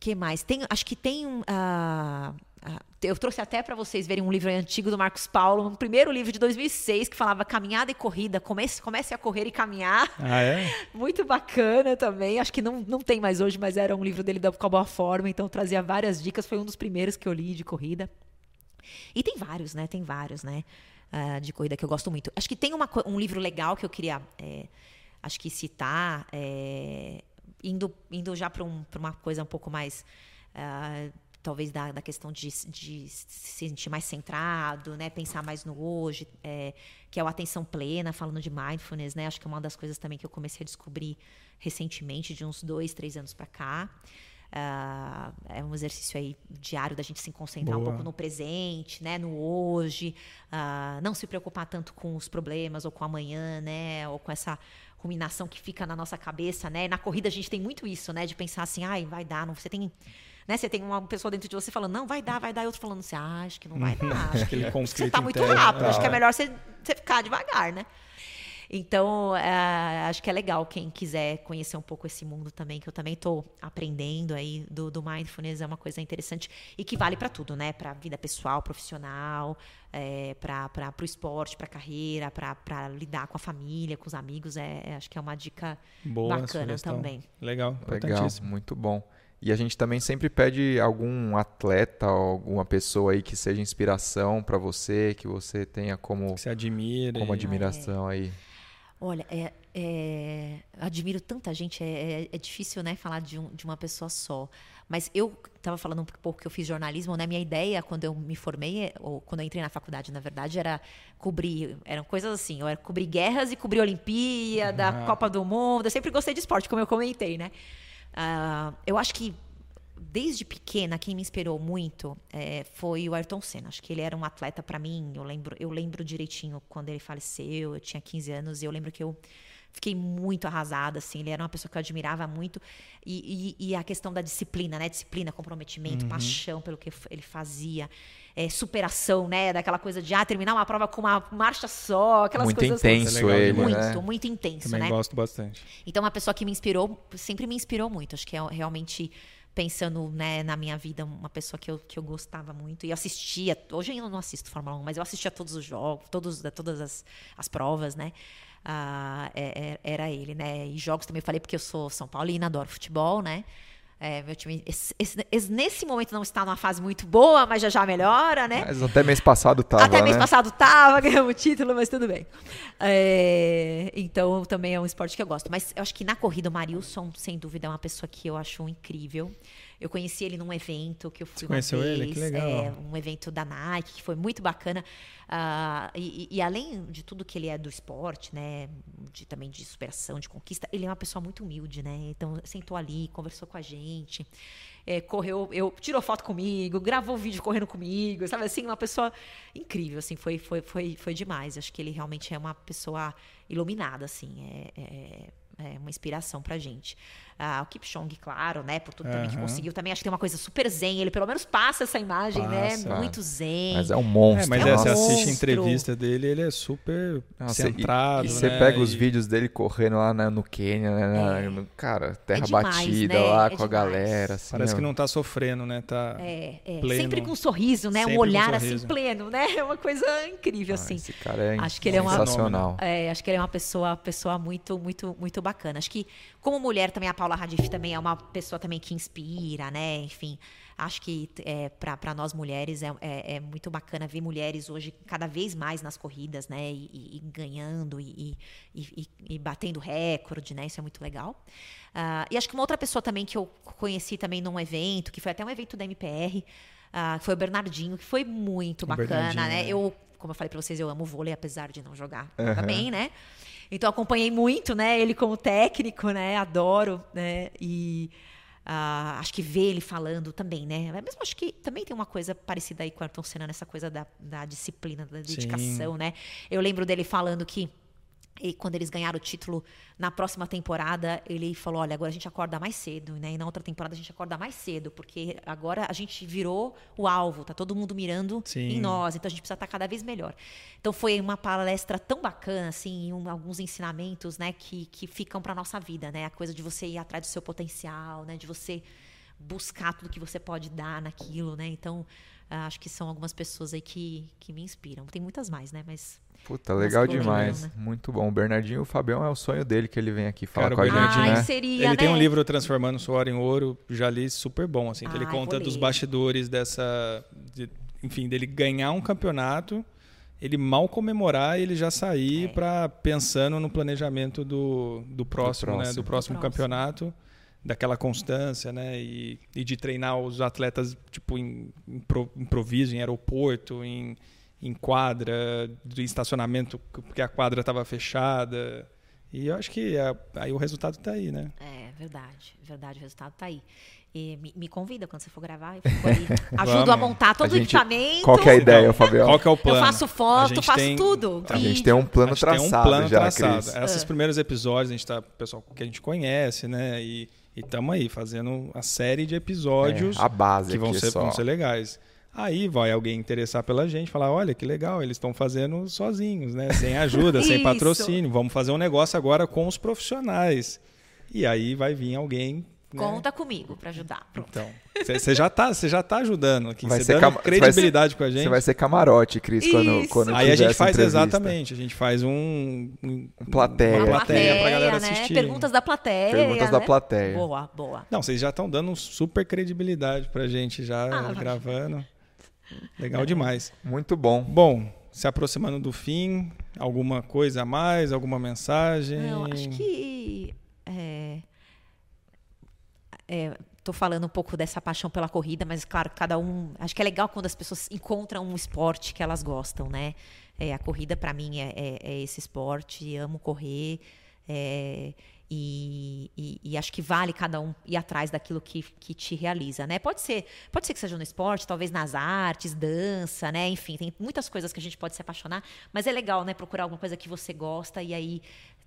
que mais? Tem, acho que tem um. ah, ah, eu trouxe até para vocês verem um livro antigo do Marcos Paulo, um primeiro livro de 2006 que falava caminhada e corrida, comece, comece a correr e caminhar. Ah, é? Muito bacana também. Acho que não, não tem mais hoje, mas era um livro dele da com a boa forma, então trazia várias dicas. Foi um dos primeiros que eu li de corrida. E tem vários, né? Tem vários, né? ah, de corrida que eu gosto muito. Acho que tem uma um livro legal que eu queria, é, acho que citar, é, indo, indo já para um, uma coisa um pouco mais. ah, talvez da, da questão de, de se sentir mais centrado, né? Pensar mais no hoje, é, que é o atenção plena, falando de mindfulness, né? Acho que é uma das coisas também que eu comecei a descobrir recentemente, de uns dois, três anos para cá. Ah, é um exercício aí diário da gente se concentrar um Boa. pouco no presente, né? No hoje, ah, não se preocupar tanto com os problemas ou com amanhã, né? Ou com essa ruminação que fica na nossa cabeça, né? Na corrida a gente tem muito isso, né? De pensar assim, ai, vai dar, não, você tem né? Você tem uma pessoa dentro de você falando, não, vai dar, vai dar, e outro falando assim, ah, acho que não vai dar. Acho que, acho que você conflito tá muito rápido, acho que é Ah. melhor você, você ficar devagar, né? Então, é, acho que é legal quem quiser conhecer um pouco esse mundo também, que eu também estou aprendendo aí do, do mindfulness, é uma coisa interessante e que vale para tudo, né? Para vida pessoal, profissional, é, para o esporte, para a carreira, para lidar com a família, com os amigos. É, é, acho que é uma dica Boa bacana também. Legal, legal, muito bom. E a gente também sempre pede algum atleta, alguma pessoa aí que seja inspiração para você, que você tenha como que se admire, como admiração aí. Olha, é, é, admiro tanta gente, é, é, é, difícil né, falar de, um, de uma pessoa só. Mas eu estava falando um pouco que eu fiz jornalismo, né? Minha ideia quando eu me formei, ou quando eu entrei na faculdade, na verdade, era cobrir, eram coisas assim, eu era cobrir guerras e cobrir Olimpíada, uhum. Copa do Mundo. Eu sempre gostei de esporte, como eu comentei, né? Uh, eu acho que desde pequena, quem me inspirou muito é, foi o Ayrton Senna. Acho que ele era um atleta para mim. Eu lembro, eu lembro direitinho quando ele faleceu. Eu tinha 15 anos e eu lembro que eu fiquei muito arrasada. Assim, ele era uma pessoa que eu admirava muito e, e, e a questão da disciplina, né? Disciplina, comprometimento, uhum. paixão pelo que ele fazia. É, superação, né? Daquela coisa de ah, terminar uma prova com uma marcha só, aquelas muito coisas. Intenso ele, muito, né? muito intenso, Também né? gosto bastante. Então, uma pessoa que me inspirou, sempre me inspirou muito. Acho que é realmente pensando né, na minha vida, uma pessoa que eu, que eu gostava muito. E assistia, hoje eu não assisto Fórmula 1, mas eu assistia todos os jogos, todos, todas as, as provas, né? Ah, é, é, era ele, né? E jogos também eu falei porque eu sou São Paulina, adoro futebol, né? É, meu time esse, esse, nesse momento não está numa fase muito boa, mas já já melhora, né? Mas até mês passado estava. Até mês né? passado estava, ganhamos o título, mas tudo bem. É, então também é um esporte que eu gosto. Mas eu acho que na corrida o Marilson, sem dúvida, é uma pessoa que eu acho incrível. Eu conheci ele num evento que eu fui Você conheceu vez, ele? Que legal. É, um evento da Nike, que foi muito bacana. Uh, e, e, além de tudo que ele é do esporte, né? De, também de superação, de conquista, ele é uma pessoa muito humilde, né? Então, sentou ali, conversou com a gente. É, correu, eu tirou foto comigo, gravou vídeo correndo comigo, sabe assim, uma pessoa incrível, assim, foi, foi, foi, foi demais. Acho que ele realmente é uma pessoa iluminada, assim, é, é, é uma inspiração pra gente. Ah, o Kipchong, claro, né? Por tudo uhum. também que conseguiu. Também acho que tem uma coisa super zen. Ele pelo menos passa essa imagem, né, passa. né? Muito zen. Mas é um monstro. É, mas é, é, você assiste a entrevista dele, ele é super Nossa, centrado. E, e você né? pega os vídeos dele correndo lá né, no Quênia, né? É. No, cara, terra é demais, batida né? lá com a galera. Assim, Parece que não tá sofrendo, né? Tá é, é. Pleno. Sempre com um sorriso, né? Sempre um olhar um assim pleno, né? É uma coisa incrível, ah, assim. Esse cara é acho que ele é uma. É, acho que ele é uma pessoa, pessoa muito, muito, muito bacana. Acho que, como mulher, também a Paula Radif também é uma pessoa também que inspira, né? Enfim, acho que é, para nós mulheres é, é, é, muito bacana ver mulheres hoje cada vez mais nas corridas, né? E, e, e ganhando e, e, batendo recorde, né? Isso é muito legal. Uh, e acho que uma outra pessoa também que eu conheci também num evento, que foi até um evento da MPR, uh, ah, foi o Bernardinho, que foi muito o bacana, né? É. Eu, como eu falei para vocês, eu amo vôlei, apesar de não jogar uhum. também, né? Então acompanhei muito, né? Ele como técnico, né? Adoro, né? E uh, acho que ver ele falando também, né? Mas acho que também tem uma coisa parecida aí com o Ayrton Senna nessa coisa da, da disciplina, da dedicação, Sim. né? Eu lembro dele falando que e quando eles ganharam o título na próxima temporada, ele falou: olha, agora a gente acorda mais cedo, né? E na outra temporada a gente acorda mais cedo, porque agora a gente virou o alvo, tá todo mundo mirando Sim. em nós, então a gente precisa estar cada vez melhor. Então foi uma palestra tão bacana, assim, um, alguns ensinamentos, né, que, que ficam para nossa vida, né? A coisa de você ir atrás do seu potencial, né? De você buscar tudo que você pode dar naquilo, né? Então acho que são algumas pessoas aí que, que me inspiram. Tem muitas mais, né? Mas Puta, legal demais. Né? Muito bom. O Bernardinho, o Fabião é o sonho dele que ele vem aqui falar Cara, com a gente, né? Seria, ele né? tem um livro Transformando Suor em Ouro, já li super bom, assim, que ele conta dos bastidores dessa. De, enfim, dele ganhar um campeonato, ele mal comemorar, ele já sair é. para pensando no planejamento do, do próximo, do próximo. né? Do próximo, do próximo. campeonato daquela constância, né? E, e, de treinar os atletas tipo em, em improviso, em aeroporto, em em quadra, de estacionamento, porque a quadra estava fechada. E eu acho que é, aí o resultado está aí, né? É, verdade. Verdade, o resultado está aí. E me, me, convida quando você for gravar. Eu fico ali, ajudo a montar todo a o gente, equipamento. Qual é a ideia, Fabiano? Qual é o plano? Eu faço foto, faço tem, tudo. A gente tem um plano traçado tem um plano já, traçado. Cris. Esses é. primeiros episódios, a gente tá pessoal que a gente conhece, né? E estamos aí fazendo a série de episódios é, a base que vão ser, vão ser legais. Aí vai alguém interessar pela gente, falar, olha que legal, eles estão fazendo sozinhos, né? Sem ajuda, sem patrocínio. Vamos fazer um negócio agora com os profissionais. E aí vai vir alguém né? Conta comigo para ajudar. Pronto. Então, você já tá, você já tá ajudando aqui, você dando cam... credibilidade ser, com a gente. Você vai ser camarote, Cris, quando, quando Aí a gente faz exatamente, a gente faz um, um plateia, uma plateia pra galera né? assistir. Perguntas da plateia, Perguntas né? da plateia. Boa, boa. Não, vocês já estão dando super credibilidade pra gente já ah, gravando. Legal é. demais. Muito bom. Bom, se aproximando do fim, alguma coisa a mais, alguma mensagem? Não, acho que é Estou é, falando um pouco dessa paixão pela corrida, mas claro, cada um. Acho que é legal quando as pessoas encontram um esporte que elas gostam, né? É, a corrida para mim é, é, é, esse esporte, amo correr. E, e, e, acho que vale cada um ir atrás daquilo que, que te realiza, né? Pode ser, pode ser que seja no esporte, talvez nas artes, dança, né? Enfim, tem muitas coisas que a gente pode se apaixonar, mas é legal, né? Procurar alguma coisa que você gosta e aí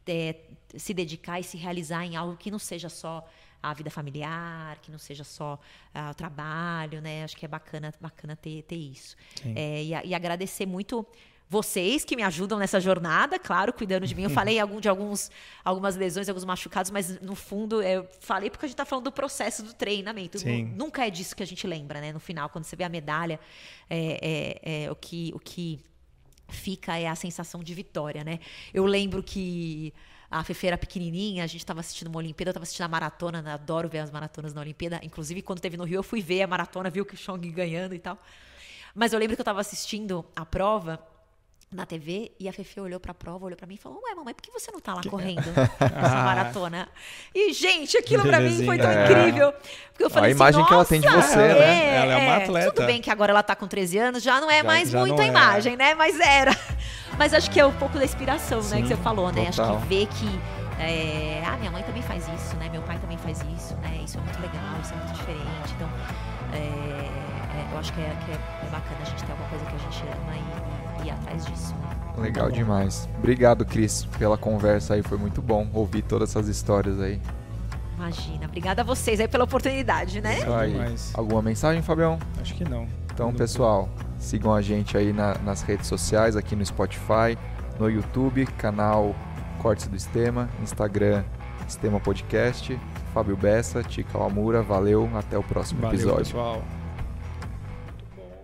é, se dedicar e se realizar em algo que não seja só a vida familiar, que não seja só uh, o trabalho, né? Acho que é bacana, bacana ter, ter isso. É, e, e, agradecer muito vocês que me ajudam nessa jornada, claro, cuidando de mim. Eu falei algum, de alguns, algumas lesões, alguns machucados, mas no fundo eu falei porque a gente está falando do processo do treinamento. Nunca é disso que a gente lembra, né? No final, quando você vê a medalha, é, é, é o que o que fica é a sensação de vitória, né? Eu lembro que a Fefe era pequenininha, a gente estava assistindo uma Olimpíada, eu estava assistindo a maratona, né? adoro ver as maratonas na Olimpíada. Inclusive, quando teve no Rio, eu fui ver a maratona, vi o Kipchoge ganhando e tal. Mas eu lembro que eu estava assistindo a prova na TV e a Fefe olhou para a prova, olhou para mim e falou: Ué, mamãe, por que você não tá lá correndo essa maratona? E, gente, aquilo para mim foi tão é. incrível. Porque eu falei a assim, imagem que ela tem de você, é, né? Ela é uma é, atleta. Tudo bem que agora ela tá com 13 anos, já não é já, mais já muito a é. imagem, né? Mas era. Mas acho que é um pouco da inspiração, Sim, né? Que você falou, né? Total. Acho que ver que. É, ah, minha mãe também faz isso, né? Meu pai também faz isso, né? Isso é muito legal, isso é muito diferente. Então, é, eu acho que, é, que é, bacana a gente ter alguma coisa que a gente ama e ir atrás disso, né? Legal demais. Obrigado, Cris, pela conversa aí. Foi muito bom ouvir todas essas histórias aí. Imagina. Obrigada a vocês aí pela oportunidade, né? Isso aí. Alguma mensagem, Fabião? Acho que não. Então, pessoal, sigam a gente aí na, nas redes sociais, aqui no Spotify, no YouTube, canal Cortes do Sistema, Instagram Sistema Podcast. Fábio Bessa, Tica Amura, valeu, até o próximo valeu, episódio. Pessoal.